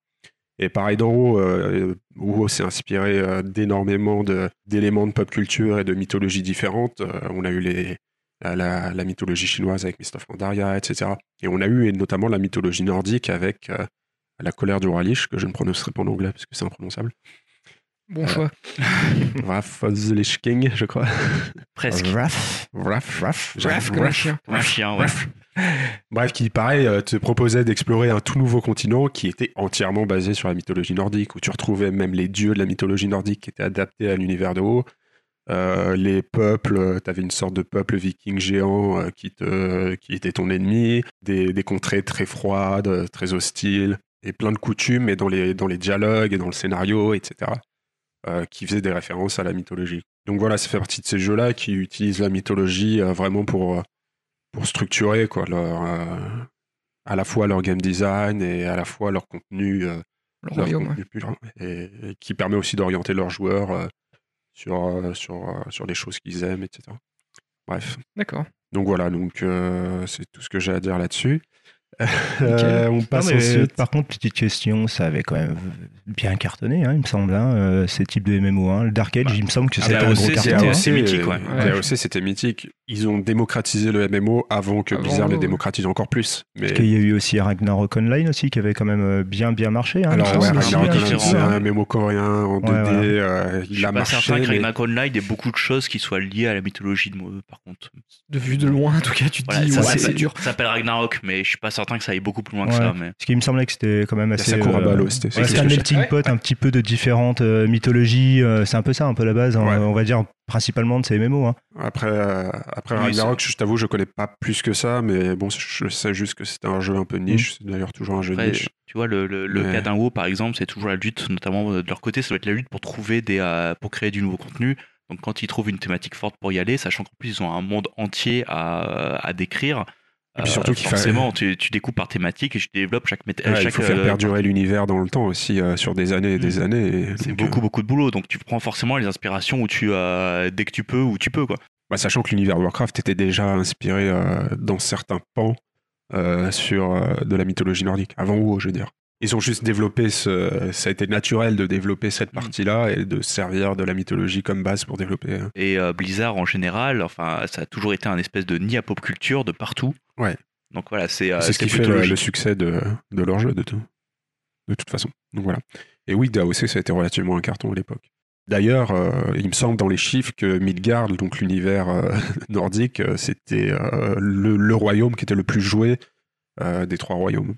Et pareil dans WoW, euh, WoW s'est inspiré euh, d'énormément de- d'éléments de, pop culture et de mythologies différentes. Euh, on a eu les, la, la- la mythologie chinoise avec Mist of Pandaria, etc. Et on a eu et notamment la mythologie nordique avec euh, la colère du roi Lich, que je ne prononcerai pas en anglais parce que c'est imprononçable. Bon choix. Wrath of the Lich King, je crois. Presque. Raph. Wrath, Wrath, Bref, comme un chien. Un chien, ouais. Bref, qui pareil euh, te proposait d'explorer un tout nouveau continent qui était entièrement basé sur la mythologie nordique, où tu retrouvais même les dieux de la mythologie nordique qui étaient adaptés à l'univers de haut. Euh, les peuples, tu avais une sorte de peuple viking géant euh, qui, était ton ennemi, des, contrées très froides, euh, très hostiles, et plein de coutumes, et dans les, dans les dialogues et dans le scénario, etc., euh, qui faisaient des références à la mythologie. Donc voilà, ça fait partie de ces jeux-là qui utilisent la mythologie euh, vraiment pour, euh, pour structurer quoi, leur, euh, à la fois leur game design et à la fois leur contenu, euh, leur royaume. contenu et, et qui permet aussi d'orienter leurs joueurs euh, sur, sur, sur les choses qu'ils aiment, etc. Bref. D'accord. Donc voilà, donc c'est tout ce que j'ai à dire là-dessus. Euh, on passe Non, ensuite. Par contre, petite question, ça avait quand même bien cartonné, hein, il me semble, hein, euh, ces types de MMO. hein. Le Dark Age, Bah, il me semble que ah c'était bah, un gros carton. assez hein. mythique, ouais. Ouais. aussi, c'était mythique. ils ont démocratisé le MMO avant que Avant, Blizzard le démocratise encore plus. Mais Parce qu'il y a eu aussi Ragnarok Online aussi qui avait quand même euh, bien bien marché. hein, alors ouais, c'est Ragnarok bien Online, différent, c'est un MMO coréen en 2D. Ouais, ouais. euh, Je il suis a pas marché. certain que Ragnarok Online ait beaucoup de choses qui soient liées à la mythologie de Mo, par contre. De vue de loin, en tout cas, tu te dis, ça, ouais, s'appelle- c'est dur. ça s'appelle Ragnarok, mais je suis pas certain que ça aille beaucoup plus loin que Ouais. ça. Mais... Parce qu'il me semblait que c'était quand même assez. Sakura euh, Balo, c'était- ouais, c'était c'est un melting Ouais. pot un petit peu de différentes euh, mythologies. euh, c'est un peu ça, un peu la base. hein, Ouais. On va dire principalement de ces MMO. hein. Après, euh, après Oui, Ragnarok, je t'avoue, je connais pas plus que ça, mais bon, je sais juste que c'était un jeu un peu niche. C'est d'ailleurs toujours un jeu Après, niche. tu vois, le, le, le Mais- cas d'un WoW, par exemple, c'est toujours la lutte, notamment euh, de leur côté, ça doit être la lutte pour trouver des, euh, pour créer du nouveau contenu. Donc, quand ils trouvent une thématique forte pour y aller, sachant qu'en plus, ils ont un monde entier à, à décrire. Euh, Et puis surtout qu'il fa- forcément, tu, tu découpes par thématique et tu développes chaque mét- Ouais, chaque, il faut faire euh, perdurer l'univers dans le temps aussi, euh, sur des années et des Mm. années. C'est beaucoup, euh, beaucoup de boulot. Donc, tu prends forcément les inspirations où tu, euh, dès que tu peux, où tu peux, quoi. bah, sachant que l'univers de Warcraft était déjà inspiré euh, dans certains pans euh, sur euh, de la mythologie nordique, avant WoW, je veux dire. Ils ont juste développé ce. Ça a été naturel de développer cette Mm. partie-là et de servir de la mythologie comme base pour développer. euh, Et euh, Blizzard en général, enfin, ça a toujours été un espèce de nid à pop culture de partout. Ouais. Donc voilà, c'est euh, c'est ce qui fait le, succès de, de leur jeu, de, tout, de toute façon. Donc voilà. Et oui, DAOC, ça a été relativement un carton à l'époque. D'ailleurs, euh, il me semble dans les chiffres que Midgard, donc l'univers euh, nordique, c'était euh, le, le royaume qui était le plus joué des trois royaumes.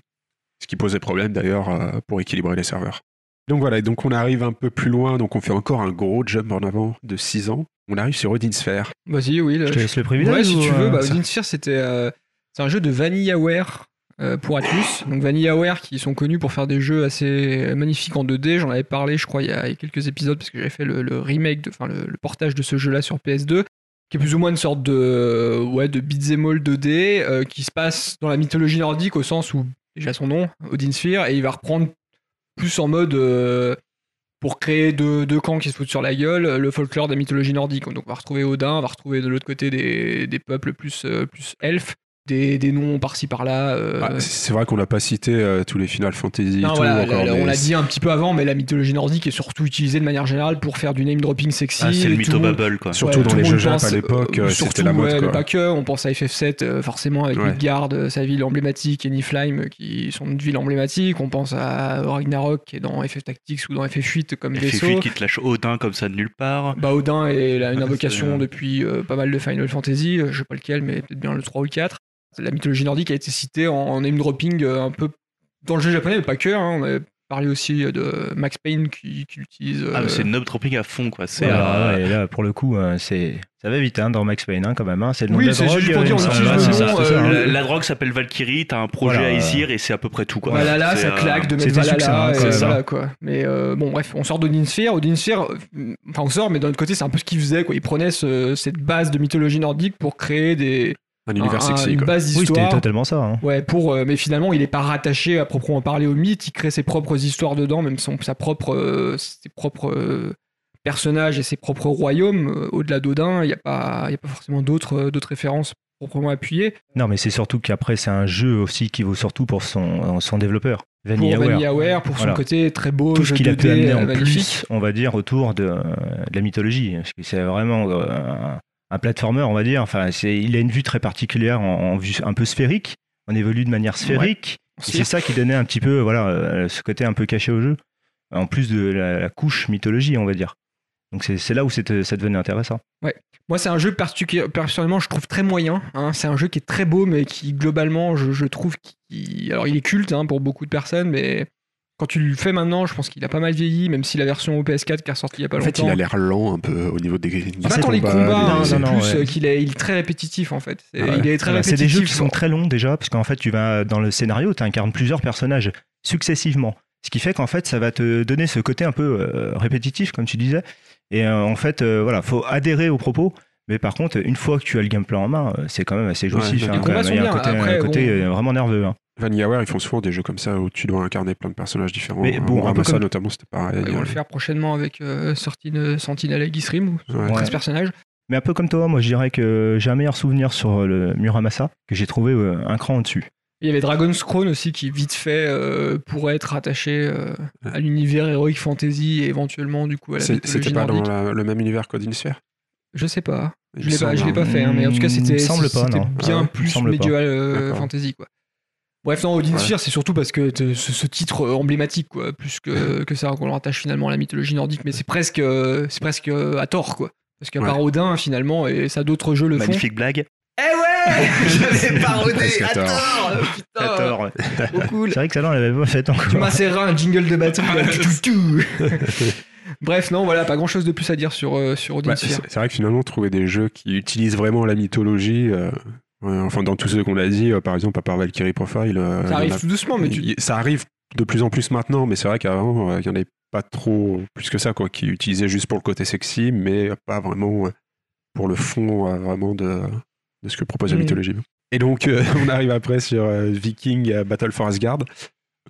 Ce qui posait problème d'ailleurs euh, pour équilibrer les serveurs. Donc voilà, et donc on arrive un peu plus loin, donc on fait encore un gros jump en avant de 6 ans. On arrive sur Odin Sphere. Vas-y, oui. là, Je te laisse le privilège. Ouais, si tu euh, veux, bah, ça- Odin Sphere, c'était euh, c'est un jeu de VanillaWare euh, pour Atlus. Donc VanillaWare qui sont connus pour faire des jeux assez magnifiques en 2D. J'en avais parlé, je crois, il y a, quelques épisodes parce que j'avais fait le, le remake, enfin le, le portage de ce jeu-là sur PS2, qui est plus ou moins une sorte de ouais de beat'em all 2D euh, qui se passe dans la mythologie nordique au sens où déjà son nom, Odin Sphere, et il va reprendre plus en mode euh, pour créer deux, camps qui se foutent sur la gueule, le folklore de la mythologie nordique. Donc on va retrouver Odin, on va retrouver de l'autre côté des, peuples plus, euh, plus elfes, des, des noms par-ci par-là. euh, Ah, c'est- vrai qu'on n'a pas cité euh, tous les Final Fantasy et non, tout voilà, encore, la- la- mais on l'a dit un petit peu avant, mais la mythologie nordique est surtout utilisée de manière générale pour faire du name dropping sexy. Ah, c'est le et tout mytho-bubble, quoi. Surtout Ouais, dans tout les le jeux Jap pense, à l'époque, euh, surtout, c'était la mode. ouais, quoi. mais pas que, on pense à FF7 euh, forcément avec Ouais. Midgard, euh, sa ville emblématique, et Niflheim euh, qui sont une ville emblématique. On pense à Ragnarok qui est dans FF Tactics ou dans FF8 comme Et vaisseau. Fifi qui te lâche Odin comme ça de nulle part. Bah Odin est là, une Ouais, invocation depuis euh, pas mal de Final Fantasy, euh, je sais pas lequel, mais peut-être bien le 3 ou le 4. La mythologie nordique a été citée en, en name dropping euh, un peu dans le jeu japonais, mais pas que. hein. On avait parlé aussi de Max Payne qui, qui l'utilise. Ah, mais euh, c'est une dropping à fond, quoi. C'est Voilà, euh, ouais, et là, pour le coup, euh, c'est ça va vite hein, dans Max Payne hein, quand même. hein. C'est le nom Oui, de la c'est drogue. juste pour dire, il me on utilise le nom, ça, euh, ça, hein. la, la drogue s'appelle Valkyrie, t'as un projet Voilà, à Isir et c'est à peu près tout, quoi. Valhalla, C'est, ça claque de mettre Valhalla, hein, et voilà hein. quoi. Mais euh, bon, bref, on sort d'Odin Sphere. Odin Sphere, enfin on sort, mais d'un autre côté, c'est un peu ce qu'il faisait quoi. Il prenait ce- cette base de mythologie nordique pour créer des, Un univers un- un- sexy. une quoi. base Oui, c'était d'histoire. totalement ça. hein. Ouais, pour, euh, mais finalement, il n'est pas rattaché à proprement parler au mythe. Il crée ses propres histoires dedans, même son, sa propre, euh, ses propres euh, personnages et ses propres royaumes. Euh, Au-delà d'Odin, il n'y a, pas- il y a pas forcément d'autres euh, d'autres références proprement appuyées. Non, mais c'est surtout qu'après, c'est un jeu aussi qui vaut surtout pour son, son développeur, Pour VanillaWare. VanillaWare, pour Voilà. son côté très beau, Tout ce jeu qu'il a 2D, pu amener en magnifique. plus, on va dire, autour de, de la mythologie. Parce que c'est vraiment euh, un, un platformer, on va dire. Enfin, c'est, il a une vue très particulière en, en vue un peu sphérique. On évolue de manière sphérique. Et c'est ça qui donnait un petit peu, voilà, euh, ce côté un peu caché au jeu. En plus de la, la couche mythologie, on va dire. Donc c'est, c'est là où ça devenait intéressant. Moi, c'est un jeu particulier, personnellement, je trouve très moyen. hein. C'est un jeu qui est très beau, mais qui, globalement, je, je trouve qu'il. Alors, il est culte hein, pour beaucoup de personnes, mais quand tu le fais maintenant, je pense qu'il a pas mal vieilli, même si la version PS4 qui est ressortie il y a pas En fait, longtemps. il a l'air lent un peu au niveau des. C'est pas tant les combats, hein, c'est plus ouais. euh, qu'il est, il est très répétitif en fait. C'est- Ah ouais. Il est très Voilà, c'est des jeux qui sont très longs déjà, parce qu'en fait, tu vas dans le scénario, tu incarnes plusieurs personnages successivement. Ce qui fait qu'en fait, ça va te donner ce côté un peu euh, répétitif, comme tu disais. Et euh, en fait, euh, voilà, faut adhérer aux propos. Mais par contre, une fois que tu as le gameplay en main, c'est quand même assez jouissif. Ouais, hein, les combats même. sont Il y a un bien. côté, Après, un côté bon. vraiment nerveux. hein. VanillaWare, ils font souvent des jeux comme ça où tu dois incarner plein de personnages différents. Mais bon, un peu Ramassa, comme- notamment, c'était pareil. Ils vont le faire prochainement avec euh, Sortine- Sentinel et Grisrim, où Ouais. 13 Ouais. personnages. Mais un peu comme toi, moi je dirais que j'ai un meilleur souvenir sur le Muramasa, que j'ai trouvé euh, un cran au-dessus. Il y avait Dragon's Crown aussi qui, vite fait, euh, pourrait être attaché euh, à l'univers Heroic Fantasy et éventuellement, du coup, à la C'était pas dans la- le même univers qu'Odin Sphere Je sais pas. Il Je l'ai pas, fait, hein, mais en tout cas, me c'était bien Ah ouais, plus euh, D'accord. fantasy, quoi. Bref, non, Odin Ouais. Sphere, c'est surtout parce que ce, ce titre emblématique, quoi, plus que, que ça qu'on le rattache finalement à la mythologie nordique, mais c'est presque, euh, c'est presque euh, à tort, quoi. Parce qu'à Ouais. part Odin, finalement, et ça d'autres jeux le font. Magnifique blague. Eh ouais J'avais parodé à tort. tort Putain À tort, ouais. Trop cool C'est vrai que ça, on l'avait pas fait encore. Tu m'inséreras un jingle de tout. Bref, non, voilà, pas grand chose de plus à dire sur, euh, sur Odin Bah, Sphere. c'est c'est vrai que finalement, trouver des jeux qui utilisent vraiment la mythologie, euh, ouais, enfin dans tous ceux qu'on a dit, euh, par exemple, à part Valkyrie Profile, euh, Ça arrive a- tout doucement, mais tu. ça arrive de plus en plus maintenant, mais c'est vrai qu'avant, euh, il y en avait pas trop plus que ça, quoi, qui utilisaient juste pour le côté sexy, mais pas vraiment euh, pour le fond euh, vraiment de, de ce que propose la Mhm. mythologie. Et donc, euh, on arrive après sur euh, Viking euh, Battle for Asgard,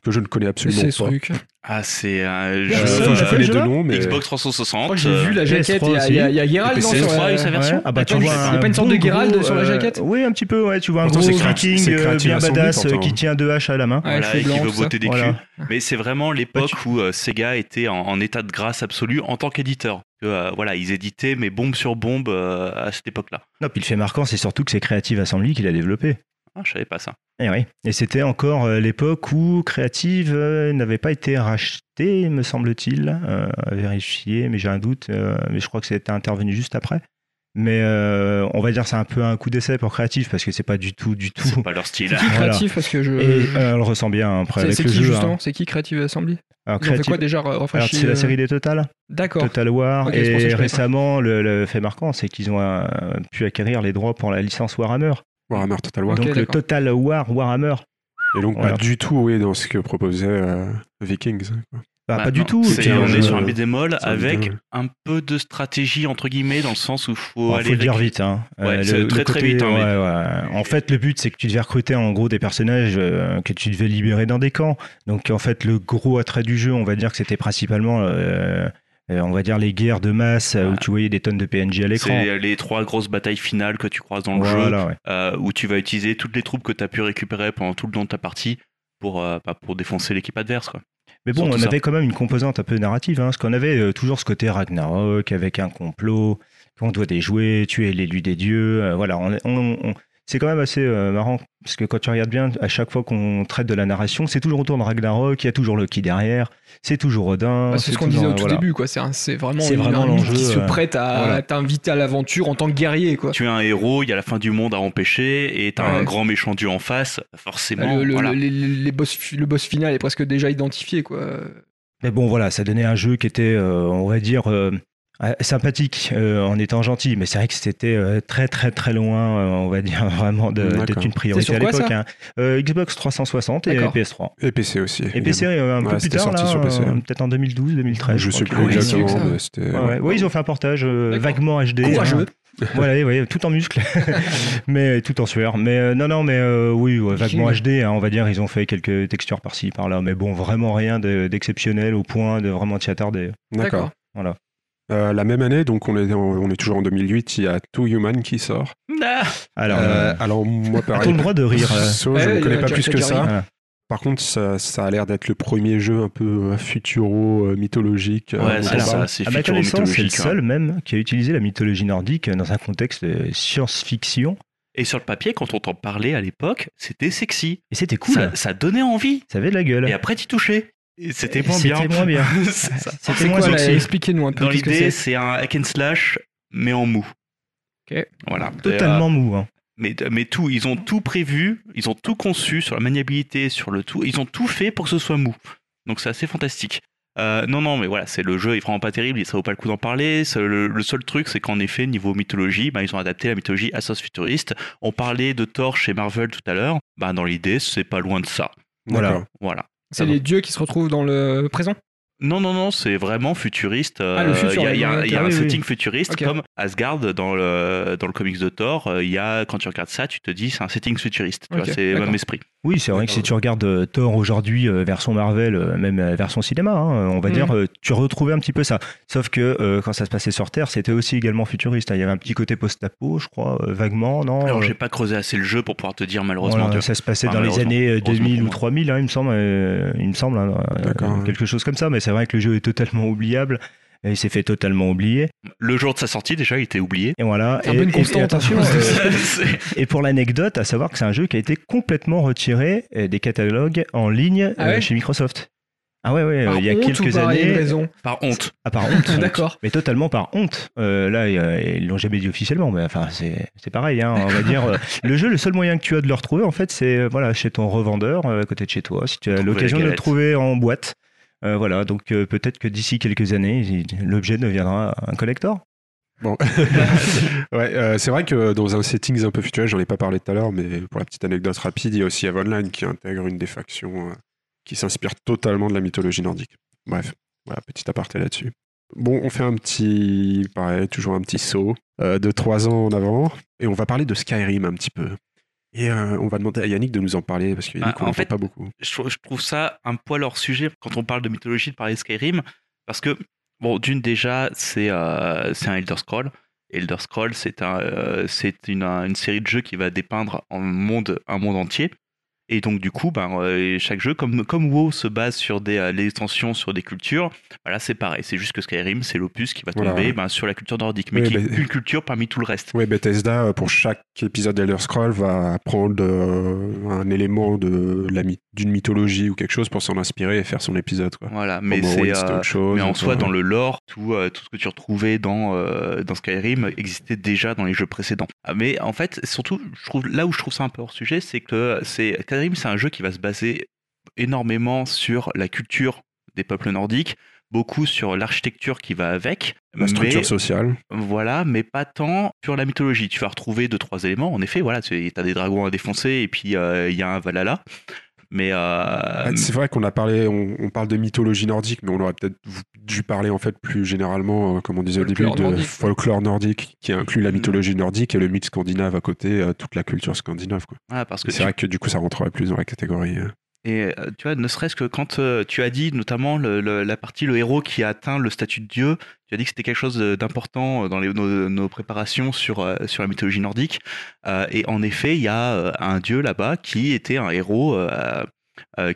que je ne connais absolument C'est ce pas. truc. Ah, c'est un jeu. Enfin, je connais jeu deux là noms, mais Xbox Je 360. crois que j'ai vu la euh, jaquette, il y a, PS3 il y a, il y a Geralt Et non, PS3, sur la- il y a sa version Ah bah tu Attends, vois il y a un pas une sorte de Geralt gros, sur la euh, jaquette Oui, un petit peu, ouais. Tu vois un Pourtant, gros viking c'est euh, bien badass euh, qui tient deux haches à la main. Ouais, Voilà, et qui veut botter des culs. Mais c'est vraiment l'époque où Sega était en, état de grâce absolue en tant qu'éditeur. Euh, voilà, ils éditaient, mais bombe sur bombe euh, à cette époque-là. Non, puis le fait marquant, c'est surtout que c'est Creative Assembly qui l'a développé. Ah, je savais pas ça. Et oui. Et c'était encore euh, l'époque où Creative euh, n'avait pas été racheté, me semble-t-il, euh, à vérifier, mais j'ai un doute. euh, mais je crois que c'était intervenu juste après. Mais euh, on va dire que c'est un peu un coup d'essai pour Creative parce que c'est pas du tout, du tout. C'est pas leur style. C'est qui Voilà. créatif parce que je. Et je- euh, on le ressent bien après c'est avec c'est le qui jeu. justement? Hein. C'est qui Creative Assembly? Alors, Creative- quoi déjà c'est la série des Total. D'accord. Total War. Et récemment, le, le fait marquant, c'est qu'ils ont pu acquérir les droits pour la licence Warhammer. Warhammer Total War. Donc le. Total War Warhammer. Et donc, Voilà. pas du tout, oui, dans ce que proposait euh, Vikings. quoi. Bah, Bah, pas du non, tout. c'est- c'est un on jeu- est sur un un avec un peu de stratégie entre guillemets dans le sens où il faut Bon, aller faut le dire vite. Hein. Ouais, c'est très, très vite, hein, ouais, mais- ouais. En fait, le but, c'est que tu devais recruter en gros des personnages euh, que tu devais libérer dans des camps. Donc, en fait, le gros attrait du jeu, on va dire que c'était principalement, euh, on va dire, les guerres de masse euh, où tu voyais des tonnes de PNJ à l'écran. C'est les trois grosses batailles finales que tu croises dans le jeu, ouais. euh, où tu vas utiliser toutes les troupes que tu as pu récupérer pendant tout le long de ta partie pour, euh, bah, pour défoncer l'équipe adverse. Quoi. Mais bon, on ça. avait quand même une composante un peu narrative, hein, parce qu'on avait euh, toujours ce côté Ragnarok avec un complot qu'on doit déjouer, tuer l'élu des dieux. euh, voilà, on, on- on- c'est quand même assez euh, marrant, parce que quand tu regardes bien, à chaque fois qu'on traite de la narration, c'est toujours autour de Ragnarok, il y a toujours Loki derrière, c'est toujours Odin. Bah, c'est ce qu'on disait au tout voilà. début, quoi. C'est vraiment, C'est une- vraiment un l'enjeu, qui se euh, prête à voilà. t'inviter à l'aventure en tant que guerrier, quoi. Tu es un héros, il y a la fin du monde à empêcher, et tu as Ouais. un grand méchant dieu en face, forcément. Le, le- voilà. le- les- les boss, le boss final est presque déjà identifié, quoi. Mais bon, voilà, ça donnait un jeu qui était, euh, on va dire, euh, euh, sympathique euh, en étant gentil, mais c'est vrai que c'était euh, très très très loin, euh, on va dire vraiment d'être une priorité sur à l'époque. hein. Euh, Xbox 360 et D'accord. PS3. Et PC aussi. Et PC euh, un Ouais, peu plus c'était tard, sorti là, sur PC. euh, peut-être en 2012, 2013. je sais crois plus Ah oui, exactement. Ouais, ouais. Ouais, ils ont fait un portage euh, vaguement HD. Courageux. voilà, ouais, tout en muscle, mais tout en sueur. Mais euh, non, non, mais euh, oui, ouais, vaguement. HD, hein, on va dire, ils ont fait quelques textures par-ci, par-là, mais bon, vraiment rien de- d'exceptionnel au point de vraiment t'y attarder. D'accord. Voilà. Euh, la même année, donc on est, en- on est toujours en 2008, il y a Two Human qui sort. Ah Alors, Euh, euh, alors moi, pareil. le droit de rire. So, je ne connais pas plus que ça. Voilà. Par contre, ça, ça a l'air d'être le premier jeu un peu futuro mythologique. euh, Ouais, c'est ça, c'est À ma connaissance, c'est le futuro-mythologique, hein. seul même qui a utilisé la mythologie nordique dans un contexte science-fiction. Et sur le papier, quand on t'en parlait à l'époque, c'était sexy. Et c'était cool. Ça, ça donnait envie. Ça avait de la gueule. Et après, tu touchais. Et c'était moins C'était bien. moins bien. C'était C'est moins. Expliquez-nous un peu. Dans l'idée, c'est c'est un hack and slash, mais en mou. Ok. Voilà. Totalement mou. hein. Mais, mais tout, ils ont tout prévu, ils ont tout conçu sur la maniabilité, sur le tout. Ils ont tout fait pour que ce soit mou. Donc c'est assez fantastique. Euh, non, non, mais voilà, c'est le jeu est vraiment pas terrible, ça vaut pas le coup d'en parler. C'est Le, le seul truc, c'est qu'en effet, niveau mythologie, bah, ils ont adapté la mythologie à sauce futuriste. On parlait de Thor chez Marvel tout à l'heure. Bah, dans l'idée, c'est pas loin de ça. Voilà. Voilà. C'est Ah les dieux qui se retrouvent dans le présent? Non, non, non, c'est vraiment futuriste. Ah, le Euh, futur, Il y a, il y a un- ok, il y a un oui, oui. setting futuriste comme Asgard dans le, dans le comics de Thor. euh, Il y a, quand tu regardes ça, tu te dis c'est un setting futuriste. C'est le même esprit. Oui, c'est vrai que si tu regardes euh, Thor aujourd'hui, version Marvel, même version cinéma, hein, on va Mhm. dire, tu retrouvais un petit peu ça. Sauf que euh, quand ça se passait sur Terre, c'était aussi également futuriste. hein. Il y avait un petit côté post-apo, je crois, euh, vaguement, non Alors, Euh, j'ai pas creusé assez le jeu pour pouvoir te dire malheureusement. voilà, ça se passait Enfin, dans les années euh, Heureusement 2000 pour ou moi. 3000, hein, il me semble, euh, il me semble hein, euh, D'accord. quelque chose comme ça. Mais c'est vrai que le jeu est totalement oubliable. Et il s'est fait totalement oublier. Le jour de sa sortie, déjà, il était oublié. Et voilà. C'est un et, peu une et- et constante, attention, hein. euh, C'est- et pour l'anecdote, à savoir que c'est un jeu qui a été complètement retiré euh, des catalogues en ligne Ah euh, ouais chez Microsoft. Ah ouais, ouais, euh, Par il y a honte ou quelques par années. raison Par honte. Ah, par honte. D'accord. Mais totalement par honte. Euh, là, euh, ils l'ont jamais dit officiellement, mais enfin, c'est c'est pareil. Hein, on va dire, euh, le jeu, le seul moyen que tu as de le retrouver, en fait, c'est euh, voilà, chez ton revendeur, euh, à côté de chez toi, si tu as l'occasion de le trouver en boîte. Euh, voilà, donc euh, peut-être que d'ici quelques années, l'objet deviendra un collector. Bon. ouais, euh, c'est vrai que dans un settings un peu futurel, j'en ai pas parlé tout à l'heure, mais pour la petite anecdote rapide, il y a aussi Eve Online qui intègre une des factions euh, qui s'inspire totalement de la mythologie nordique. Bref, voilà, petit aparté là-dessus. Bon, on fait un petit, pareil, toujours un petit saut euh, de trois ans en avant, et on va parler de Skyrim un petit peu. Et euh, on va demander à Yannick de nous en parler, parce que Yannick, Ah, on en en fait- pas beaucoup. je, trou- je trouve ça un poil hors sujet quand on parle de mythologie de parler de Skyrim parce que bon d'une déjà c'est euh, c'est un Elder Scroll Elder Scroll c'est un euh, c'est une, un- une série de jeux qui va dépeindre un monde un monde entier et donc du coup ben euh, chaque jeu comme comme WoW se base sur des euh, les extensions sur des cultures bah là c'est pareil c'est juste que Skyrim c'est l'opus qui va Voilà, tomber ben, sur la culture nordique mais Oui, qui est une culture parmi tout le reste Ouais, Bethesda, euh, pour chaque épisode d'Elder Scroll, va prendre euh, un élément de d'une mythologie ou quelque chose pour s'en inspirer et faire son épisode. Quoi. voilà mais c'est euh. Mais en soi, euh, dans le lore, tout, euh, tout ce que tu retrouvais dans, euh, dans Skyrim existait déjà dans les jeux précédents. Ah, Mais en fait, surtout, je trouve, là où je trouve ça un peu hors sujet, c'est que c'est, Skyrim, c'est un jeu qui va se baser énormément sur la culture des peuples nordiques, beaucoup sur l'architecture qui va avec. la structure mais- sociale. voilà, mais pas tant sur la mythologie. Tu vas retrouver deux, trois éléments. En effet, voilà, tu as des dragons à défoncer et puis euh, il y a un Valhalla. Mais euh, Ah, c'est vrai qu'on a parlé, on, on parle de mythologie nordique, mais on aurait peut-être dû parler en fait plus généralement, euh, comme on disait au début, Folklore de nordique. folklore nordique, qui inclut la mythologie nordique et le mythe scandinave à côté, euh, toute la culture scandinave. Quoi. voilà, parce que C'est tu- vrai que du coup, ça rentrerait plus dans la catégorie. Et euh, tu vois, ne serait-ce que quand euh, tu as dit notamment la partie le héros qui a atteint le statut de dieu, tu as dit que c'était quelque chose d'important euh, dans nos, préparations sur, sur la mythologie nordique. Et en effet, il y a un dieu là-bas qui était un héros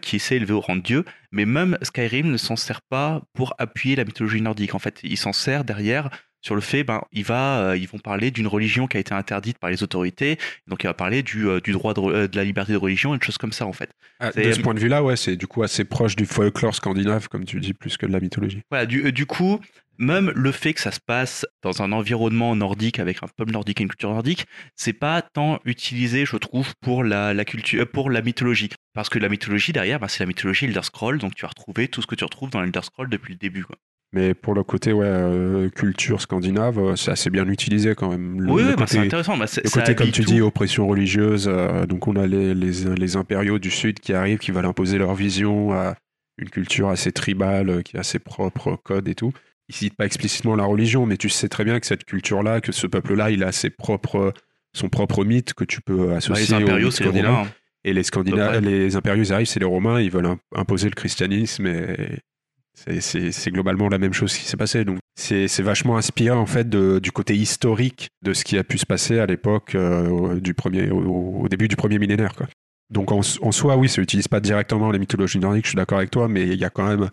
qui s'est élevé au rang de dieu. Mais même Skyrim ne s'en sert pas pour appuyer la mythologie nordique. En fait, il s'en sert derrière sur le fait, ben, il va, euh, ils vont parler d'une religion qui a été interdite par les autorités. Donc, il va parler du, euh, du droit de, euh, de la liberté de religion et de choses comme ça, en fait. Ah, de ce point de vue-là, ouais, c'est du coup assez proche du folklore scandinave, comme tu dis, plus que de la mythologie. Voilà, du, du coup, même le fait que ça se passe dans un environnement nordique avec un peuple nordique et une culture nordique, c'est pas tant utilisé, je trouve, pour la, la culture, pour la mythologie. Parce que la mythologie derrière, bah, c'est la mythologie Elder Scroll, donc tu vas retrouver tout ce que tu retrouves dans Elder Scroll depuis le début. Quoi. Mais pour le côté ouais, euh, culture scandinave, euh, c'est assez bien utilisé quand même. Le, oui, le bah, c'est intéressant. Bah, le côté, comme tu tout. dis, oppression religieuse. euh, donc on a les, les, les impériaux du Sud qui arrivent, qui veulent imposer leur vision à une culture assez tribale, qui a ses propres codes et tout. Ils citent pas explicitement la religion, mais tu sais très bien que cette culture-là, que ce peuple-là, il a ses propres, son propre mythe que tu peux Bah, associer les au impériaux, c'est les hein. Et les Scandinaves, les impériaux, ils arrivent, c'est les Romains, ils veulent im- imposer le christianisme et c'est- globalement la même chose qui s'est passé. Donc c'est vachement inspiré en fait de- du côté historique de ce qui a pu se passer à l'époque euh, du premier, au, au début du premier millénaire. Quoi. Donc en, en soi, oui, ça n'utilise pas directement les mythologies nordiques, je suis d'accord avec toi, mais il y a quand même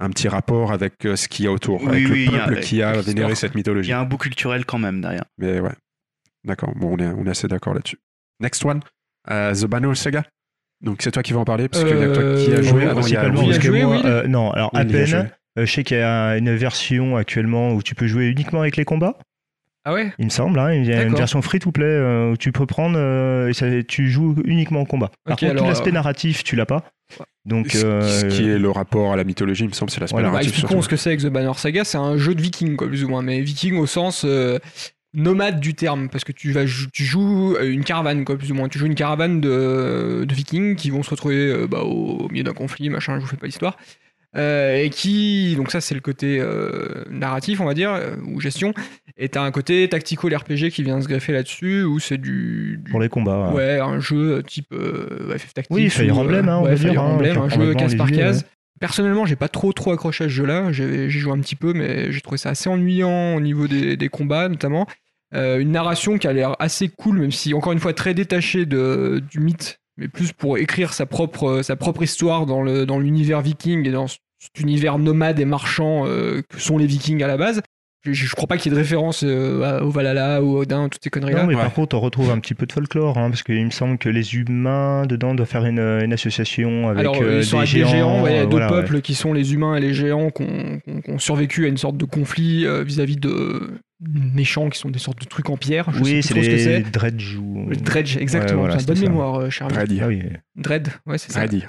un petit rapport avec euh, ce qu'il y a autour, Oui, avec oui, il le a- peuple qui a vénéré cette Il mythologie. y a un bout culturel quand même derrière. Mais ouais, d'accord, bon, on est, on est assez d'accord là-dessus. Next one, euh, The Banner Saga. Donc c'est toi qui vas en parler parce qu'il y a toi qui a Euh, joué. non, il y a que joué, moi, euh, non, alors à peine. Euh, je sais qu'il y a une version actuellement où tu peux jouer uniquement avec les combats, Ah ouais? Il me semble. hein. Il y a une version free-to-play euh, où tu peux prendre euh, et ça- tu joues uniquement en combat. Par Ok, contre, alors, l'aspect euh, narratif, tu l'as pas. Donc, Ce- euh, ce qui est le rapport à la mythologie, il me semble, c'est l'aspect Voilà. Bah, narratif. expliquons surtout. ce que c'est avec The Banner Saga. C'est un jeu de viking, quoi, plus ou moins. Mais viking au sens euh, nomade du terme. Parce que tu, vas, tu joues euh, une caravane, quoi, plus ou moins. Tu joues une caravane de, de vikings qui vont se retrouver euh, bah, au, au milieu d'un conflit, machin, je vous fais pas l'histoire. Euh, et qui, donc ça c'est le côté euh, narratif, on va dire, ou gestion. Et t'as un côté tactical RPG qui vient se greffer là-dessus, où c'est du, du- pour les combats. hein. Ouais, un jeu type FF Tactics. Oui, Fire Emblem, hein, on ouais, va Fire dire, hein, Emblem, qui un jeu case par case. ouais. Personnellement, j'ai pas trop trop accroché à ce jeu-là. J'ai joué un petit peu, mais j'ai trouvé ça assez ennuyant au niveau des, des combats, notamment. Euh, une narration qui a l'air assez cool, même si encore une fois très détachée de, du mythe, mais plus pour écrire sa propre sa propre histoire dans le dans l'univers viking et dans cet univers nomade et marchand euh, que sont les Vikings à la base. Je, je crois pas qu'il y ait de référence euh, au Valhalla ou au Odin, toutes ces conneries-là. Non, mais Ouais. par contre, on retrouve un petit peu de folklore, hein, parce qu'il me semble que les humains dedans doivent faire une, une association avec Alors, euh, ils sont des avec géants. des géants, ouais, il y a deux ouais. peuples qui sont les humains et les géants qui ont, qui ont- qui ont survécu à une sorte de conflit euh, vis-à-vis de méchants qui sont des sortes de trucs en pierre. Je Oui, sais c'est ce que les c'est. Dredge ou. Le Dredge, exactement. Ouais, voilà, bonne ça. mémoire, euh, cher ami. Ready. Ah oui. Dread, ouais, c'est ça. Ready.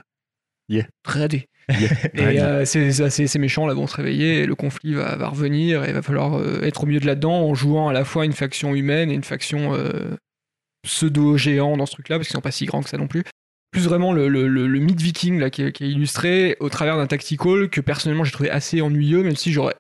Dread. Ready. Et euh, ces, méchants là vont se réveiller et le conflit va, va revenir et il va falloir euh, être au milieu de là-dedans en jouant à la fois une faction humaine et une faction euh, pseudo-géant dans ce truc-là parce qu'ils sont pas si grands que ça non plus. Plus vraiment le, le- le- le mythe viking là, qui est illustré au travers d'un tactical que personnellement j'ai trouvé assez ennuyeux même si j'aurais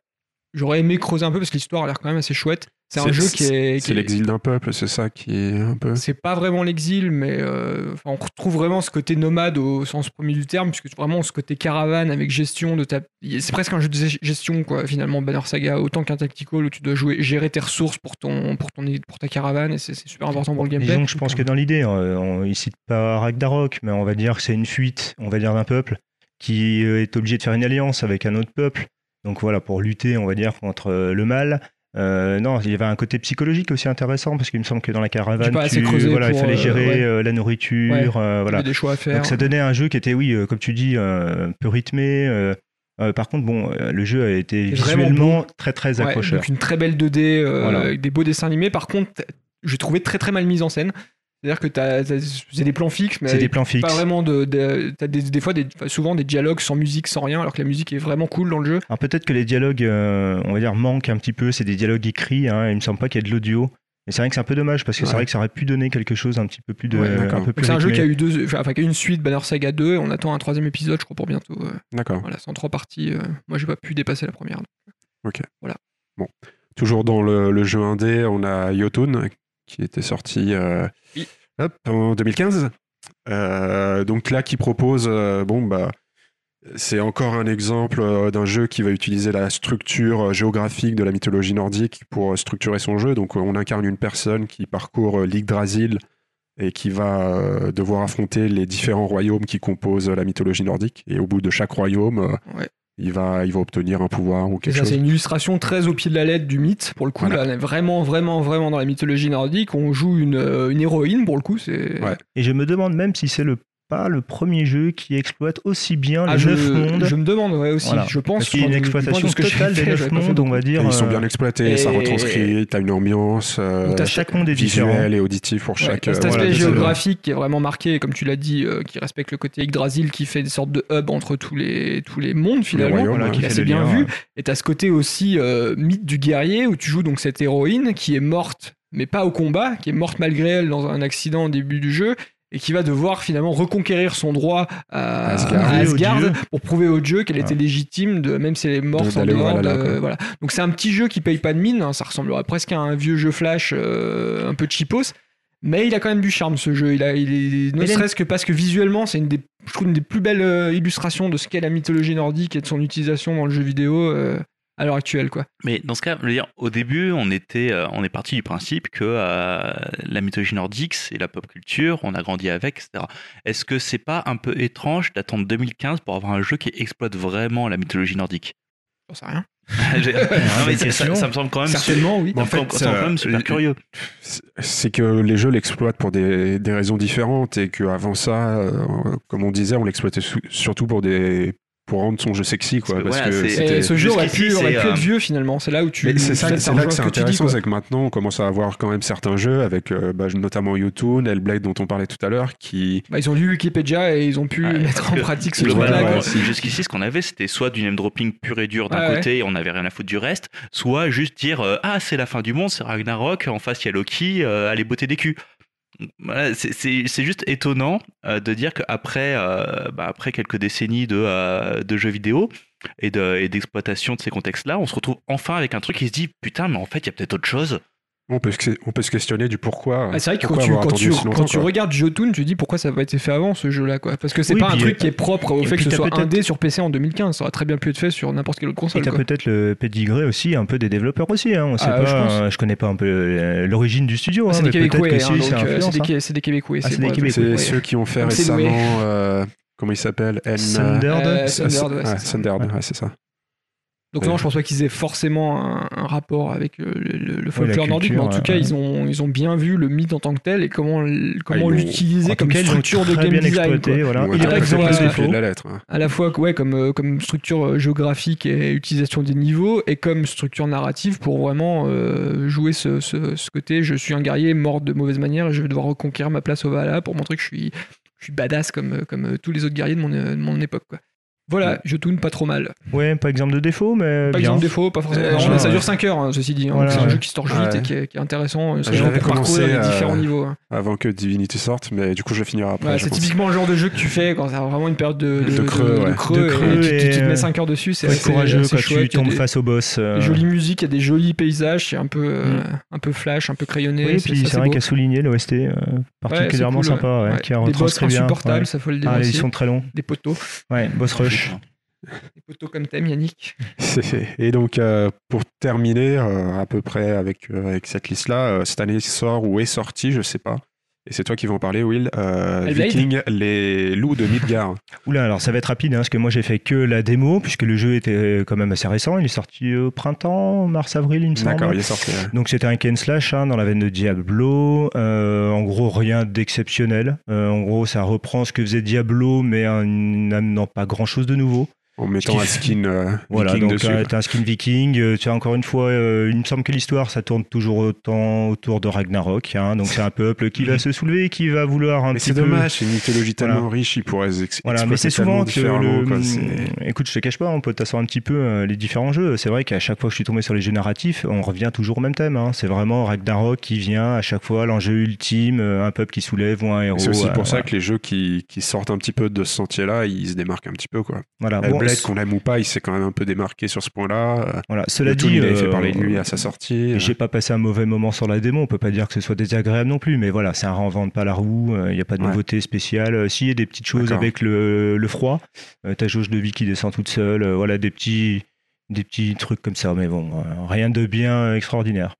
j'aurais aimé creuser un peu parce que l'histoire a l'air quand même assez chouette. C'est un jeu qui est... C'est est- l'exil d'un peuple, c'est ça qui est un peu. c'est pas vraiment l'exil, mais euh, on retrouve vraiment ce côté nomade au sens premier du terme, puisque vraiment ce côté caravane avec gestion de ta. C'est presque un jeu de gestion, quoi, finalement, Banner Saga, autant qu'un tactical où tu dois jouer, gérer tes ressources pour, ton, pour, ton, pour ta caravane, et c'est super important pour le gameplay. Disons que je pense que dans l'idée, euh, on, il cite pas Ragnarok, mais on va dire que c'est une fuite, on va dire, d'un peuple qui euh, est obligé de faire une alliance avec un autre peuple. Donc voilà, pour lutter, on va dire, contre euh, le mal. Euh, non, il y avait un côté psychologique aussi intéressant parce qu'il me semble que dans la caravane, tu- voilà, il fallait euh, gérer ouais. la nourriture, Ouais. euh, Il y voilà. avait des choix à faire. Donc ça donnait un jeu qui était, oui, comme tu dis, euh, peu rythmé. par contre, bon, le jeu a été visuellement très très Ouais, accrocheur. donc une très belle 2D euh, Voilà. avec des beaux dessins animés. Par contre, j'ai trouvé très très mal mise en scène. C'est-à-dire que t'as- t'as- c'est des plans fixes, mais C'est des plans fixes. pas vraiment de. de- t'as des, des fois, des, souvent des dialogues sans musique, sans rien, alors que la musique est vraiment cool dans le jeu. Alors peut-être que les dialogues, euh, on va dire, manquent un petit peu. C'est des dialogues écrits. Hein, il me semble pas qu'il y ait de l'audio. Et c'est vrai que c'est un peu dommage parce que c'est vrai que ça aurait pu donner quelque chose un petit peu plus de, Ouais, d'accord. un peu Donc plus C'est un jeu qui a eu deux, enfin, qui a eu une suite, Banner Saga 2, et on attend un troisième épisode, je crois, pour bientôt. euh, D'accord. voilà, c'est en trois parties. euh, moi, j'ai pas pu dépasser la première. Toujours dans le, le jeu indé, on a Yotun qui était sorti euh. Hop, en 2015. Euh, donc là, qui propose, euh, bon bah, c'est encore un exemple euh, d'un jeu qui va utiliser la structure géographique de la mythologie nordique pour structurer son jeu. Donc on incarne une personne qui parcourt l'Yggdrasil et qui va devoir affronter les différents royaumes qui composent la mythologie nordique. Et au bout de chaque royaume. Il, va, il va obtenir un pouvoir ou quelque ça, chose. c'est une illustration très au pied de la lettre du mythe, pour le coup. Voilà. Là, on est vraiment, vraiment, vraiment dans la mythologie nordique. On joue une, euh, une héroïne, pour le coup. C'est. Ouais. Et je me demande même si c'est le pas le premier jeu qui exploite aussi bien Ah, les je, neuf mondes. je me demande, ouais, aussi. Voilà. Je pense qu'il y a une exploitation que totale des fait, neuf j'avais pas fait mondes, on va dire. Et ils sont euh, bien exploités, ça et- retranscrit, t'as une ambiance euh, chaque monde est visuelle et auditive pour Ouais, chaque. euh, cet voilà, aspect géographique qui est vraiment marqué, comme tu l'as dit, euh, qui respecte le côté Yggdrasil, qui fait des sortes de hub entre tous les, tous les mondes finalement, Voilà, ouais. qui est fait assez le bien lien, vu. ouais. Et t'as ce côté aussi euh, mythe du guerrier où tu joues donc cette héroïne qui est morte, mais pas au combat, qui est morte malgré elle dans un accident au début du jeu. Et qui va devoir finalement reconquérir son droit à Asgard. à pour prouver au dieu qu'elle Ouais. était légitime, de, même si elle est morte en dehors. de- voilà. Donc c'est un petit jeu qui paye pas de mine, hein, ça ressemblerait presque à un vieux jeu flash euh, un peu cheapos. Mais il a quand même du charme ce jeu. Il a, il est, ne serait-ce que parce que visuellement, c'est une des, je trouve une des plus belles euh, illustrations de ce qu'est la mythologie nordique et de son utilisation dans le jeu vidéo euh, à l'heure actuelle, quoi. Mais dans ce cas, je veux dire, au début, on était, euh, on est parti du principe que euh, la mythologie nordique, c'est la pop culture, on a grandi avec, etc. Est-ce que c'est pas un peu étrange d'attendre 2015 pour avoir un jeu qui exploite vraiment la mythologie nordique? J'en sais rien. Non, mais ça, me semble quand même Certainement, oui. Ça me En fait, me semble quand même euh, super curieux. C'est que les jeux l'exploitent pour des, des raisons différentes et qu'avant ça, euh, comme on disait, on l'exploitait surtout pour des pour rendre son jeu sexy quoi Parce que parce voilà, que c'est- c'était- Et ce jeu aurait pu, aurait pu euh, être vieux finalement. C'est là où tu. C'est ça, c'est ça là que c'est ce tu dis, intéressant, c'est que maintenant on commence à avoir quand même certains jeux avec euh, bah, notamment Yotun, Hellblade dont on parlait tout à l'heure, qui Bah, ils ont lu Wikipédia et ils ont pu Ouais, mettre en que pratique ce si. Jusqu'ici, ce qu'on avait, c'était soit du name dropping pur et dur d'un Ah ouais. côté et on n'avait rien à foutre du reste, soit juste dire euh, ah c'est la fin du monde, c'est Ragnarok, en face il y a Loki, euh, allez botter des culs. C'est- juste étonnant euh, de dire qu'après euh, bah, quelques décennies de, euh, de jeux vidéo et de- et d'exploitation de ces contextes-là, on se retrouve enfin avec un truc qui se dit putain mais en fait il y a peut-être autre chose. On peut se, on peut se questionner du pourquoi. Ah, c'est vrai que quand tu, quand tu, si longtemps, quand tu quoi. regardes Jotun, tu dis pourquoi ça n'a pas été fait avant ce jeu-là, quoi. Parce que c'est Oui, pas un truc euh, qui est propre au et fait que ce t'as soit peut-être- indé sur PC en 2015. Ça aurait très bien pu être fait sur n'importe quelle autre Et console. t'as quoi. peut-être le pédigré aussi un peu des développeurs aussi. Hein. On sait Ah, pas, je pense. euh, je connais pas un peu euh, l'origine du studio, Ah, hein, c'est des Québécois, hein, si, euh, hein. C'est des. Ah, c'est des Québécois. C'est ceux qui ont fait récemment euh, comment il s'appelle? Euh, ouais, ouais, c'est ça. Sundered, ouais, c'est ça. Donc Ouais. non, je pense pas qu'ils aient forcément un, un rapport avec euh, le, le- le folklore nordique, mais en tout cas, ouais. ils ont, ils ont bien vu le mythe en tant que tel et comment, comment Ah, l'utiliser tout comme cas, structure de game bien design. exploité. Voilà. Il ont pas la lettre. hein. À la fois ouais, comme, euh, comme structure euh, géographique et utilisation des niveaux, et comme structure narrative pour vraiment euh, jouer ce, ce, ce côté je suis un guerrier mort de mauvaise manière et je vais devoir reconquérir ma place au Valhalla pour montrer que je suis, je suis badass comme, comme euh, tous les autres guerriers de mon, euh, de mon époque. Quoi. Voilà, je tourne pas trop mal. Ouais, pas exemple de défaut, mais Pas bien. exemple défaut, pas forcément. Euh, Non, ça ouais. dure 5 heures, hein, ceci dit. hein. Voilà, c'est un jeu qui se torche vite Ouais. et qui est, qui est intéressant. euh, J'avais commencé à- différents niveaux. hein. Avant que Divinity sorte, mais du coup, je vais finir après. C'est typiquement le genre de jeu que tu fais quand t'as vraiment une période de, De creux, ouais. de creux, De et creux tu, tu- tu te et, mets euh, 5 heures dessus. C'est courageux assez quand chouette. tu il y a tombes des- face au boss. euh, des jolies musiques, il y a des jolis paysages, c'est un peu, euh, Mm. un peu flash, un peu crayonné. Oui, puis c'est vrai qu'à souligner l'OST, particulièrement sympa, qui Des boss retranscrit bien. insupportables, ouais. ça faut le dire Ah, ils sont très longs. Des poteaux, Ouais, boss rush. Des poteaux comme thème, Yannick. Et donc, euh, pour terminer, euh, à peu près avec, euh, avec cette liste-là, euh, cette année sort ou est sorti, je sais pas. Et c'est toi qui vas en parler, Will. Euh, Viking, les loups de Midgard. Oula, alors ça va être rapide, hein, parce que moi j'ai fait que la démo, puisque le jeu était quand même assez récent. Il est sorti au printemps, mars-avril, il me semble. D'accord, il est sorti. ouais. Donc c'était un Ken slash hein, dans la veine de Diablo. Euh, en gros, rien d'exceptionnel. Euh, en gros, ça reprend ce que faisait Diablo, mais en n'amenant pas grand-chose de nouveau. En mettant un skin euh, Voilà, Viking donc dessus. t'as un skin viking. euh, Tu as encore une fois, euh, il me semble que l'histoire, ça tourne toujours autant autour de Ragnarok. hein, donc c'est un peuple qui va se soulever, qui va vouloir un Mais petit c'est peu... dommage, c'est une mythologie tellement Voilà. riche, ils pourraient ex- Voilà, mais c'est souvent que différemment, le... quoi, c'est- Écoute, je te cache pas, on peut t'asseoir un petit peu euh, les différents jeux. C'est vrai qu'à chaque fois que je suis tombé sur les jeux narratifs, on revient toujours au même thème. hein. C'est vraiment Ragnarok qui vient à chaque fois, l'enjeu ultime, euh, un peuple qui soulève ou un héros. C'est aussi euh, pour ça voilà. que les jeux qui, qui sortent un petit peu de ce sentier-là, ils se démarquent un petit peu. Quoi. Voilà, Ah bon, Qu'on l'aime ou pas, il s'est quand même un peu démarqué sur ce point-là. Euh, voilà. Cela le dit, il avait fait euh, parler de lui à sa sortie. J'ai pas passé un mauvais moment sur la démo, on peut pas dire que ce soit désagréable non plus, mais voilà, c'est un renvente pas la roue, il n'y a pas de Ouais. nouveauté spéciale. Euh, S'il y a des petites choses avec le, le froid, euh, ta jauge de vie qui descend toute seule, euh, voilà, des petits, des petits trucs comme ça, mais bon, euh, rien de bien extraordinaire.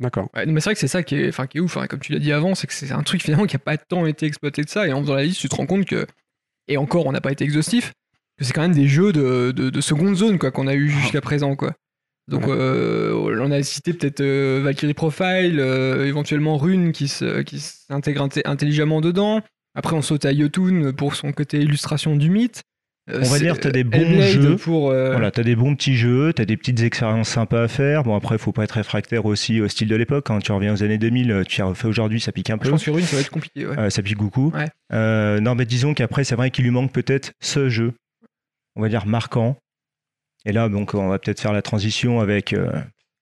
D'accord. Ouais, mais c'est vrai que c'est ça qui est, enfin, qui est ouf, hein, comme tu l'as dit avant, c'est que c'est un truc finalement qui a pas tant été exploité de ça, et en faisant la liste, tu te rends compte que, et encore, on n'a pas été exhaustif, que c'est quand même des jeux de, de, de seconde zone quoi qu'on a eu jusqu'à présent quoi. Donc euh, on a cité peut-être euh, Valkyrie Profile, euh, éventuellement Rune qui s'intègre intelligemment dedans. Après on saute à Yotun pour son côté illustration du mythe. On va dire, t'as des bons jeux. pour euh, Voilà, t'as des bons petits jeux, t'as des petites expériences sympas à faire. Bon, après, faut pas être réfractaire aussi au style de l'époque. Quand tu reviens aux années 2000, euh, tu as refait aujourd'hui, ça pique un je peu. pense que Rune ça va être compliqué. Ouais. Euh, ça pique beaucoup. Ouais. Euh, non, mais disons qu'après, c'est vrai qu'il lui manque peut-être ce jeu, on va dire marquant. Et là, donc, on va peut-être faire la transition avec euh,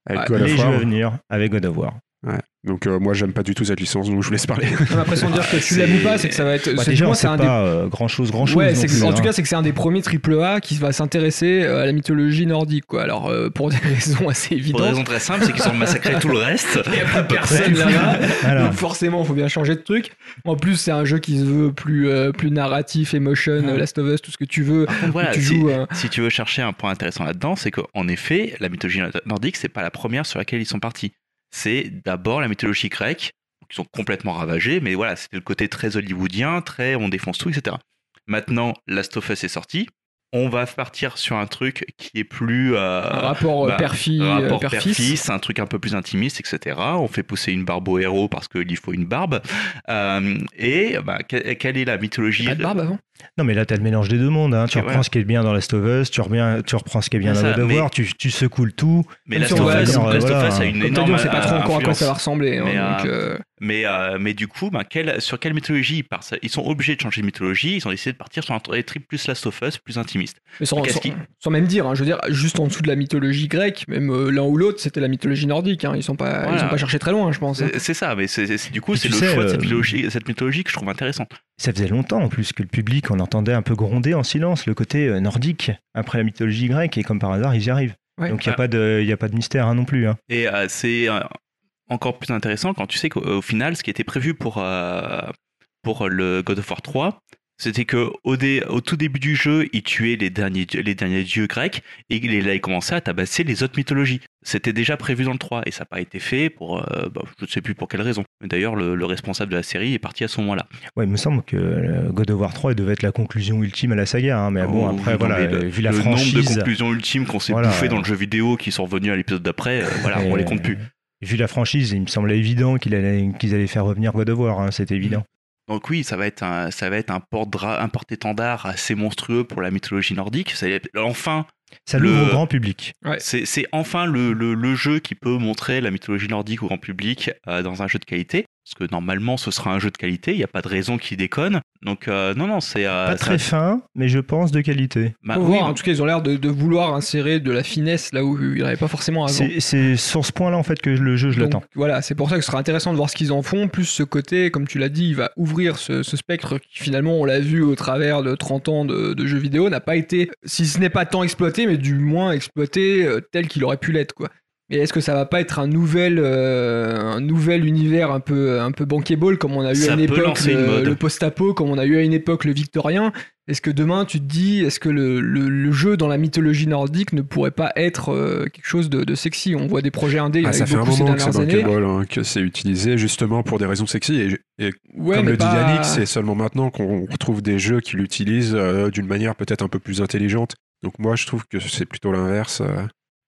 Avec Ah, God of les jeux War. à venir, avec God of War. Ouais. Donc euh, moi j'aime pas du tout cette licence, donc je vous laisse parler. Non, après sans dire que tu l'aimes ou pas, c'est que ça va être. Bah, c'est- déjà, pour moi, c'est un des pas euh, grand-chose, grand-chose. Ouais, non c'est que- plus, en hein. tout cas, c'est que c'est un des premiers AAA qui va s'intéresser euh, à la mythologie nordique, quoi. Alors, euh, pour des raisons assez Pour une évidentes, raison très simple, c'est qu'ils ont massacré tout le reste. il n'y a plus personne là-bas. Donc, forcément, il faut bien changer de truc. En plus, c'est un jeu qui se veut plus, euh, plus narratif, emotion, euh, Last of Us, tout ce que tu veux. Contre, voilà, tu si, joues. euh, si tu veux chercher un point intéressant là-dedans, c'est qu'en effet, la mythologie nordique, c'est pas la première sur laquelle ils sont partis. C'est d'abord la mythologie grecque, qui sont complètement ravagés, mais voilà, c'était le côté très hollywoodien, très on défonce tout, etc. Maintenant, Last of Us est sorti. On va partir sur un truc qui est plus. euh, un rapport euh, bah, euh, rapport père-fils. père-fils, un truc un peu plus intimiste, etc. On fait pousser une barbe au héros parce qu'il faut une barbe. Euh, et bah, que- quelle est la mythologie Pas de barbe avant? Non, mais là, t'as le mélange des deux mondes. hein. Tu reprends ce qui est bien dans Last of Us, tu, reviens, tu reprends ce qui est bien dans ça, God of mais- War, tu, tu secoues le tout. Mais Comme Last of Us, comme- Last of voilà. Us a une Comme énorme dit, on sait pas trop euh, encore à quoi ça va ressembler. hein, donc, euh, euh, Mais, euh, mais du coup, ben, sur quelle mythologie ils partent Ils sont obligés de changer de mythologie. Ils ont décidé de partir sur un trip plus Last of Us, plus intimiste. mais sans, même dire, hein, je veux dire, juste en dessous de la mythologie grecque, même euh, l'un ou l'autre, c'était la mythologie nordique. hein. Ils sont pas, ils Voilà. sont pas cherchés très loin, je pense. hein. C'est ça, mais du coup, c'est tu le choix de euh, cette mythologie, cette mythologie que je trouve intéressant. Ça faisait longtemps en plus que le public, on entendait un peu gronder en silence le côté euh, nordique après la mythologie grecque, et comme par hasard, ils y arrivent. Ouais. Donc il n'y a, pas de- y a pas de mystère hein, non plus. hein. Et euh, c'est euh, encore plus intéressant quand tu sais qu'au au final, ce qui était prévu pour, euh, pour le God of War 3, C'était que au, dé- au tout début du jeu, il tuait les derniers, dieux- les derniers dieux grecs et il, là, il commençait à tabasser les autres mythologies. C'était déjà prévu dans le 3 et ça n'a pas été fait pour, euh, bah, je ne sais plus pour quelle raison. Mais D'ailleurs, le, le responsable de la série est parti à ce moment-là. Ouais, il me semble que euh, God of War 3 devait être la conclusion ultime à la saga. hein, mais bon, Oh, après, voilà, le- euh, vu la le nombre de franchise. conclusions ultimes qu'on s'est Voilà, bouffé dans euh, le jeu vidéo qui sont revenus à l'épisode d'après, euh, voilà, on les compte plus. Vu la franchise, il me semblait évident qu'ils allaient faire revenir God of War, hein, c'était évident. Donc oui, ça va être un, ça va être un porte-étendard assez monstrueux pour la mythologie nordique. C'est enfin, Ça Le- l'ouvre au grand public. c'est c'est enfin le, le- le jeu qui peut montrer la mythologie nordique au grand public euh, dans un jeu de qualité. Parce que normalement, ce sera un jeu de qualité. Il n'y a pas de raison qu'il déconne. Donc euh, non, non, c'est euh, Pas ça- très fin, mais je pense de qualité. bah, oui, voir, en tout cas, ils ont l'air de, de vouloir insérer de la finesse là où il n'y en avait pas forcément avant. C'est c'est sur ce point-là, en fait, que le jeu, je l'attends. Voilà, c'est pour ça que ce sera intéressant de voir ce qu'ils en font. Plus ce côté, comme tu l'as dit, il va ouvrir ce, ce spectre qui finalement, on l'a vu au travers de 30 ans de, de jeux vidéo, n'a pas été, si ce n'est pas tant exploité, mais du moins exploité euh, tel qu'il aurait pu l'être, quoi. Et est-ce que ça va pas être un nouvel, euh, un nouvel univers un peu, un peu bankable comme on a eu Ça à une époque le, le post-apo, comme on a eu à une époque le victorien? Est-ce que demain tu te dis, est-ce que le, le- le jeu dans la mythologie nordique ne pourrait pas être euh, quelque chose de, de sexy? On voit des projets indés, Ah, ça fait un moment que c'est bankable, hein, que c'est utilisé justement pour des raisons sexy. Et, et Ouais, comme le dit pas- Yannick, c'est seulement maintenant qu'on retrouve des jeux qui l'utilisent euh, d'une manière peut-être un peu plus intelligente. Donc moi, je trouve que c'est plutôt l'inverse.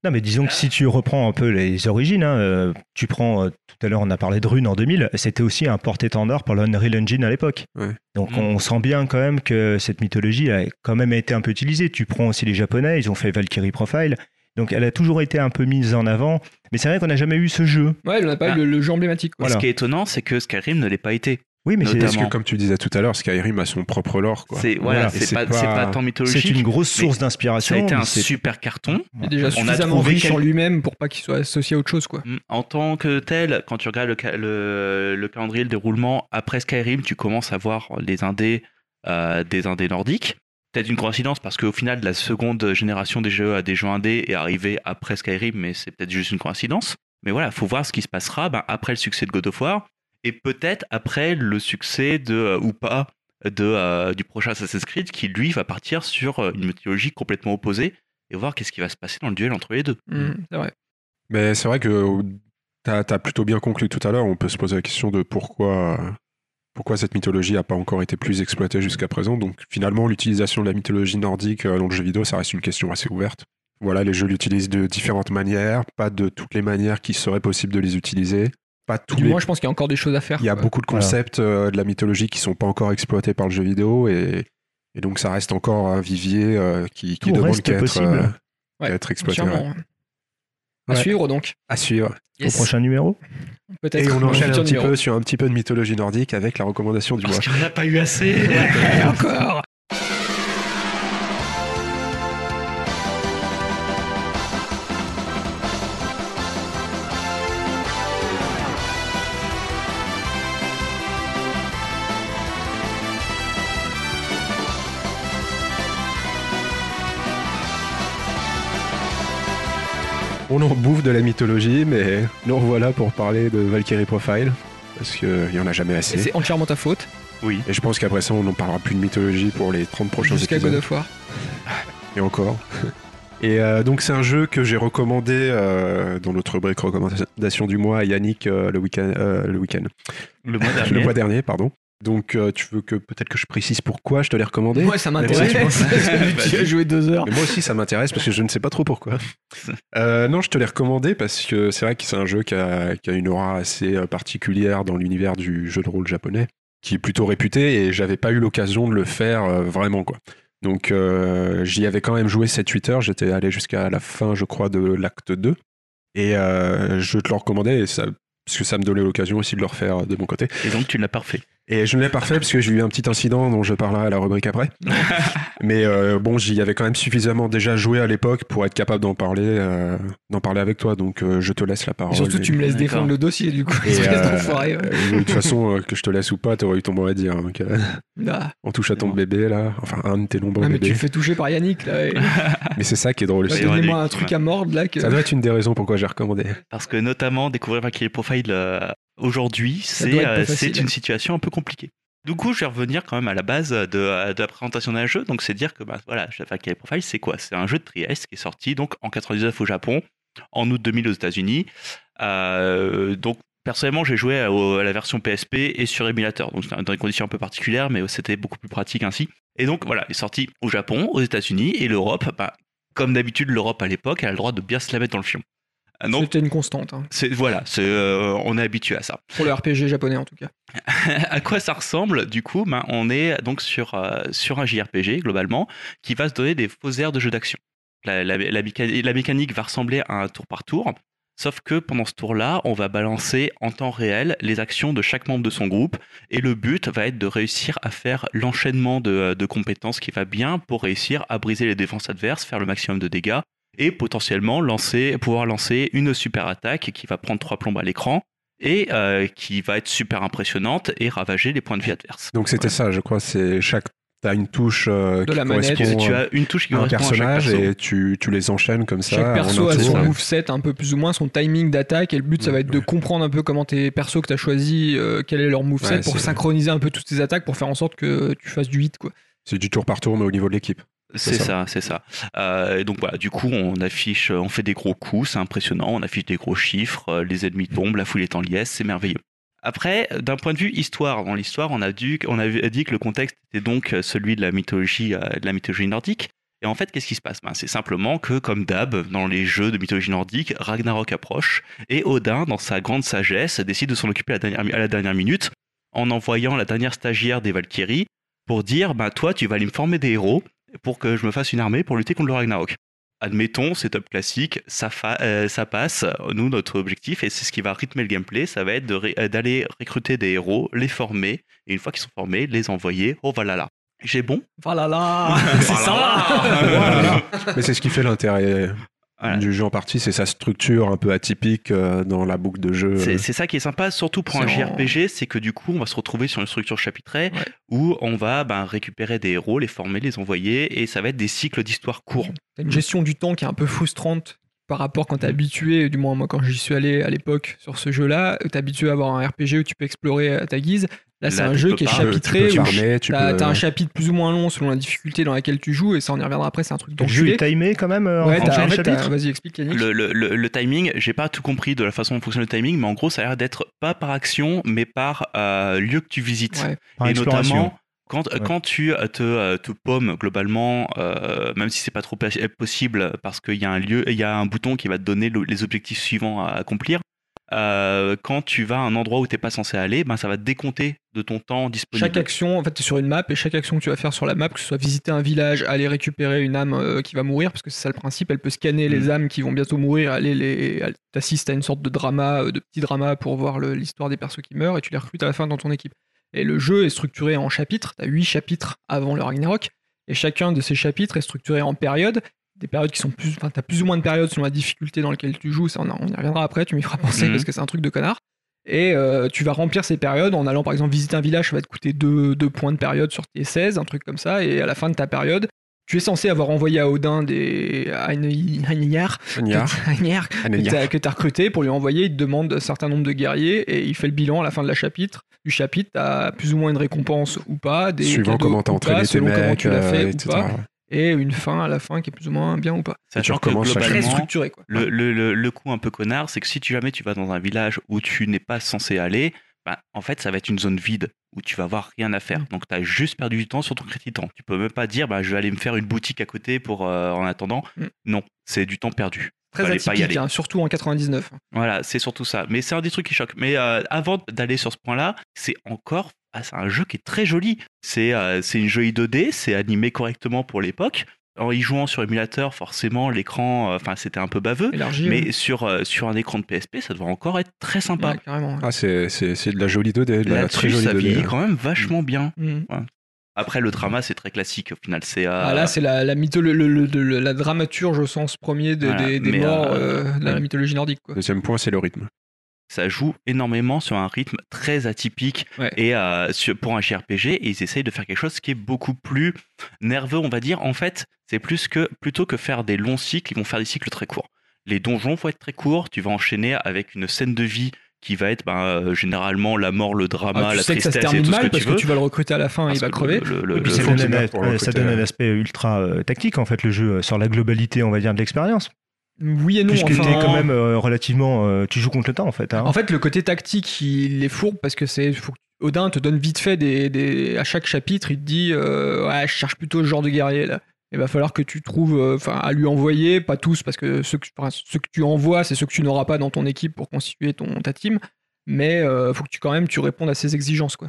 Non, mais disons que si tu reprends un peu les origines, hein, euh, tu prends, euh, tout à l'heure on a parlé de Rune en 2000, c'était aussi un porte-étendard pour l'Unreal Engine à l'époque. Ouais. Donc Mm. on sent bien quand même que cette mythologie a quand même été un peu utilisée. Tu prends aussi les Japonais, ils ont fait Valkyrie Profile. Donc elle a toujours été un peu mise en avant. Mais c'est vrai qu'on n'a jamais eu ce jeu. Ouais, on n'a pas eu Ah. le, le jeu emblématique. quoi. Voilà. Ce qui est étonnant, c'est que Skyrim ne l'est pas été. Oui, mais. Parce que comme tu disais tout à l'heure, Skyrim a son propre lore. Quoi. C'est voilà, Voilà. c'est Et c'est pas, pas- c'est pas tant mythologique. c'est une grosse source Ça d'inspiration. a été un super carton. Il est déjà On a suffisamment trouvé riche quel- en lui-même pour pas qu'il soit associé à autre chose, quoi. Mm. En tant que tel, quand tu regardes le, le, le calendrier, le déroulement, après Skyrim, tu commences à voir les indés, euh, des indés nordiques. Peut-être une coïncidence parce qu'au final, la seconde génération des jeux, euh, des jeux indés est arrivée après Skyrim, mais c'est peut-être juste une coïncidence. Mais voilà, faut voir ce qui se passera ben, après le succès de God of War et peut-être après le succès de euh, ou pas de, euh, du prochain Assassin's Creed qui lui va partir sur euh, une mythologie complètement opposée et voir qu'est-ce qui va se passer dans le duel entre les deux. Mm, c'est vrai. Mais c'est vrai que tu as, plutôt bien conclu tout à l'heure. On peut se poser la question de pourquoi, pourquoi cette mythologie n'a pas encore été plus exploitée jusqu'à présent. Donc finalement, l'utilisation de la mythologie nordique dans le jeu vidéo, ça reste une question assez ouverte. Voilà, les jeux l'utilisent de différentes manières, pas de toutes les manières qui seraient possibles de les utiliser. Pas tous Du les moins, je pense qu'il y a encore des choses à faire. Il y a quoi. beaucoup de Voilà. concepts euh, de la mythologie qui sont pas encore exploités par le jeu vidéo et, et donc ça reste encore un vivier euh, qui, qui Tout demande qu'à être, possible. euh, Ouais, qu'à être exploité. Ouais. ouais. À Ouais. suivre donc. À suivre. Au prochain numéro Peut-être. Et on enchaîne un petit numéro. peu sur un petit peu de mythologie nordique avec la recommandation du mois. Parce qu'il n'y en a pas eu assez. Ouais, encore. On en bouffe de la mythologie, mais nous revoilà pour parler de Valkyrie Profile parce qu'il n'y en a jamais Et assez. c'est entièrement ta faute. Oui. Et je pense qu'après ça, on n'en parlera plus de mythologie pour les 30 prochains Jusqu'à épisodes. God of War. et encore. Et euh, donc c'est un jeu que j'ai recommandé euh, dans notre rubrique recommandation du mois à Yannick euh, le week-end, euh, le week-end, Le mois le mois dernier, pardon. Donc euh, tu veux que peut-être que je précise pourquoi je te l'ai recommandé Moi, ça m'intéresse. Tu as joué deux heures. Mais moi aussi ça m'intéresse parce que je ne sais pas trop pourquoi. Euh, non, je te l'ai recommandé parce que c'est vrai que c'est un jeu qui a, qui a une aura assez euh, particulière dans l'univers du jeu de rôle japonais, qui est plutôt réputé et j'avais pas eu l'occasion de le faire euh, vraiment quoi. Donc euh, j'y avais quand même joué 7-8 heures, j'étais allé jusqu'à la fin je crois de l'acte 2 et euh, je te le recommandais et ça, parce que ça me donnait l'occasion aussi de le refaire de mon côté. Et donc tu ne l'as pas refait. Et je ne l'ai pas refait parce que j'ai eu un petit incident dont je parlerai à la rubrique après. Mais euh, bon, j'y avais quand même suffisamment déjà joué à l'époque pour être capable d'en parler, euh, d'en parler avec toi. Donc euh, je te laisse la parole. Et surtout, tu me laisses défendre le dossier, du coup. De toute façon, euh, que je te laisse ou pas, t'aurais eu ton mot à dire. hein, donc, euh, Ah. on touche à ton bébé là, enfin un de tes nombreux Ah, mais tu bébés. le fais toucher par Yannick, là. et- Mais c'est ça qui est drôle aussi. Ouais, Donnez-moi ouais, un truc à mordre, là. Que... Ça doit être une des raisons pourquoi j'ai recommandé. Parce que notamment découvrir Valkyrie Profile euh, aujourd'hui, c'est euh, une situation un peu compliquée. Du coup, je vais revenir quand même à la base de, de la présentation d'un jeu. Donc, c'est dire que bah, voilà, Jaffa Profile, c'est quoi? C'est un jeu de Trieste qui est sorti donc en 99 au Japon, en août 2000 aux États-Unis. Euh, donc, personnellement, j'ai joué à, à la version PSP et sur émulateur. Donc, dans des conditions un peu particulières, mais c'était beaucoup plus pratique ainsi. Et donc, voilà, il est sorti au Japon, aux États-Unis et l'Europe. Bah, comme d'habitude, l'Europe à l'époque, elle a le droit de bien se la mettre dans le fion. Ah, C'était une constante. hein. voilà, euh, on est habitué à ça. Pour le RPG japonais en tout cas. à quoi ça ressemble Du coup, ben, on est donc sur, euh, sur un JRPG globalement qui va se donner des faux airs de jeu d'action. La, la- la méca- la mécanique va ressembler à un tour par tour, sauf que pendant ce tour-là, on va balancer en temps réel les actions de chaque membre de son groupe et le but va être de réussir à faire l'enchaînement de, de compétences qui va bien pour réussir à briser les défenses adverses, faire le maximum de dégâts et potentiellement lancer, pouvoir lancer une super attaque qui va prendre trois plombes à l'écran et euh, qui va être super impressionnante et ravager les points de vie adverses. Donc c'était ça, je crois. C'est chaque. T'as une touche euh, De qui la manette. tu as une touche qui à un correspond à chaque personnage perso. et tu, tu les enchaînes comme ça. Chaque perso a son Ouais. moveset un peu plus ou moins, son timing d'attaque, et le but ça va être de Ouais. comprendre un peu comment tes persos que tu as choisi, euh, quel est leur moveset Ouais, pour synchroniser un peu toutes tes attaques pour faire en sorte que tu fasses du hit quoi. C'est du tour par tour, mais au niveau de l'équipe. C'est ça. c'est ça. Euh, et donc voilà, du coup, on affiche, on fait des gros coups, c'est impressionnant, on affiche des gros chiffres, euh, les ennemis tombent, la foule est en liesse, c'est merveilleux. Après, d'un point de vue histoire, dans l'histoire, on a dû, on a dit que le contexte était donc celui de la mythologie, euh, de la mythologie nordique. Et en fait, qu'est-ce qui se passe? Ben, C'est simplement que, comme d'hab, dans les jeux de mythologie nordique, Ragnarok approche et Odin, dans sa grande sagesse, décide de s'en occuper à la, dernière, à la dernière minute en envoyant la dernière stagiaire des Valkyries pour dire bah, Toi, tu vas aller me former des héros pour que je me fasse une armée pour lutter contre le Ragnarok. Admettons, c'est top classique, ça, fa- euh, ça passe. Nous, notre objectif, et c'est ce qui va rythmer le gameplay, ça va être de ré- euh, d'aller recruter des héros, les former, et une fois qu'ils sont formés, les envoyer au Valhalla. J'ai bon? Voilà là, c'est ça. Mais c'est ce qui fait l'intérêt Voilà. du jeu en partie, c'est sa structure un peu atypique euh, dans la boucle de jeu. C'est ça qui est sympa, surtout pour un JRPG, c'est que du coup, on va se retrouver sur une structure chapitrée Ouais. où on va ben, récupérer des héros, les former, les envoyer, et ça va être des cycles d'histoire courts. T'as une gestion du temps qui est un peu frustrante par rapport quand t'es habitué, du moins moi quand j'y suis allé à l'époque sur ce jeu-là, t'es habitué à avoir un RPG où tu peux explorer à ta guise. Là, c'est un jeu qui est chapitré tu peux t'as un chapitre plus ou moins long selon la difficulté dans laquelle tu joues et ça on y reviendra après, c'est un truc Le jeu est timé quand même euh, en Ouais, vas-y explique Yannick. Le, timing, j'ai pas tout compris de la façon dont fonctionne le timing, mais en gros, ça a l'air d'être pas par action, mais par euh, lieu que tu visites. Et notamment, quand, Ouais. quand tu euh, te, te paumes globalement, euh, même si c'est pas trop possible, parce qu'il y a un lieu, il y a un bouton qui va te donner le- les objectifs suivants à accomplir. Euh, quand tu vas à un endroit où t'es pas censé aller, ben ça va te décompter de ton temps disponible. Chaque action, en fait, tu es sur une map et chaque action que tu vas faire sur la map, que ce soit visiter un village, aller récupérer une âme euh, qui va mourir, parce que c'est ça le principe, elle peut scanner les Mm. âmes qui vont bientôt mourir, aller les, à une sorte de drama, euh, de petit drama pour voir l'histoire des persos qui meurent et tu les recrutes à la fin dans ton équipe. Et le jeu est structuré en chapitres, tu as 8 chapitres avant le Ragnarok, et chacun de ces chapitres est structuré en périodes, des périodes qui sont plus, enfin, t'as plus ou moins de périodes selon la difficulté dans laquelle tu joues, ça on, y reviendra après, tu m'y feras penser Mhm. parce que c'est un truc de connard. Et euh, tu vas remplir ces périodes en allant par exemple visiter un village, ça va te coûter 2 points de période sur tes 16, un truc comme ça. Et à la fin de ta période, tu es censé avoir envoyé à Odin des Hainyar, que tu as recruté pour lui envoyer. Il te demande un certain nombre de guerriers et il fait le bilan à la fin de la chapitre. Du chapitre, tu as plus ou moins une récompense ou pas, des Suivant comment t'as ou entraîné tes mecs, tu l'as euh, fait ou etc. pas, et une fin à la fin qui est plus ou moins bien ou pas. Sachant tu que recommences chaque Très globalement, structuré quoi. le, le, le, le coup un peu connard, c'est que si tu jamais tu vas dans un village où tu n'es pas censé aller, bah, en fait, ça va être une zone vide où tu vas avoir rien à faire. Mm. Donc, tu as juste perdu du temps sur ton crédit temps. Tu peux même pas dire, bah, je vais aller me faire une boutique à côté pour euh, en attendant. Mm. Non, c'est du temps perdu. Très Fallait pas y atypique, aller. hein, surtout en 99. Voilà, c'est surtout ça. Mais c'est un des trucs qui choque. Mais euh, avant d'aller sur ce point-là, c'est encore ah, c'est un jeu qui est très joli. C'est euh, c'est une jolie 2D, c'est animé correctement pour l'époque. En y jouant sur émulateur, forcément, l'écran, euh, enfin, c'était un peu baveux. Élargi. Mais sur, euh, sur un écran de PSP, ça devrait encore être très sympa. Ouais, carrément. ouais. Ah, c'est c'est- c'est de la jolie 2D, de la très jolie ça 2D. vieillit hein. quand même vachement bien. Mhm. Après, le drama, c'est très classique. Au final, c'est. euh, Ah là, c'est la, la, mytho- le- le- le- la dramaturge au sens premier des, Voilà, des, des morts euh, euh, de la mythologie nordique. Quoi. Deuxième point, c'est le rythme. Ça joue énormément sur un rythme très atypique Ouais. et euh, sur- pour un JRPG et ils essayent de faire quelque chose qui est beaucoup plus nerveux on va dire en fait c'est plus que plutôt que faire des longs cycles ils vont faire des cycles très courts les donjons vont être très courts tu vas enchaîner avec une scène de vie qui va être ben, euh, généralement la mort, le drama, Ah, tu la sais que ça se tristesse et termine tout ce mal que parce tu que veux. tu vas le recruter à la fin, Parce il va que crever. le- le- Et puis le- ça donne, un, ça donne aspect ultra euh, tactique en fait le jeu sur la globalité on va dire de l'expérience Oui et non. puisque enfin, quand même euh, relativement euh, tu joues contre le temps en fait hein. En fait, le côté tactique, il est fourbe parce que c'est. faut que- Odin te donne vite fait des, des- à chaque chapitre, il te dit euh, ouais, je cherche plutôt ce genre de guerrier là. Il va falloir que tu trouves, enfin, à lui envoyer, pas tous, parce que ceux que, enfin, ceux que tu envoies, c'est ceux que tu n'auras pas dans ton équipe pour constituer ton ta team. Mais faut que tu quand même tu répondes à ses exigences quoi.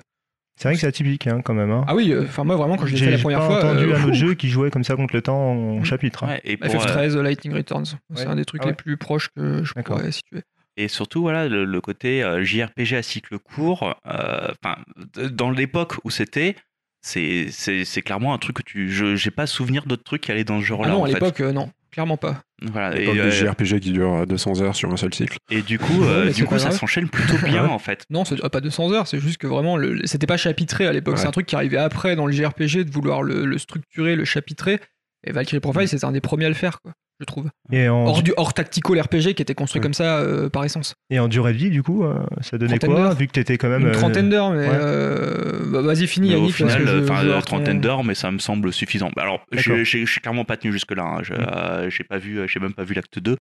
C'est vrai que c'est atypique hein, quand même hein. Ah oui, euh, enfin moi vraiment quand je l'ai fait la j'ai première pas fois. entendu euh, un autre jeu qui jouait comme ça contre le temps en Mm. chapitre hein. Ouais, et, pour, euh, FF13, Lightning Returns, c'est Ouais. un des trucs Ah ouais. les plus proches que je pourrais situer. Et surtout, voilà, le, le côté euh, JRPG à cycle court, euh, dans l'époque où c'était, c'est clairement un truc que tu. Je j'ai pas souvenir d'autres trucs qui allaient dans ce Ah genre-là. non, en à l'époque euh, non, clairement pas. Voilà, et, L'époque euh, des JRPG qui durent 200 heures sur un seul cycle. et du coup, euh, Ouais, mais du c'est coup pas ça s'enchaîne plutôt bien, en fait. Non, c'est pas 200 heures, c'est juste que vraiment, le- c'était pas chapitré à l'époque. Ouais. C'est un truc qui arrivait après dans le JRPG de vouloir le, le structurer, le chapitrer. Et Valkyrie Profile, c'était un des premiers à le faire, quoi, je trouve. et en, Hors, du, hors tactical RPG qui était construit Ouais. comme ça euh, par essence. et en durée de vie du coup euh, ça donnait Trentaine quoi vu que t'étais quand même Une euh, trentaine d'heures, mais ouais. euh, bah, vas-y, finis, Mais au Yannick. parce final, je- euh, je euh, ton- trentaine d'heures, mais ça me semble suffisant. Bah, Alors, j'ai- j'ai clairement pas tenu jusque-là. hein. Je- Mm. euh, J'ai pas vu, j'ai même pas vu l'acte 2.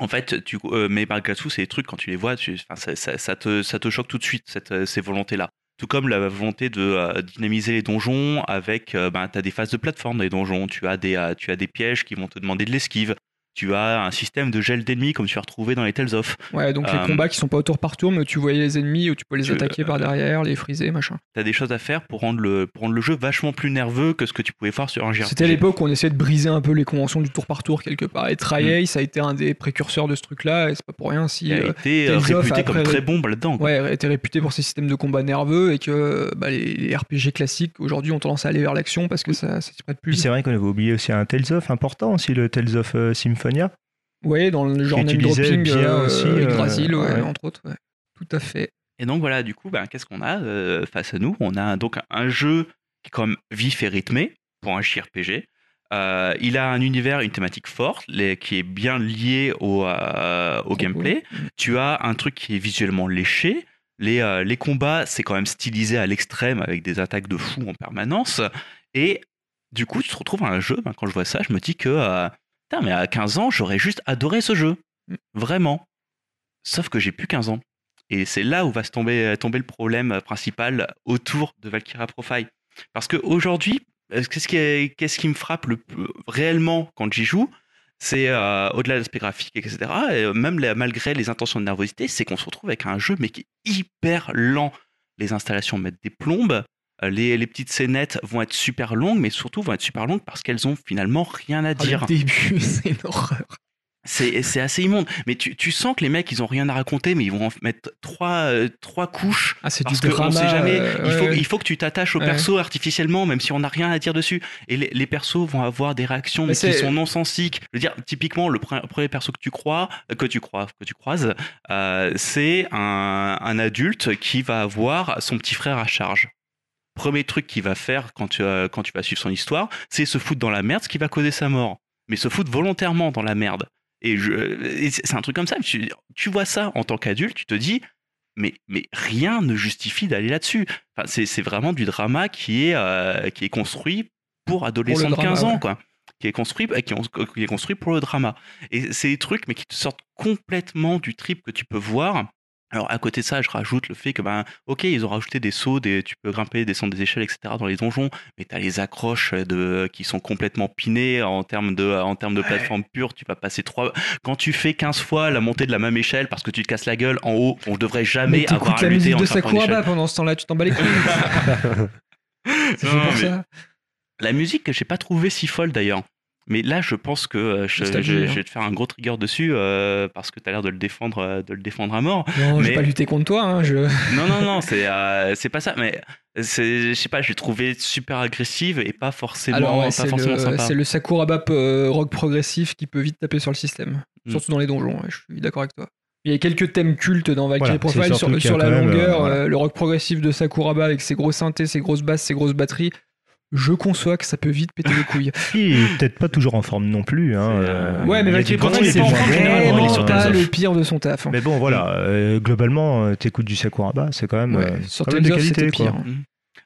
En fait, tu, euh, mais malgré tout, c'est des trucs quand tu les vois, tu, ça, ça- ça te, ça te choque tout de suite cette, euh, ces volontés-là. Tout comme la volonté de euh, dynamiser les donjons avec, euh, ben, tu as des phases de plateforme dans les donjons, tu as des, euh, tu as des pièges qui vont te demander de l'esquive, tu as un système de gel d'ennemis comme tu as retrouvé dans les Tales of. Ouais, donc Euh, les combats qui sont pas au tour par tour, mais où tu voyais les ennemis, où tu peux les tu- attaquer par derrière, les friser, machin. Tu as des choses à faire pour rendre, le, pour rendre le jeu vachement plus nerveux que ce que tu pouvais faire sur un JRPG. C'était à l'époque où on essayait de briser un peu les conventions du tour par tour quelque part. Et Triace ça a été un des précurseurs de ce truc-là, et c'est pas pour rien si. Il a euh, été euh, Tales of réputé après- comme très bon là-dedans. ouais, était réputé pour ses systèmes de combat nerveux et que bah, les, les RPG classiques aujourd'hui ont tendance à aller vers l'action parce que ça, ça s'y prête plus. c'est vrai qu'on avait oublié aussi un Tales of important aussi le Tales of euh, Symphonia Ouais, dans le genre name dropping bien euh, aussi, Yggdrasil, euh, ouais, ouais. entre autres. ouais. Tout à fait. Et donc voilà, du coup, ben, qu'est-ce qu'on a euh, face à nous? On a donc un jeu qui est comme vif et rythmé pour un JRPG. Euh, il a un univers, une thématique forte, les- qui est bien liée au, euh, au gameplay. Tu as un truc qui est visuellement léché. Les, euh, les combats, c'est quand même stylisé à l'extrême avec des attaques de fou en permanence. Et du coup, tu te retrouves à un jeu, ben, quand je vois ça, je me dis que, euh, putain, mais à 15 ans, j'aurais juste adoré ce jeu. Mm. Vraiment. Sauf que j'ai plus 15 ans. Et c'est là où va se tomber, tomber le problème principal autour de Valkyria Profile. Parce qu'aujourd'hui, qu'est-ce qui, qui me frappe le, plus- réellement quand j'y joue c'est euh, au-delà de l'aspect graphique, etc. Et euh, même la- malgré les intentions de nervosité, c'est qu'on se retrouve avec un jeu mais qui est hyper lent. Les installations mettent des plombes, euh, les, les petites scénettes vont être super longues, mais surtout vont être super longues parce qu'elles ont finalement rien à Ah, dire. le début, c'est une horreur. C'est assez immonde. Mais tu, tu sens que les mecs, ils ont rien à raconter, mais ils vont en mettre trois, euh, trois couches Ah, c'est du drama. sait jamais. euh, il, faut, ouais. il faut que tu t'attaches au Ouais. perso artificiellement, même si on n'a rien à dire dessus. Et les, les persos vont avoir des réactions Mais qui sont non sensiques. Je veux dire, typiquement, le pre- premier perso que tu crois, euh, que tu crois, que tu croises, euh, c'est un, un adulte qui va avoir son petit frère à charge. Premier truc qu'il va faire quand tu, euh, quand tu vas suivre son histoire, c'est se foutre dans la merde, ce qui va causer sa mort. Mais se foutre volontairement dans la merde. Et, c'est un truc comme ça. Tu, tu vois ça en tant qu'adulte, tu te dis, mais, mais rien ne justifie d'aller là-dessus. Enfin, c'est vraiment du drama qui est, euh, qui est construit pour adolescents de drama, 15 ans, ouais. quoi. Qui est, construit, qui, qui est construit pour le drama. Et c'est des trucs, mais qui te sortent complètement du trip que tu peux voir. Alors, à côté de ça, je rajoute le fait que, ben, ok, ils ont rajouté des sauts, des, tu peux grimper, descendre des échelles, etc. dans les donjons, mais tu as les accroches de, qui sont complètement pinées en termes de, en termes de plateforme pure. Tu vas passer trois. Quand tu fais 15 fois la montée de la même échelle parce que tu te casses la gueule en haut, on devrait jamais Mais avoir à la lutter musique en de une Sakuraba échelle. pendant ce temps-là, tu t'en bats les couilles. C'est fait Non, pour mais- ça. La musique, j'ai pas trouvé si folle d'ailleurs. Mais là, je pense que euh, je, je- hein. je vais te faire un gros trigger dessus euh, parce que tu as l'air de le défendre, euh, de le défendre à mort. Non, je Mais- vais pas lutter contre toi. Hein, je... Non, non, non, c'est euh, c'est pas ça. Mais c'est, je sais pas, je l'ai trouvé super agressive et pas forcément, Alors, ouais, pas forcément le, sympa. c'est le Sakuraba euh, rock progressif qui peut vite taper sur le système. Mm. Surtout dans les donjons, ouais, je suis d'accord avec toi. Il y a quelques thèmes cultes dans Valkyrie Voilà, Profile sur, la même, euh, longueur. voilà. euh, le rock progressif de Sakuraba avec ses gros synthés, ses grosses basses, ses grosses batteries. Je conçois que ça peut vite péter les couilles. Il est peut-être pas toujours en forme non plus. Hein, C'est, euh, Ouais, mais il Valkyrie généralement, il est pas Tales of. le pire de son taf. hein. Mais bon, voilà, euh, globalement, euh, t'écoutes du Sakuraba, c'est quand même, Ouais, euh, sur quand même de qualité. Quoi. pire.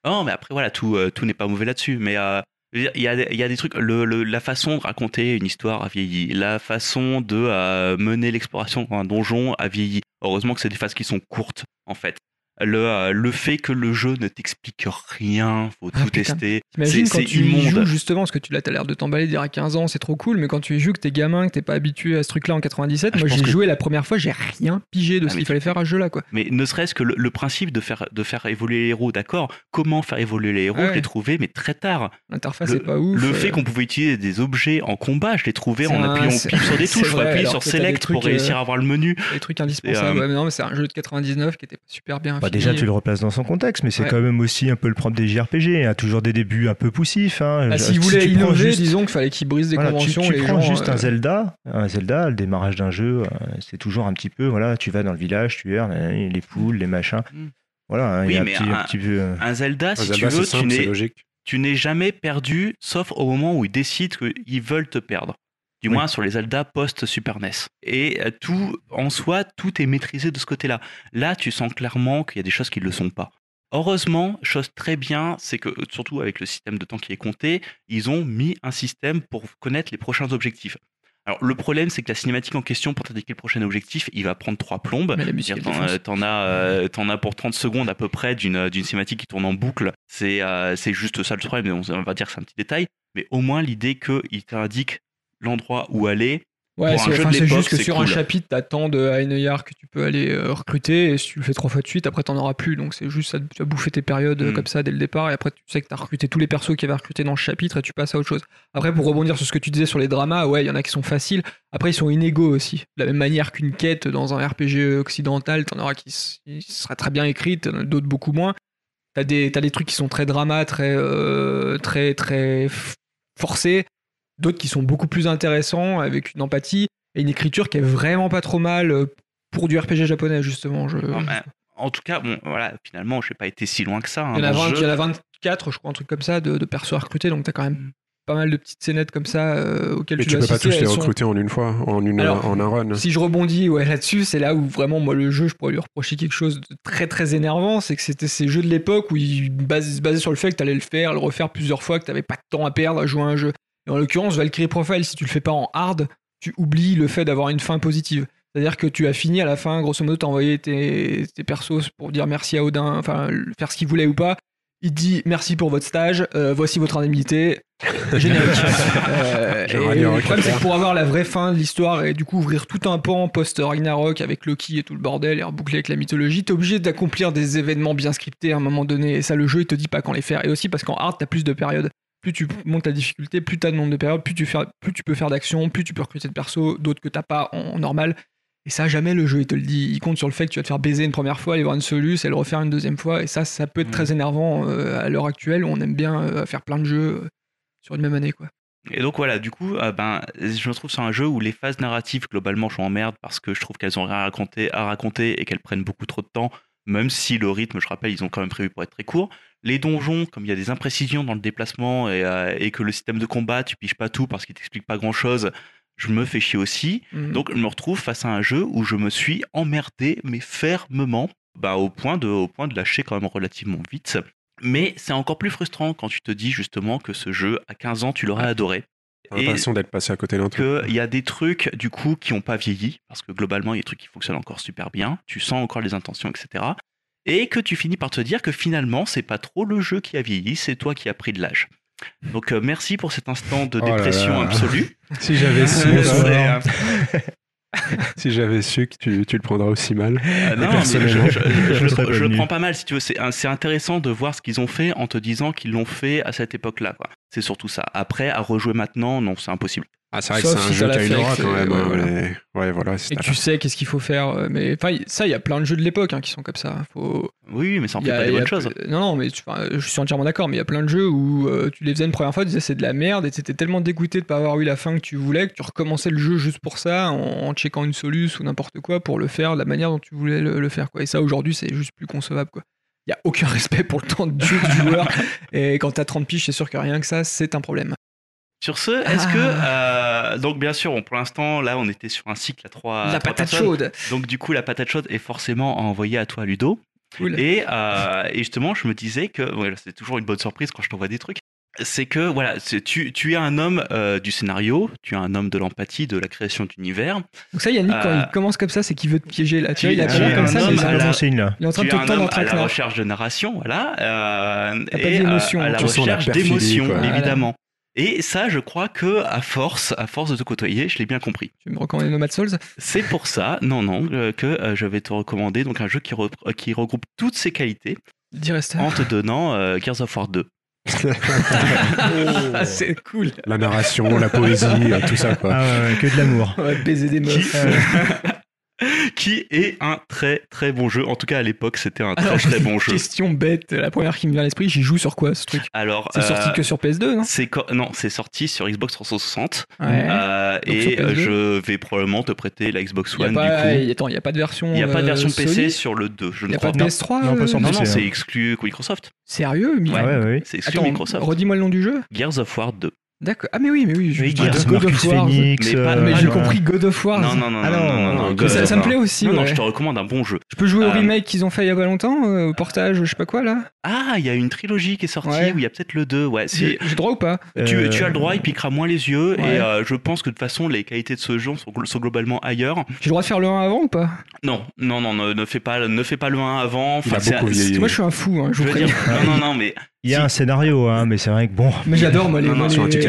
Non, mais après, voilà, tout, euh, tout n'est pas mauvais là-dessus. Mais euh, il y, a, des- il y a des trucs. Le, le- la façon de raconter une histoire a vieilli. La façon de euh, mener l'exploration dans un donjon a vieilli. Heureusement que c'est des phases qui sont courtes, en fait. Le, euh, le fait que le jeu ne t'explique rien, faut Ah, tout putain. tester. T'imagines quand tu y joues justement, parce que tu l'as, t'as l'air de t'emballer dire à 15 ans, c'est trop cool, mais quand tu y joues, que t'es gamin, que t'es pas habitué à ce truc-là en 97, Ah, moi j'ai que- joué la première fois, j'ai rien pigé de Ah, ce qu'il fallait faire à ce jeu-là, quoi. Mais ne serait-ce que le, le principe de faire, de faire évoluer les héros, d'accord Comment faire évoluer les héros Ouais. Je l'ai trouvé, mais très tard. L'interface est pas ouf. Le euh, fait qu'on pouvait utiliser des objets en combat, je l'ai trouvé en un- appuyant pile sur des touches. Faut vrai, appuyer alors sur Select pour réussir euh, à avoir le menu. des trucs indispensables. non, mais c'est un jeu de 99 qui était super bien. Bah déjà, tu le replaces dans son contexte, mais c'est Ouais. quand même aussi un peu le propre des JRPG. Il y a toujours des débuts un peu poussifs. Hein. Ah, Je- S'il si tu innover, juste- disons qu'il fallait qu'il brise des voilà, tu- conventions. tu, les prends gens, juste euh, un Zelda, un Zelda, le démarrage d'un jeu, euh, c'est toujours un petit peu, voilà, tu vas dans le village, tu erres, euh, les poules, les machins. Mm. Voilà, hein, il Oui, y a un petit, un- un petit peu. euh, Un Zelda, Un si Zelda, tu veux, simple, tu tu n'es jamais perdu, sauf au moment où ils décident qu'ils veulent te perdre. Du Oui. moins sur les Zelda post-Super NES. Et euh, tout, en soi, tout est maîtrisé de ce côté-là. Là, tu sens clairement qu'il y a des choses qui ne le sont pas. Heureusement, chose très bien, c'est que, surtout avec le système de temps qui est compté, ils ont mis un système pour connaître les prochains objectifs. Alors, le problème, c'est que la cinématique en question, pour t'indiquer le prochain objectif, il va prendre trois plombes. T'en, euh, t'en as, euh, as pour 30 secondes à peu près d'une, cinématique qui tourne en boucle. C'est, euh, juste ça le problème, on va dire que c'est un petit détail. Mais au moins l'idée qu'il t'indique l'endroit où aller. Ouais, c'est enfin, juste que sur un chapitre, t'attends de Eineyar que tu peux aller euh, recruter, et si tu le fais trois fois de suite, après t'en auras plus. Donc c'est juste ça, tu vas bouffer tes périodes euh, Mm. comme ça dès le départ, et après tu sais que t'as recruté tous les persos qu'il y avait recrutés dans le chapitre, et tu passes à autre chose. Après, pour rebondir sur ce que tu disais sur les dramas, ouais, il y en a qui sont faciles. Après, ils sont inégaux aussi. De la même manière qu'une quête dans un RPG occidental, t'en auras qui, qui sera très bien écrite, as d'autres beaucoup moins. T'as des, t'as des trucs qui sont très dramas, très, euh, très, très forcés. D'autres qui sont beaucoup plus intéressants, avec une empathie et une écriture qui est vraiment pas trop mal euh, pour du RPG japonais, justement. Je... Non, mais, en tout cas, bon, voilà, finalement, je n'ai pas été si loin que ça. hein, il, y en a dans ce 20 jeu. il y en a 24, je crois, un truc comme ça, de, de persos à recruter, donc t'as quand même Mm. pas mal de petites scénettes comme ça euh, auxquelles Mais tu tu peux pas tous les Elles sont- recruter en une fois, en, une, Alors, en un run. Si je rebondis ouais, là-dessus, c'est là où vraiment, moi, le jeu, je pourrais lui reprocher quelque chose de très très énervant. C'est que c'était ces jeux de l'époque où il base- se basait sur le fait que tu allais le faire, le refaire plusieurs fois, que tu pas de temps à perdre à jouer à un jeu. Et en l'occurrence, Valkyrie Profile, si tu le fais pas en hard, tu oublies le fait d'avoir une fin positive. C'est-à-dire que tu as fini à la fin, grosso modo, t'as envoyé tes, tes persos pour dire merci à Odin, enfin, faire ce qu'il voulait ou pas. Il te dit merci pour votre stage, euh, voici votre indemnité. Générique. Euh, et rien le problème, c'est que pour avoir la vraie fin de l'histoire et du coup ouvrir tout un pan post-Ragnarok avec Loki et tout le bordel et reboucler avec la mythologie, t'es obligé d'accomplir des événements bien scriptés à un moment donné. Et ça, le jeu, il te dit pas quand les faire. Et aussi parce qu'en hard, t'as plus de périodes. Plus tu montes la difficulté, plus t'as de nombre de périodes, plus tu, fais, plus tu peux faire d'actions, plus tu peux recruter de persos, d'autres que t'as pas en normal. Et ça, jamais le jeu, il te le dit. Il compte sur le fait que tu vas te faire baiser une première fois, aller voir une soluce et le refaire une deuxième fois. Et ça, ça peut être Mm. très énervant euh, à l'heure actuelle où on aime bien euh, faire plein de jeux euh, sur une même année, quoi. Et donc voilà, du coup, ben, je me trouve sur un jeu où les phases narratives, globalement, je suis en merde parce que je trouve qu'elles ont rien à raconter, à raconter et qu'elles prennent beaucoup trop de temps, même si le rythme, je rappelle, ils ont quand même prévu pour être très court. Les donjons, comme il y a des imprécisions dans le déplacement et, euh, et que le système de combat, tu piges pas tout parce qu'il t'explique pas grand chose, je me fais chier aussi. Mm. Donc je me retrouve face à un jeu où je me suis emmerdé, mais fermement, bah, au, point de, au point de lâcher quand même relativement vite. Mais c'est encore plus frustrant quand tu te dis justement que ce jeu, à 15 ans, tu l'aurais adoré. L'impression d'être passé à côté d'un truc. qu'il y a des trucs du coup qui n'ont pas vieilli, parce que globalement il y a des trucs qui fonctionnent encore super bien, tu sens encore les intentions, etc. Et que tu finis par te dire que finalement c'est pas trop le jeu qui a vieilli, c'est toi qui as pris de l'âge. Donc euh, merci pour cet instant de Oh dépression là. absolue. Si j'avais su, euh, euh, si j'avais su que tu, tu le prendras aussi mal. Euh, non, je, je- je- je le- prends pas mal si tu veux. C'est intéressant de voir ce qu'ils ont fait en te disant qu'ils l'ont fait à cette époque-là. C'est surtout ça. Après, à rejouer maintenant, non, c'est impossible. Ah, c'est vrai que c'est un si jeu qui a une aura quand même. ouais, hein, voilà. mais- Ouais, voilà. Et tu sais qu'est-ce qu'il faut faire. euh, Mais enfin, ça, il y a plein de jeux de l'époque hein, qui sont comme ça. Faut... Oui, mais ça en il fait y a- pas des bonnes choses. Non, non, mais tu- enfin, je suis entièrement d'accord. Mais il y a plein de jeux où euh, tu les faisais une première fois, tu disais c'est de la merde, et t'étais tellement dégoûté de pas avoir eu la fin que tu voulais que tu recommençais le jeu juste pour ça, en, en checkant une soluce ou n'importe quoi pour le faire de la manière dont tu voulais le, le faire. Quoi. Et ça, aujourd'hui, c'est juste plus concevable. Quoi. il y a aucun respect pour le temps de jeu du joueur. Et quand t'as 30 piges, c'est sûr que rien que ça, c'est un problème. Sur ce, est-ce que euh, donc bien sûr, on- pour l'instant là, on était sur un cycle à trois. La trois patate personnes. chaude. Donc du coup, la patate chaude est forcément envoyée à toi, Ludo. Cool. Et, euh, et justement, je me disais que voilà, c'est toujours une bonne surprise quand je t'envoie des trucs. C'est que voilà, tu, tu es un homme euh, du scénario, tu es un homme de l'empathie, de la création d'univers. Donc ça, Yannick, quand Euh, il commence comme ça, c'est qu'il veut te piéger là. Tu vois, il a tu pas l'air comme un ça, mais à la- il est en train de te tendre un homme à la recherche de narration, voilà, euh, T'as pas et d'émotion, à, à la recherche d'émotion, évidemment. Et ça, je crois que à force, à force de te côtoyer, je l'ai bien compris. Tu me recommandes Nomad Souls? C'est pour ça, non, non, euh, que euh, je vais te recommander donc un jeu qui, re- euh, qui regroupe toutes ces qualités en te donnant euh, Gears of War 2. Ah, c'est cool. La narration, la poésie, tout ça, quoi. Ah ouais, que de l'amour. On va baiser des meufs. qui est un très très bon jeu. En tout cas, à l'époque, c'était un très Alors, très bon jeu. Question bête, la première qui me vient à l'esprit, j'y joue sur quoi ce truc? Alors, C'est euh, sorti que sur PS2, non? c'est co- non, c'est sorti sur Xbox 360 Ouais. euh, et euh, PS2? je vais probablement te prêter la Xbox Il y a One pas, du coup. Attends, il n'y a pas de version. Il n'y a pas de version euh, PC Sony sur le 2, je Il ne n'y a crois pas pas. de PS3 Non, euh, Non, PC, non, c'est hein. exclu Microsoft. Sérieux mais- Ouais. Ouais, ouais. C'est exclu Attends, Microsoft. redis-moi le nom du jeu Gears of War 2. D'accord. Ah mais oui, mais oui, je Oui, je- Gears, God of Marcus War. Phoenix. Mais pas- euh, Mais Ah, j'ai non. compris God of War. Non, non, non, Ah non, non, non, non, non, ça- God ça, of ça me plaît aussi. Non, non, je te recommande un bon jeu. Je peux jouer au Euh, remake qu'ils ont fait il y a pas longtemps, euh, au portage, je sais pas quoi là. Ah, il y a une trilogie qui est sortie Ouais. où il y a peut-être le 2. Ouais, c'est- J'ai j'ai droit ou pas tu, Euh, tu as le droit, il piquera moins les yeux Ouais. et euh, je pense que de toute façon les qualités de ce jeu sont, glo- sont globalement ailleurs. J'ai le droit de faire le 1 avant ou pas? Non, non, non, ne, ne fais pas, ne fais pas le 1 avant. Vieilli. Moi je suis un fou, hein, je vous veux dire, préviens. non, non, non, mais Il y a un scénario, hein, mais c'est vrai que bon. Mais j'adore moi les,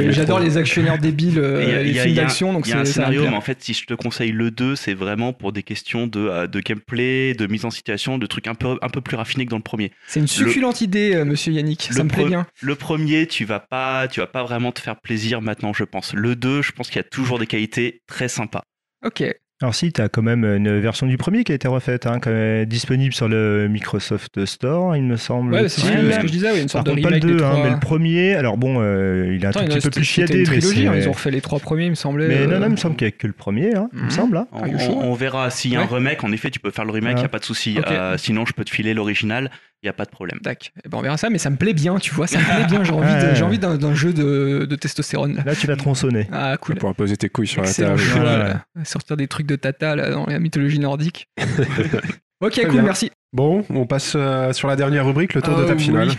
Les- j'adore les actionnaires débiles, euh, a- les il y a- films d'action, donc il y a un scénario, mais en fait, si je te conseille le 2, c'est vraiment pour des questions de, euh, de gameplay, de mise en situation, de trucs un peu, un peu plus raffinés que dans le premier. C'est une succulente idée, euh, monsieur Yannick, ça me plaît bien. Le premier, tu vas pas, tu vas pas vraiment te faire plaisir maintenant, je pense. Le 2, je pense qu'il y a toujours des qualités très sympas. Ok. Alors si, tu as quand même une version du premier qui a été refaite, hein, quand même disponible sur le Microsoft Store, il me semble. Ouais, c'est ce, que- mais- ce que je disais, oui, une Par sorte de contre, pas le remake des 2, hein, mais le premier, alors bon, euh, il est un Attends, tout en a- petit peu plus chiadé, une mais hein, c'est- ils ont refait les trois premiers, il me semblait. Mais non, euh, non, il me semble qu'il n'y a que le premier, hein, il me Mhm. semble. hein. On, you on- verra s'il y a un Ouais. remake. En effet, tu peux faire le remake, il Ouais. n'y a pas de souci. Euh, sinon, je peux te filer l'original, il n'y a pas de problème. Tac. Eh ben, on verra ça, mais ça me plaît bien, tu vois, ça me plaît bien. J'ai envie, de- Ouais. j'ai envie d'un d'un jeu de, de testostérone. Là. Tu vas tronçonner. Ah, Tu cool. pourras poser tes couilles sur la table. Sortir des trucs de tata là, dans la mythologie nordique. ok, Très cool, bien. merci. Bon, on passe euh, sur la dernière rubrique, le tour de Ah, table finale. oui.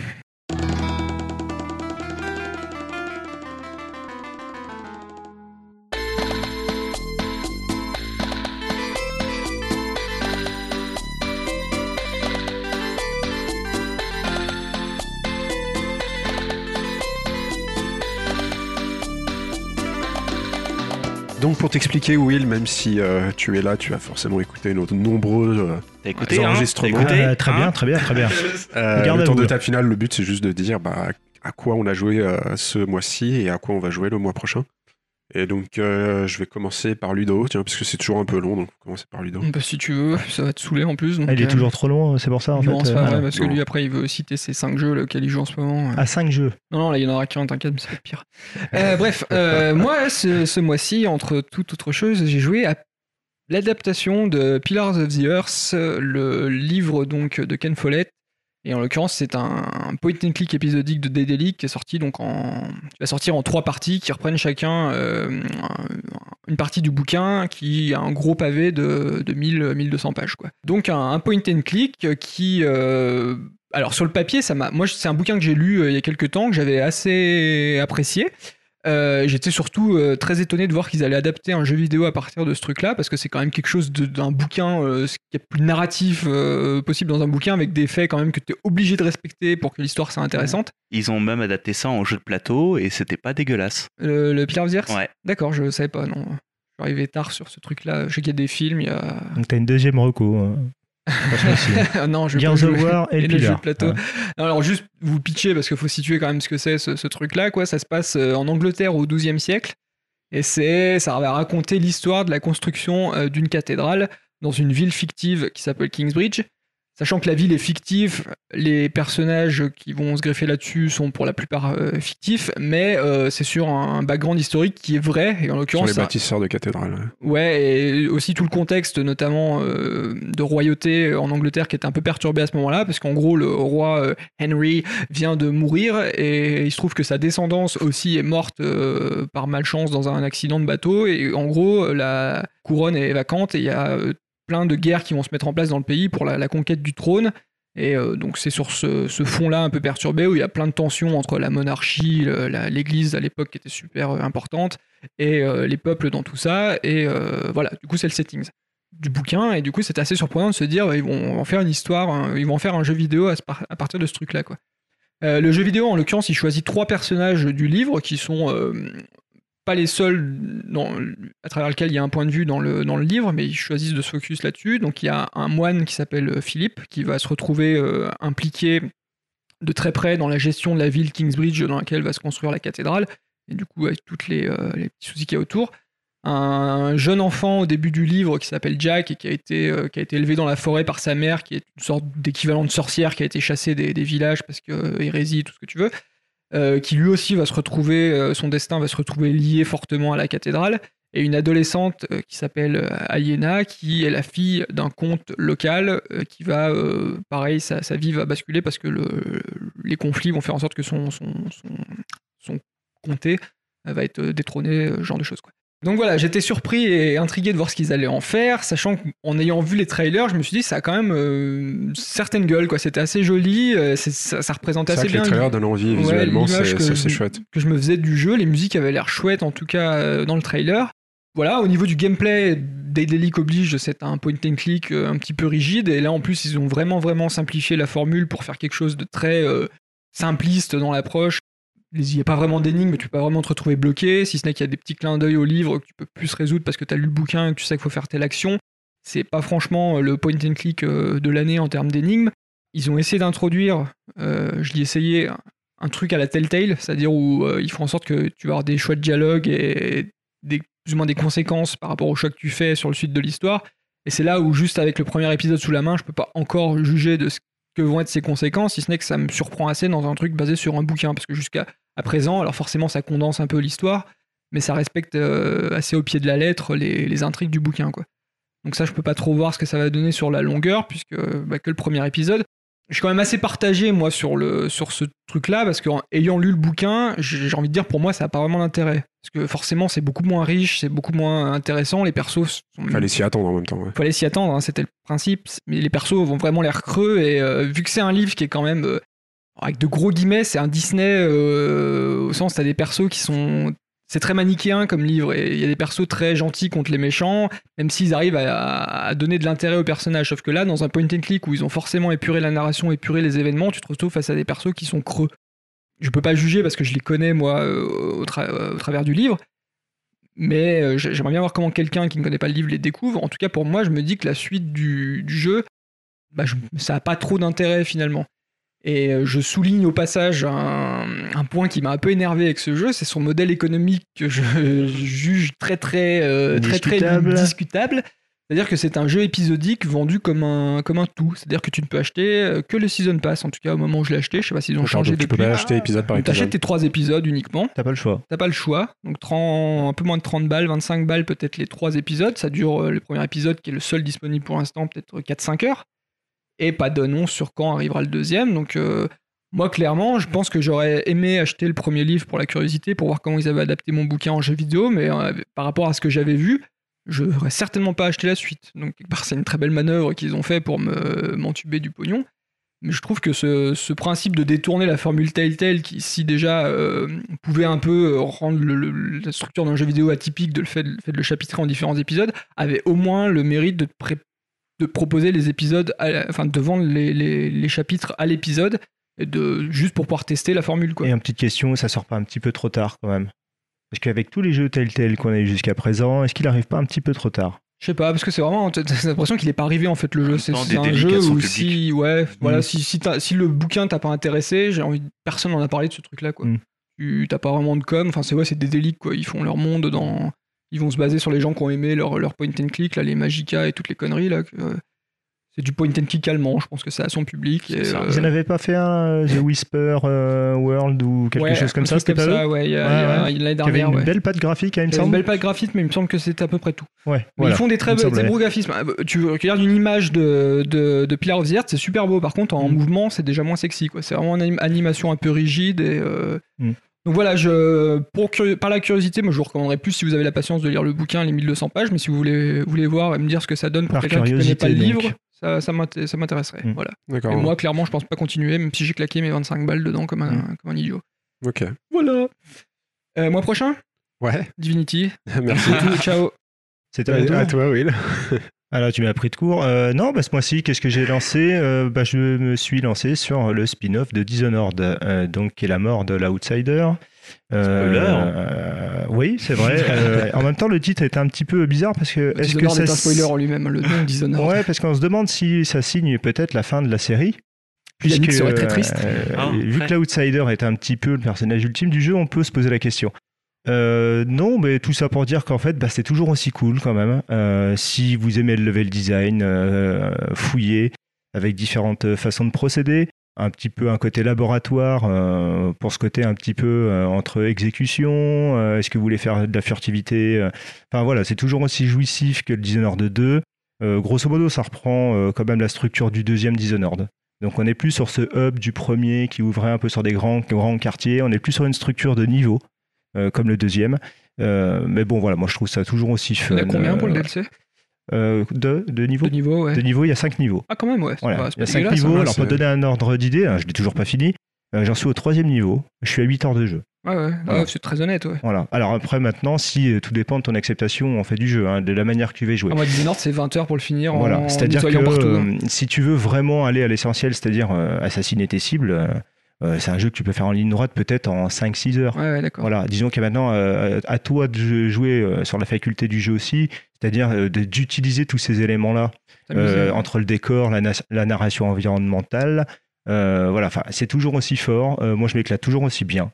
Donc pour t'expliquer, Will, même si euh, tu es là, tu as forcément écouté nos nombreux euh, écouté, hein enregistrements. Écouté, Ah, très hein bien, très bien, très bien. Euh, le vous, de table finale, le but c'est juste de dire bah, à quoi on a joué euh, ce mois-ci et à quoi on va jouer le mois prochain. Et donc euh, je vais commencer par Ludo, tiens, parce que c'est toujours un peu long, donc on va commencer par Ludo. Bah, si tu veux, ça va te saouler en plus. donc, Ah, il est euh, toujours trop loin, c'est pour ça en non, fait. c'est pas euh, vrai, ah, parce que lui après il veut citer ses 5 jeux auxquels il joue en ce moment. À 5 jeux. Non, non, là il y en aura qu'un, t'inquiète, mais ça va être pire. Euh, bref, euh, moi ce, ce mois-ci, entre toute autre chose, j'ai joué à l'adaptation de Pillars of the Earth, le livre donc de Ken Follett. Et en l'occurrence, c'est un, point and click épisodique de Daedalic qui est sorti donc en, va sortir en trois parties qui reprennent chacun euh, un- une partie du bouquin qui a un gros pavé de, de 1000 1200 pages quoi. Donc un, un point and click qui euh, alors sur le papier, ça m'a. Moi, c'est un bouquin que j'ai lu euh, il y a quelques temps que j'avais assez apprécié. Euh, J'étais surtout euh, très étonné de voir qu'ils allaient adapter un jeu vidéo à partir de ce truc-là, parce que c'est quand même quelque chose d'un bouquin, euh, ce qui est plus narratif euh, possible dans un bouquin, avec des faits quand même que tu es obligé de respecter pour que l'histoire soit intéressante. Ils ont même adapté ça en jeu de plateau et c'était pas dégueulasse. Le, the Earth Ouais. D'accord, je savais pas, non. Je suis arrivé tard sur ce truc-là. Je sais qu'il y a des films, il y a. Donc t'as une deuxième reco. hein. non, je vais Gears of. War et Et le jeu de plateau. Ouais. Alors juste vous pitcher parce qu'il faut situer quand même ce que c'est ce, ce truc-là quoi. Ça se passe euh, en Angleterre au XIIe siècle et c'est ça va raconter l'histoire de la construction euh, d'une cathédrale dans une ville fictive qui s'appelle Kingsbridge. Sachant que la ville est fictive, les personnages qui vont se greffer là-dessus sont pour la plupart euh, fictifs, mais euh, c'est sur un background historique qui est vrai, et en Sur l'occurrence, les ça- bâtisseurs de cathédrales. ouais. Ouais, et aussi tout le contexte, notamment euh, de royauté en Angleterre, qui était un peu perturbé à ce moment-là, parce qu'en gros, le roi Henry vient de mourir, et il se trouve que sa descendance aussi est morte par malchance dans un accident de bateau, et en gros, la couronne est vacante, et il y a de guerres qui vont se mettre en place dans le pays pour la, conquête du trône. Et euh, donc c'est sur ce, fond-là un peu perturbé où il y a plein de tensions entre la monarchie, l'Église à l'époque qui était super euh, importante, et euh, les peuples dans tout ça. Et voilà, du coup, c'est le settings du bouquin. Et du coup, c'est assez surprenant de se dire, ils vont en faire une histoire, ils vont en faire un jeu vidéo à, partir de ce truc-là. quoi. Le jeu vidéo, en l'occurrence, il choisit trois personnages du livre qui sont pas les seuls à travers lesquels il y a un point de vue dans le, dans le livre, mais ils choisissent de se focus là-dessus. Donc il y a un moine qui s'appelle euh, Philippe, qui va se retrouver euh, impliqué de très près dans la gestion de la ville Kingsbridge dans laquelle va se construire la cathédrale, et du coup avec toutes les, euh, les petits soucis qu'il y a autour. Un jeune enfant au début du livre qui s'appelle Jack et qui a, été, euh, qui a été élevé dans la forêt par sa mère, qui est une sorte d'équivalent de sorcière qui a été chassée des, des villages parce que hérésie, tout ce que tu veux, euh, qui lui aussi va se retrouver, euh, son destin va se retrouver lié fortement à la cathédrale, et une adolescente euh, qui s'appelle Aliena, qui est la fille d'un comte local, qui va, pareil, sa, vie va basculer parce que le, les conflits vont faire en sorte que son, comté va être détrôné, ce genre de choses. Quoi. Donc voilà, j'étais surpris et intrigué de voir ce qu'ils allaient en faire, sachant qu'en ayant vu les trailers, je me suis dit ça a quand même euh, certaines gueules, quoi. C'était assez joli, euh, ça, ça représentait C'est vrai assez que les bien trailers donnent envie visuellement, c'est chouette. que je me faisais du jeu. Les musiques avaient l'air chouettes, en tout cas euh, dans le trailer. Voilà, au niveau du gameplay, Daedalic oblige, c'est un point and click euh, un petit peu rigide. Et là, en plus, ils ont vraiment, vraiment simplifié la formule pour faire quelque chose de très simpliste dans l'approche. Il n'y a pas vraiment d'énigmes, tu peux pas vraiment te retrouver bloqué, si ce n'est qu'il y a des petits clins d'œil au livre que tu peux plus résoudre parce que tu as lu le bouquin et que tu sais qu'il faut faire telle action. C'est pas franchement le point and click euh, de l'année en termes d'énigmes. Ils ont essayé d'introduire, euh, je l'ai essayé, un truc à la Telltale, c'est-à-dire où euh, ils font en sorte que tu vas avoir des choix de dialogue et plus ou moins des conséquences par rapport au choix que tu fais sur le suite de l'histoire. Et c'est là où, juste avec le premier épisode sous la main, je peux pas encore juger de ce que vont être ses conséquences, si ce n'est que ça me surprend assez dans un truc basé sur un bouquin. Parce que jusqu'à à présent, alors forcément, ça condense un peu l'histoire, mais ça respecte euh, assez au pied de la lettre les, les intrigues du bouquin. Quoi. Donc ça, je peux pas trop voir ce que ça va donner sur la longueur, puisque bah, que le premier épisode. Je suis quand même assez partagé, moi, sur, le, sur ce truc-là, parce qu'en ayant lu le bouquin, j'ai envie de dire, pour moi, ça n'a pas vraiment d'intérêt. Parce que forcément, c'est beaucoup moins riche, c'est beaucoup moins intéressant, les persos sont... Fallait s'y attendre en même temps. ouais. fallait s'y attendre, hein, c'était le principe, mais les persos vont vraiment l'air creux, et euh, vu que c'est un livre qui est quand même... euh, avec de gros guillemets, c'est un Disney euh, au sens, t'as des persos qui sont... C'est très manichéen comme livre, et il y a des persos très gentils contre les méchants, même s'ils arrivent à, donner de l'intérêt aux personnages. Sauf que là, dans un point and click où ils ont forcément épuré la narration, épuré les événements, tu te retrouves face à des persos qui sont creux. Je peux pas juger parce que je les connais, moi, euh, euh, au travers du livre, mais j'ai- j'aimerais bien voir comment quelqu'un qui ne connaît pas le livre les découvre. En tout cas, pour moi, je me dis que la suite du, jeu, bah, ça n'a pas trop d'intérêt finalement. Et euh, je souligne au passage un, un point qui m'a un peu énervé avec ce jeu, c'est son modèle économique que je juge très très euh, très très Discutable. C'est-à-dire que c'est un jeu épisodique vendu comme un, comme un tout. C'est-à-dire que tu ne peux acheter euh, que le Season Pass, en tout cas au moment où je l'ai acheté. Je sais pas s'ils ont D'accord, changé donc tu peux depuis. pas acheter épisode par Donc, T'achètes épisode. tes trois épisodes uniquement. T'as pas le choix. T'as pas le choix. Donc 30 un peu moins de 30 balles, 25 balles peut-être les trois épisodes. Ça dure le premier épisode qui est le seul disponible pour l'instant, peut-être 4-5 heures. Et pas d'annonce sur quand arrivera le deuxième. Donc euh, moi clairement, je pense que j'aurais aimé acheter le premier livre pour la curiosité, pour voir comment ils avaient adapté mon bouquin en jeu vidéo. Mais euh, par rapport à ce que j'avais vu, je n'aurais certainement pas acheté la suite. Donc c'est une très belle manœuvre qu'ils ont fait pour me m'entuber du pognon. Mais je trouve que ce, principe de détourner la formule Telltale, qui si déjà euh, pouvait un peu rendre la structure d'un jeu vidéo atypique de le fait, de le chapitrer en différents épisodes, avait au moins le mérite de, pré- de proposer les épisodes, à enfin de vendre les, les- les chapitres à l'épisode, et de juste pour pouvoir tester la formule quoi. Et une petite question, ça sort pas un petit peu trop tard quand même Parce qu'avec tous les jeux Telltale qu'on a eu jusqu'à présent, est-ce qu'il arrive pas un petit peu trop tard? Je sais pas, parce que c'est vraiment. T'as l'impression qu'il est pas arrivé en fait le jeu. C'est un jeu où public. si. Ouais, voilà, Mm. si, si, t'as- si le bouquin t'a pas intéressé, j'ai envie. Personne n'en a parlé de ce truc là quoi. Mm. Tu t'as pas vraiment de com. Enfin, c'est ouais, c'est des déliques quoi. Ils font leur monde dans. Ils vont se baser sur les gens qui ont aimé leur, leur point and click, là, les Magica et toutes les conneries là. que, euh, c'est du point and click allemand. Je pense que ça a son public. C'est et, euh, Ils n'avaient pas fait un euh, The Whisper euh, World ou quelque ouais, chose comme ça, c'était comme pas ça, ouais, il y a- Ouais, il y a- ouais. l'année Il y avait une ouais. belle patte graphique, hein, il me a une semble. belle patte graphique, mais il me semble que c'était à peu près tout. Ouais, Mais voilà. Ils font des très, beaux- semblait. très beaux graphismes. Ah, bah, Tu regardes une image de, de, de Pillar of the Earth, c'est super beau. Par contre, en Mm. mouvement, c'est déjà moins sexy. quoi. C'est vraiment une anim- animation un peu rigide. Et, euh, Mm. Donc voilà, je, pour par la curiosité, moi je vous recommanderais plus si vous avez la patience de lire le bouquin, les 1200 pages. Mais si vous voulez, voulez voir et me dire ce que ça donne pour quelqu'un qui connaît pas le livre, ça, ça m'int- ça m'intéresserait. Mm. Voilà. D'accord. Et moi, clairement, je pense pas continuer, même si j'ai claqué mes 25 balles dedans comme un, Mm. comme un idiot. Ok. Voilà. Euh, mois prochain, Ouais. Divinity. Merci. C'est tout, ciao. C'était mon tour à toi, Will. Alors, tu m'as pris de court. Euh, non, bah, ce mois-ci, qu'est-ce que j'ai lancé? Euh, bah, Je me suis lancé sur le spin-off de Dishonored, euh, donc qui est la mort de l'Outsider. Euh, Spoiler. euh, oui, c'est vrai. Euh, en même temps, le titre est un petit peu bizarre parce que est-ce que ça est un spoiler en lui-même, le nom Dishonored. Ouais, parce qu'on se demande si ça signe peut-être la fin de la série. Yannick serait très triste. euh, Ah, vu ouais. que l'outsider est un petit peu le personnage ultime du jeu, on peut se poser la question. Euh, non, mais tout ça pour dire qu'en fait, bah, c'est toujours aussi cool quand même. Euh, si vous aimez le level design, euh, fouillé, avec différentes façons de procéder, un petit peu un côté laboratoire, euh, pour ce côté un petit peu euh, entre exécution, euh, est-ce que vous voulez faire de la furtivité euh, Enfin voilà, c'est toujours aussi jouissif que le Dishonored 2. Euh, grosso modo, ça reprend euh, quand même la structure du deuxième Dishonored. Donc on n'est plus sur ce hub du premier qui ouvrait un peu sur des grands, grands quartiers, on est plus sur une structure de niveau, euh, comme le deuxième. Euh, mais bon, voilà, moi je trouve ça toujours aussi fun. On a combien pour le Euh, DLC euh, de, de niveau De niveau, ouais. De niveau, il y a 5 niveaux. Ah, quand même, ouais. Voilà, Bah, il y a pas 5 dégueulasse, niveaux. hein. Alors pour donner un ordre d'idée, hein, je l'ai toujours pas fini, euh, j'en suis au troisième niveau, je suis à 8 heures de jeu. Ouais, ouais. Voilà. Ouais, c'est très honnête, ouais. Voilà. Alors après, maintenant, si euh, tout dépend de ton acceptation en fait du jeu, hein, de la manière que tu vas y jouer. Ah, moi, Dishonored, c'est 20 heures pour le finir Voilà, en c'est-à-dire que partout. hein. euh, si tu veux vraiment aller à l'essentiel, c'est-à-dire euh, assassiner tes cibles, euh, c'est un jeu que tu peux faire en ligne droite peut-être en 5-6 heures. Ouais, ouais. Voilà, disons qu'il y a maintenant euh, à toi de jou- jouer euh, sur la faculté du jeu aussi, c'est-à-dire d'utiliser tous ces éléments-là entre le décor, la, na- la narration environnementale. voilà, enfin, c'est toujours aussi fort. Moi, je m'éclate toujours aussi bien.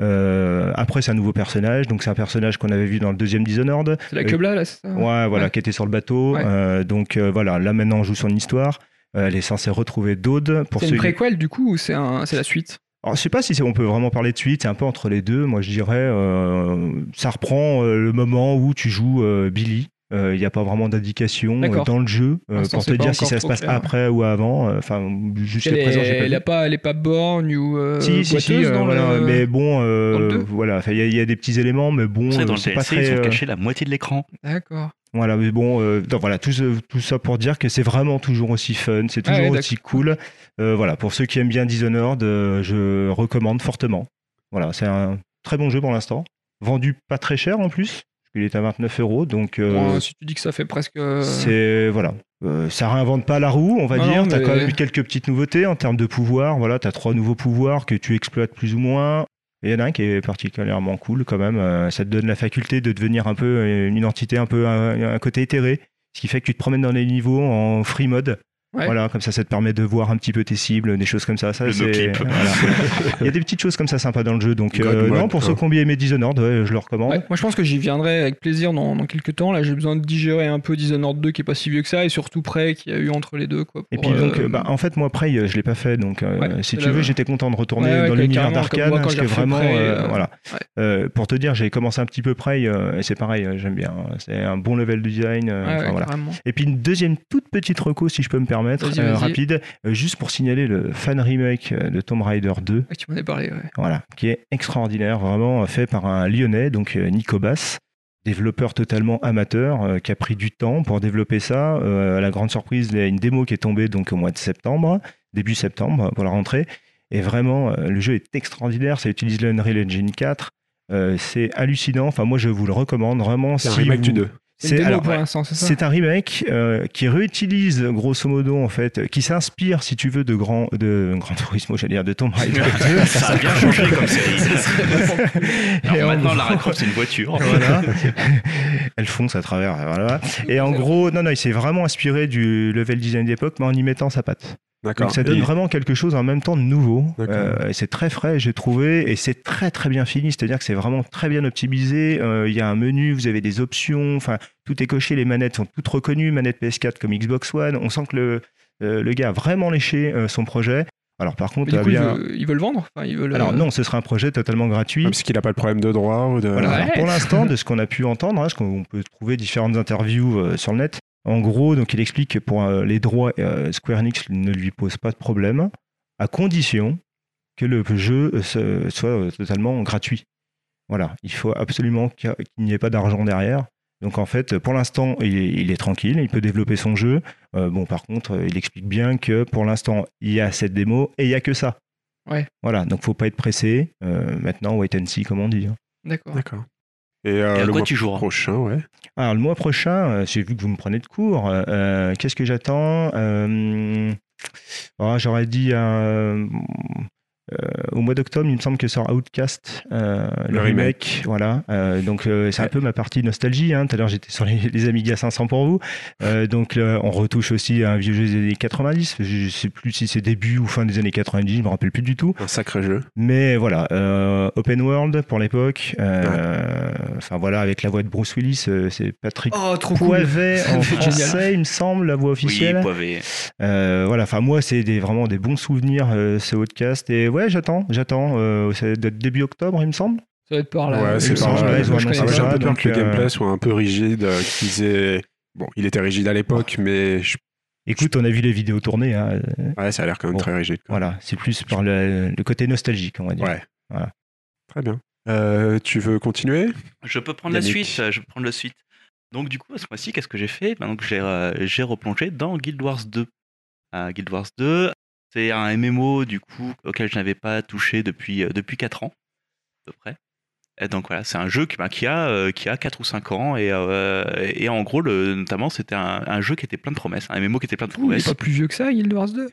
Euh, après, c'est un nouveau personnage, donc c'est un personnage qu'on avait vu dans le deuxième Dishonored. C'est la Quebla, là, c'est ça? Ouais, voilà, Ouais. qui était sur le bateau. Ouais. Euh, donc euh, voilà, là maintenant on joue son histoire. Euh, elle est censée retrouver Dode pour C'est une préquel, du coup, ou c'est un... c'est la suite? Alors, je sais pas si c'est- on peut vraiment parler de suite, c'est un peu entre les deux. Moi, je dirais, euh, ça reprend euh, le moment où tu joues euh, Billy. Il n'y a pas vraiment d'indication euh, dans le jeu euh, Pour te c'est dire si ça se passe clair, après ou avant. Euh, Enfin, jusqu'à Elle est, présent, j'ai pas elle a pas, elle est pas borgne ou euh, si, si, si, euh, dans voilà, le... mais bon, euh, dans le deux? voilà, il y, a- il y a des petits éléments, mais bon, sais, dans euh, le c'est pas DLC, très. ils ont euh, caché la moitié de l'écran. D'accord. Voilà, mais bon, euh, voilà, tout, ça pour dire que c'est vraiment toujours aussi fun, c'est Ah toujours ouais, aussi cool. Euh, voilà, pour ceux qui aiment bien Dishonored, euh, je recommande fortement. Voilà, c'est un très bon jeu pour l'instant. Vendu pas très cher en plus, parce qu'il est à 29 euros, donc Bon, si tu dis que ça fait presque... c'est voilà. Ça réinvente pas la roue, on va dire. T'as mais- quand même quelques petites nouveautés en termes de pouvoir. Voilà, t'as trois nouveaux pouvoirs que tu exploites plus ou moins. Il y en a un qui est particulièrement cool quand même. Euh, ça te donne la faculté de devenir un peu euh, une identité, un peu un, un côté éthéré. Ce qui fait que tu te promènes dans les niveaux en free mode. Ouais. Voilà, comme ça, ça te permet de voir un petit peu tes cibles, des choses comme ça. ça c'est- voilà. Il y a des petites choses comme ça sympas dans le jeu. Donc, euh, non, pour ceux qui ont bien aimé Dishonored, ouais, je le recommande. Ouais, moi je pense que j'y viendrai avec plaisir dans, dans quelques temps. Là j'ai besoin de digérer un peu Dishonored 2 qui est pas si vieux que ça et surtout Prey qu'il y a eu entre les deux. Quoi, Et puis donc, euh, bah, en fait, moi, Prey, euh, je l'ai pas fait. Donc, euh, si tu veux, j'étais content de retourner dans l'univers quand Parce que vraiment, Prey, euh, euh, voilà. ouais. Euh, pour te dire, j'ai commencé un petit peu Prey euh, et c'est pareil, j'aime bien. C'est un bon level design. voilà. carrément. Et puis une deuxième toute petite reco, si je peux me permettre, Vas-y, euh, rapide, euh, juste pour signaler le fan remake euh, de Tomb Raider 2. Ouais, tu m'en as parlé, ouais. Voilà, qui est extraordinaire, vraiment fait par un Lyonnais, donc euh, Nico Bass, développeur totalement amateur, euh, qui a pris du temps pour développer ça. Euh, à la grande surprise, il y a une démo qui est tombée donc au mois de septembre, début septembre, pour la rentrée. Et vraiment, euh, le jeu est extraordinaire. Ça utilise le Unreal Engine 4. Euh, c'est hallucinant. Enfin, moi, je vous le recommande vraiment. C'est un remake vous- du 2. C'est C'est une démo alors, pour ouais. l'instant, c'est ça c'est un remake euh, qui réutilise grosso modo en fait, qui s'inspire si tu veux de grand de Grand Turismo, j'allais dire de Tomb Raider 2. Ça a bien changé comme série. Et Alors en maintenant, gros- Lara Croft, c'est une voiture. voilà. Elle fonce à travers. Voilà. Et en gros, non, non, il s'est vraiment inspiré du level design d'époque, mais en y mettant sa patte. Donc ça donne Et- vraiment quelque chose en même temps de nouveau. Euh, et c'est très frais, j'ai trouvé, et c'est très très bien fini. C'est-à-dire que c'est vraiment très bien optimisé. Euh, Il y a un menu, vous avez des options. Enfin, tout est coché. Les manettes sont toutes reconnues, manettes PS4 comme Xbox One. On sent que le, euh, le gars a vraiment léché euh, son projet. Alors par contre, coup, bien- ils, veulent, ils veulent vendre? Enfin, ils veulent, alors non, ce sera un projet totalement gratuit. Parce qu'il n'a pas de problème de droit ou de. Voilà. Ouais. Alors, pour l'instant, de ce qu'on a pu entendre, hein, parce qu'on peut trouver différentes interviews euh, sur le net, en gros, donc il explique que pour euh, les droits, euh, Square Enix ne lui pose pas de problème, à condition que le jeu euh, soit totalement gratuit. Voilà, il faut absolument qu'il n'y ait pas d'argent derrière. Donc en fait, pour l'instant, il, est- il est tranquille, il peut développer son jeu. Euh, bon, par contre, il explique bien que pour l'instant, il y a cette démo et il y a que ça. Ouais. Voilà, donc faut pas être pressé. Euh, maintenant, wait and see, comme on dit. hein. D'accord. D'accord. Et, euh, Et à le quoi mois tu joueras prochain, ouais. Alors, le mois prochain, euh, j'ai vu que vous me prenez de cours. euh, Qu'est-ce que j'attends Euh, oh, J'aurais dit au mois d'octobre, il me semble que sort Outcast, euh, le, Le remake. remake. Voilà. Euh, donc, euh, c'est un peu ma partie nostalgie. hein. Tout à l'heure, j'étais sur les, les Amiga 500 pour vous. Euh, donc, là, on retouche aussi à un vieux jeu des années 90. Je ne sais plus si c'est début ou fin des années 90, je me rappelle plus du tout. Un sacré jeu. Mais voilà, euh, open world pour l'époque. euh, Enfin voilà, avec la voix de Bruce Willis, euh, c'est Patrick Oh, trop cool. Poivet en C'est français, génial. il me semble, la voix Oui, officielle. Poivet. Euh, voilà, enfin moi, c'est des, vraiment des bons souvenirs euh, ce podcast. Et ouais, j'attends, j'attends. Euh, c'est de- début octobre, il me semble. Ça va être par là. ouais, c'est par là. J'ai pas. un peu peur que le euh, gameplay soit un peu rigide, euh, qu'ils aient- Bon, il était rigide à l'époque, mais je- Écoute, on a vu les vidéos tournées. hein, ouais, ça a l'air quand même Bon. très rigide. quoi. Voilà, c'est plus par le, le côté nostalgique, on va dire. Ouais. Voilà. Très bien. Euh, tu veux continuer? Je peux prendre Yannick. la suite. Je peux prendre la suite. Donc du coup, ce mois-ci, qu'est-ce que j'ai fait? Ben, donc, j'ai, euh, replongé dans Guild Wars 2. Euh, Guild Wars 2, c'est un MMO du coup auquel je n'avais pas touché depuis, euh, depuis 4 ans, à peu près. Et donc voilà, c'est un jeu qui, ben, qui, a, euh, qui a 4 ou 5 ans. Et, euh, et en gros, le, notamment, c'était un, un jeu qui était plein de promesses. Un MMO qui était plein de Ouh, il est promesses. pas plus vieux que ça, Guild Wars 2.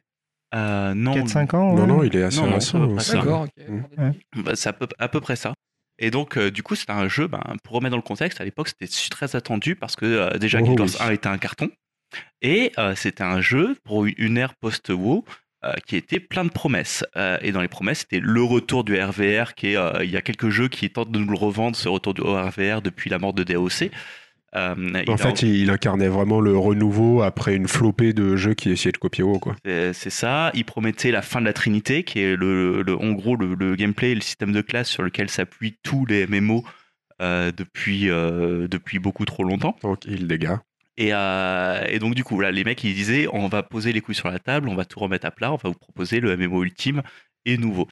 Euh, non, 4-5 ans Non, ouais. non, il est assez récent. D'accord, ok. Mm. Bah, c'est à peu, à peu près ça. Et donc, euh, du coup, c'était un jeu, ben, pour remettre dans le contexte, à l'époque, c'était très attendu parce que euh, déjà, Oh Guild Wars oui. 1 était un carton. Et euh, c'était un jeu pour une- ère post-WoW euh, qui était plein de promesses. Euh, et dans les promesses, c'était le retour du RVR, qui est, euh, il y a quelques jeux qui tentent de nous le revendre, ce retour du RVR depuis la mort de DOC. Euh, il En a- fait, il, il incarnait vraiment le renouveau après une flopée de jeux qui essayaient de copier WoW. C'est c'est ça. Il promettait la fin de la Trinité, qui est le, le- en gros le, le gameplay et le système de classe sur lequel s'appuient tous les MMO euh, depuis, euh, depuis beaucoup trop longtemps. Donc, il dégâts. Et, euh, et donc du coup, là, les mecs ils disaient on va poser les couilles sur la table, on va tout remettre à plat, on va vous proposer le MMO ultime et nouveau.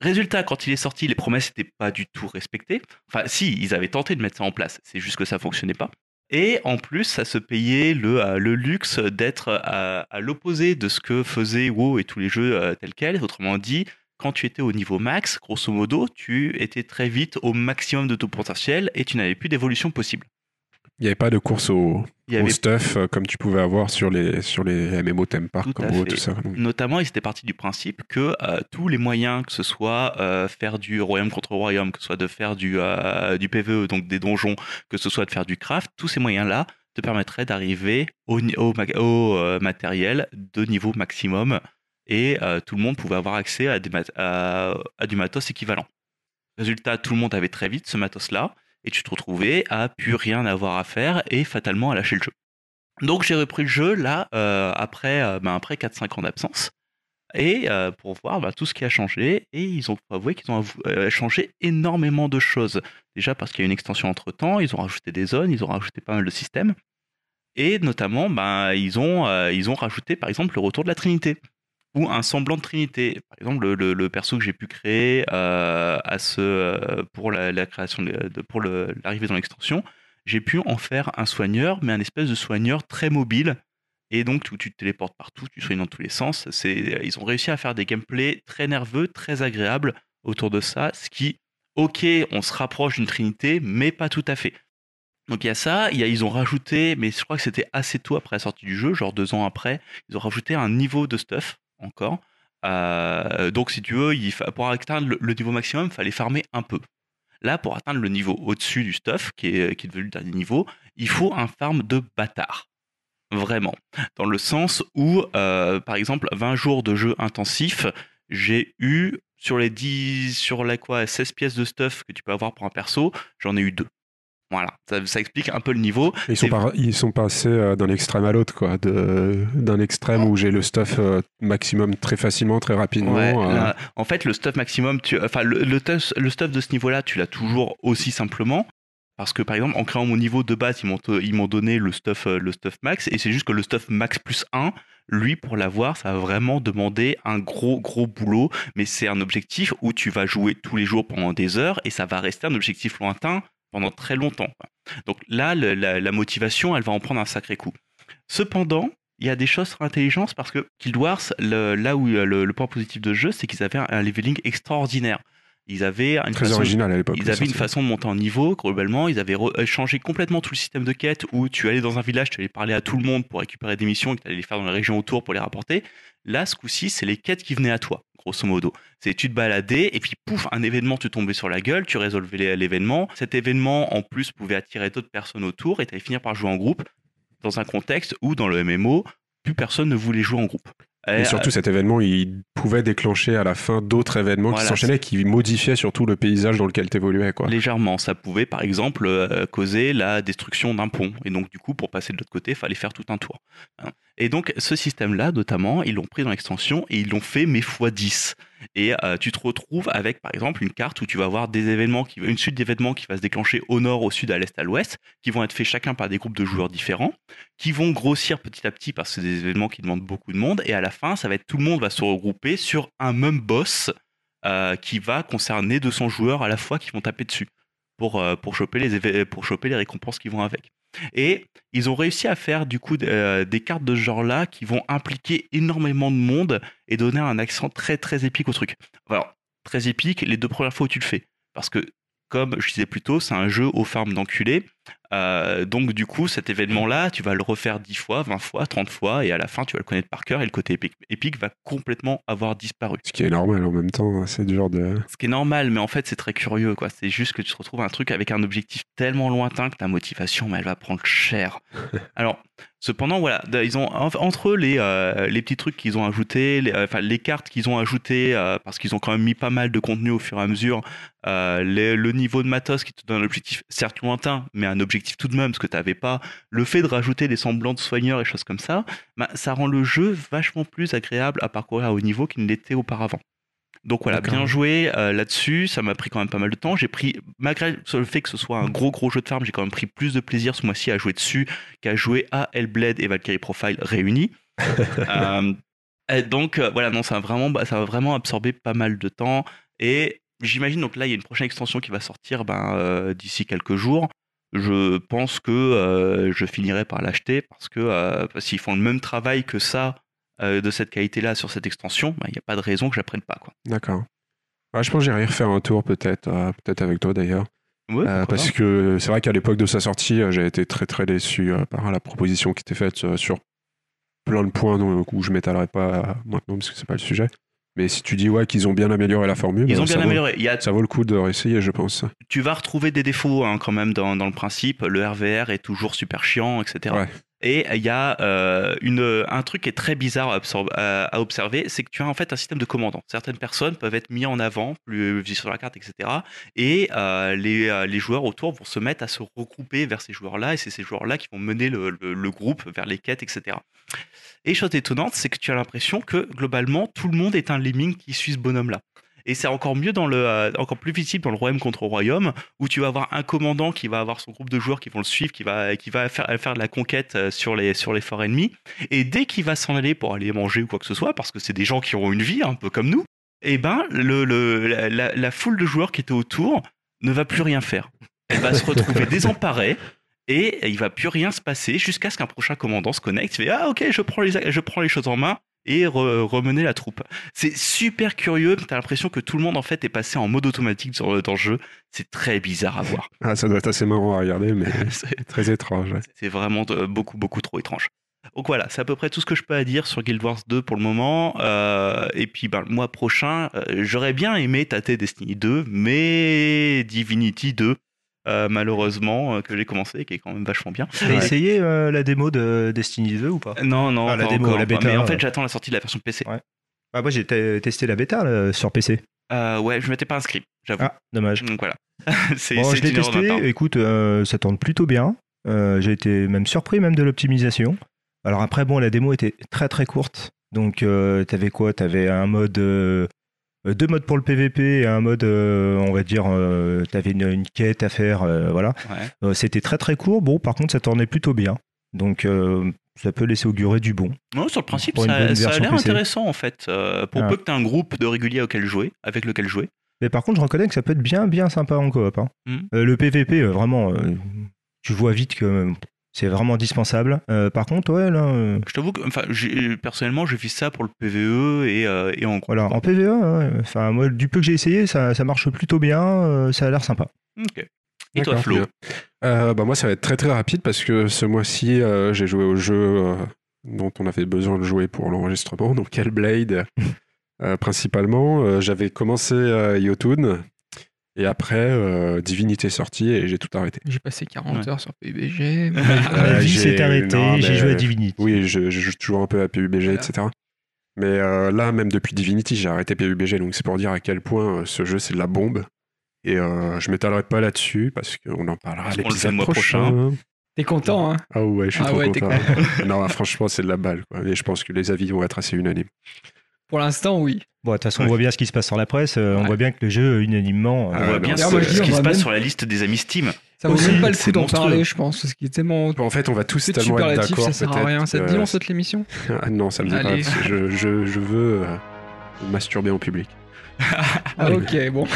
Résultat, quand il est sorti, les promesses n'étaient pas du tout respectées. Enfin, si, ils avaient tenté de mettre ça en place, c'est juste que ça fonctionnait pas. Et en plus, ça se payait le, euh, luxe d'être à, à l'opposé de ce que faisaient WoW et tous les jeux euh, tels quels. Autrement dit, quand tu étais au niveau max, grosso modo, tu étais très vite au maximum de ton potentiel et tu n'avais plus d'évolution possible. Il n'y avait pas de course au, Il y au avait stuff euh, comme tu pouvais avoir sur les, sur les MMO Theme Park, Tout comme tout ça. Notamment, ils étaient partis du principe que euh, tous les moyens, que ce soit euh, faire du royaume contre royaume, que ce soit de faire du, du PVE, donc des donjons, que ce soit de faire du craft, tous ces moyens-là te permettraient d'arriver au, matériel de niveau maximum et tout le monde pouvait avoir accès à, des mat- à- à du matos équivalent. Résultat, tout le monde avait très vite ce matos-là et tu te retrouvais à plus rien avoir à faire et fatalement à lâcher le jeu. Donc j'ai repris le jeu là euh, après, euh, ben, après 4-5 ans d'absence et euh, pour voir ben, tout ce qui a changé et ils ont avoué qu'ils ont changé énormément de choses. Déjà parce qu'il y a une extension entre temps, ils ont rajouté des zones, ils ont rajouté pas mal de systèmes et notamment ben, ils ont rajouté par exemple le retour de la Trinité ou un semblant de Trinité. Par exemple le, perso que j'ai pu créer euh, à ce, euh, pour la, création de, pour l'arrivée dans l'extension, j'ai pu en faire un soigneur, mais un espèce de soigneur très mobile. Et donc, tu, tu te téléportes partout, tu soignes dans tous les sens. Ils ont réussi à faire des gameplays très nerveux, très agréables autour de ça. Ce qui, ok, on se rapproche d'une trinité, mais pas tout à fait. Donc il y a ça, y a, ils ont rajouté, mais je crois que c'était assez tôt après la sortie du jeu, genre deux ans après, ils ont rajouté un niveau de stuff encore. Euh, donc si tu veux, pour atteindre le, niveau maximum, il fallait farmer un peu. Là, pour atteindre le niveau au-dessus du stuff, qui est, qui devenu le dernier niveau, il faut un farm de bâtard. Vraiment. Dans le sens où, euh, par exemple, 20 jours de jeu intensif, j'ai eu sur les 10, sur la quoi, 16 pièces de stuff que tu peux avoir pour un perso, j'en ai eu deux. Voilà, ça, ça explique un peu le niveau. Ils sont, ils passés euh, d'un extrême à l'autre, quoi. D'un extrême où j'ai le stuff euh, maximum très facilement, très rapidement. Ouais, euh, là, en fait, le stuff maximum, tu, enfin, le, le, stuff, le stuff de ce niveau-là, tu l'as toujours aussi simplement. Parce que par exemple, en créant mon niveau de base, ils m'ont, donné le stuff, le stuff max, et c'est juste que le stuff max plus 1, lui, pour l'avoir, ça va vraiment demander un gros, gros boulot. Mais c'est un objectif où tu vas jouer tous les jours pendant des heures, et ça va rester un objectif lointain pendant très longtemps. Donc là, la, motivation, elle va en prendre un sacré coup. Cependant, il y a des choses sur l'intelligence parce que Guild là où le, point positif de jeu, c'est qu'ils avaient un leveling extraordinaire. Ils avaient une Très façon, original à ils avaient une façon de monter en niveau, globalement. Ils avaient euh, changé complètement tout le système de quête où tu allais dans un village, tu allais parler à tout le monde pour récupérer des missions et que tu allais les faire dans la région autour pour les rapporter. Là, ce coup-ci, c'est les quêtes qui venaient à toi, grosso modo. C'est tu te baladais et puis pouf, un événement te tombait sur la gueule, tu résolvais l'événement. Cet événement, en plus, pouvait attirer d'autres personnes autour et tu allais finir par jouer en groupe dans un contexte où, dans le MMO, plus personne ne voulait jouer en groupe. Et Et, surtout, cet événement, il pouvait déclencher à la fin d'autres événements Voilà, qui s'enchaînaient, qui modifiaient surtout le paysage dans lequel tu évoluais. Quoi. Légèrement, ça pouvait par exemple euh, causer la destruction d'un pont. Et donc du coup, pour passer de l'autre côté, il fallait faire tout un tour. Hein. Et donc ce système-là, notamment, ils l'ont pris dans l'extension et ils l'ont fait mais x 10. Et euh, tu te retrouves avec par exemple une carte où tu vas avoir des événements, qui, une suite d'événements qui va se déclencher au nord, au sud, à l'est, à l'ouest, qui vont être faits chacun par des groupes de joueurs différents, qui vont grossir petit à petit parce que c'est des événements qui demandent beaucoup de monde. Et à la fin, ça va être tout le monde va se regrouper sur un même boss euh, qui va concerner 200 joueurs à la fois qui vont taper dessus pour, euh, pour, choper, pour choper les récompenses qui vont avec. Et ils ont réussi à faire du coup euh, des cartes de ce genre-là qui vont impliquer énormément de monde et donner un accent très très épique au truc. Alors, très épique les deux premières fois où tu le fais. Parce que, comme je disais plus tôt, c'est un jeu aux farms d'enculés. Euh, donc du coup, cet événement-là, tu vas le refaire 10 fois, 20 fois, 30 fois, et à la fin, tu vas le connaître par cœur, et le côté épique, épique va complètement avoir disparu. Ce qui est normal en même temps, hein, c'est du genre de. Ce qui est normal, mais en fait, c'est très curieux, quoi. C'est juste que tu te retrouves un truc avec un objectif tellement lointain que ta motivation, mais elle va prendre cher. Alors, cependant, voilà, ils ont en- entre eux les, euh, les petits trucs qu'ils ont ajoutés, les, euh, enfin les cartes qu'ils ont ajoutées, parce qu'ils ont quand même mis pas mal de contenu au fur et à mesure, les- le niveau de matos qui te donne un objectif certes lointain, mais un objectif tout de même, parce que tu n'avais pas le fait de rajouter des semblants de soigneurs et choses comme ça, bah, ça rend le jeu vachement plus agréable à parcourir à haut niveau qu'il ne l'était auparavant. Donc voilà, bien joué euh, là-dessus. Ça m'a pris quand même pas mal de temps. J'ai pris, malgré le fait que ce soit un gros gros jeu de farm, j'ai quand même pris plus de plaisir ce mois-ci à jouer dessus qu'à jouer à Hellblade et Valkyrie Profile réunis. Euh, et donc euh, voilà, non, ça a vraiment, bah, ça va vraiment absorber pas mal de temps. Et j'imagine donc là, il y a une prochaine extension qui va sortir ben, d'ici quelques jours. Je pense que euh, je finirai par l'acheter parce que euh, s'ils font le même travail que ça euh, de cette qualité-là sur cette extension, ben, il n'y a pas de raison que je la prenne pas. Quoi. D'accord. Ouais, je pense que j'irai refaire un tour peut-être, euh, peut-être avec toi d'ailleurs. Ouais, Euh, parce que c'est vrai qu'à l'époque de sa sortie, euh, j'ai été très très déçu euh, par la proposition qui était faite euh, sur plein de points où je m'étalerai pas euh, maintenant parce que c'est pas le sujet. Mais si tu dis ouais qu'ils ont bien amélioré la formule, Ils euh, ont ça bien vaut- amélioré. Il y a, Ça vaut le coup de réessayer, je pense. tu vas retrouver des défauts hein, quand même dans, dans le principe. Le RVR est toujours super chiant, etc. Ouais. Et il y a euh, un truc qui est très bizarre à, observer, c'est que tu as en fait un système de commandants. Certaines personnes peuvent être mises en avant, plus visibles sur la carte, etc. Et euh, les, euh, les joueurs autour vont se mettre à se regrouper vers ces joueurs-là, et c'est ces joueurs-là qui vont mener le, le- le groupe vers les quêtes, etc. Et chose étonnante, c'est que tu as l'impression que globalement tout le monde est un lemming qui suit ce bonhomme-là. Et c'est encore mieux dans le, euh, encore plus visible dans le royaume contre royaume, où tu vas avoir un commandant qui va avoir son groupe de joueurs qui vont le suivre, qui va, qui va faire, faire de la conquête euh, sur les, sur les forts ennemis. Et dès qu'il va s'en aller pour aller manger ou quoi que ce soit, parce que c'est des gens qui ont une vie, un peu comme nous, et ben le, le- la, la- la foule de joueurs qui était autour ne va plus rien faire. Elle va se retrouver désemparée. Et il va plus rien se passer jusqu'à ce qu'un prochain commandant se connecte. Il fait Ah, ok, je prends les, je prends les choses en main et re- remener la troupe. C'est super curieux. T'as l'impression que tout le monde en fait est passé en mode automatique sur- dans le jeu. C'est très bizarre à voir. Ah, ça doit être assez marrant à regarder, mais C'est- très étrange. ouais. c'est vraiment beaucoup, beaucoup trop étrange. Donc voilà, c'est à peu près tout ce que je peux à dire sur Guild Wars 2 pour le moment. Euh, et puis ben, le mois prochain, euh, j'aurais bien aimé tâter Destiny 2, mais Divinity 2 euh, malheureusement, euh, que j'ai commencé, qui est quand même vachement bien. T'as essayé euh, la démo de Destiny 2 ou pas? Non, non, Ah, la démo, encore, la bêta, Mais en ouais. fait, j'attends la sortie de la version PC. Ouais. Ah, moi j'ai te- testé la bêta là, sur PC. Ouais, je m'étais pas inscrit, j'avoue. Ah, dommage. Donc voilà. c'est Bon, je l'ai testé, écoute, ça tourne plutôt bien. J'ai été même surpris même de l'optimisation. Alors après, bon, la démo était très très courte. Donc t'avais quoi? T'avais un mode... euh, deux modes pour le PVP et un mode, euh, on va dire, euh, t'avais une, une quête à faire, euh, voilà. Ouais. C'était très très court. Bon, par contre, ça tournait plutôt bien. Donc ça peut laisser augurer du bon. Non, sur le principe, ça, a l'air intéressant en fait. Pour Ah. peu que tu aies un groupe de réguliers auquel jouer, avec lequel jouer. Mais par contre, je reconnais que ça peut être bien, bien sympa en coop. hein. Mm. Euh, le PVP, vraiment, tu vois vite que c'est vraiment indispensable. Euh, par contre, ouais, là, euh, Je t'avoue que, enfin, personnellement, j'ai fait ça pour le PVE et, euh, et en voilà, en PVE, ouais, enfin, moi, du peu que j'ai essayé, ça, ça marche plutôt bien, euh, ça a l'air sympa. Ok. Et toi, Flo? Euh, bah, Moi, ça va être très très rapide parce que ce mois-ci, euh, j'ai joué au jeu euh, dont on avait besoin de jouer pour l'enregistrement, donc Hellblade euh, principalement. Euh, J'avais commencé euh, Yotun et après euh, Divinity est sorti et j'ai tout arrêté. J'ai passé 40 Ouais. heures sur PUBG. Ma Euh, vie s'est arrêtée, j'ai joué à Divinity. Oui, je, je joue toujours un peu à PUBG, etc. Mais euh, là, même depuis Divinity, j'ai arrêté PUBG, donc c'est pour dire à quel point euh, ce jeu c'est de la bombe. Et euh, je m'étalerai pas là-dessus parce qu'on en parlera à l'épisode prochain. T'es content, hein? Ah ouais, je suis Ah trop ouais, content. non, franchement, c'est de la balle. Quoi. Et je pense que les avis vont être assez unanimes. Pour l'instant, oui. Bon, de toute façon, Ouais. on voit bien ce qui se passe sur la presse, euh, on voit bien que le jeu, unanimement, On Ah, euh, voit non, bien ce, moi, je dis, ce on qui se passe même- sur la liste des amis Steam. Ça vaut même pas le coup d'en parler, je pense, parce qu'il est tellement. En fait, on va tous tellement être superlatif, d'accord. ça sert à rien. Ça te euh, dit, on saute l'émission Ah, non, ça me dit Allez. pas. Je, je, je veux euh, masturber en public. Ah, ok, bon.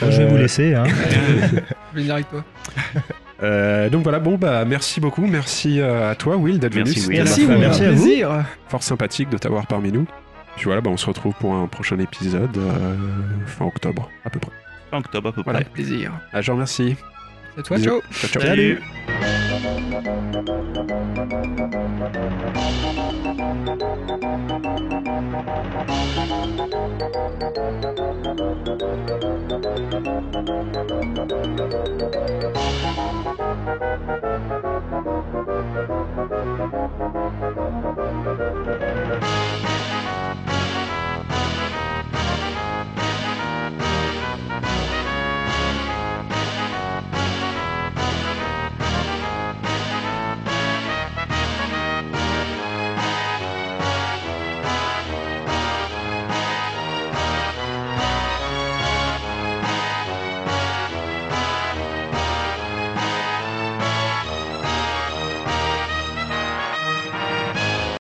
je vais vous laisser. Hein. je vais venir avec toi. Euh, donc voilà, bon, bah merci beaucoup. Merci euh, à toi, Will, d'être venu. Will. Merci, Will, merci à vous. fort sympathique de t'avoir parmi nous. Puis voilà, bah, on se retrouve pour un prochain épisode euh, fin octobre, à peu près. Fin octobre à peu Voilà. près. Plaisir. Ah, je vous remercie. C'est toi, ciao. Ciao, ciao. Salut. Thank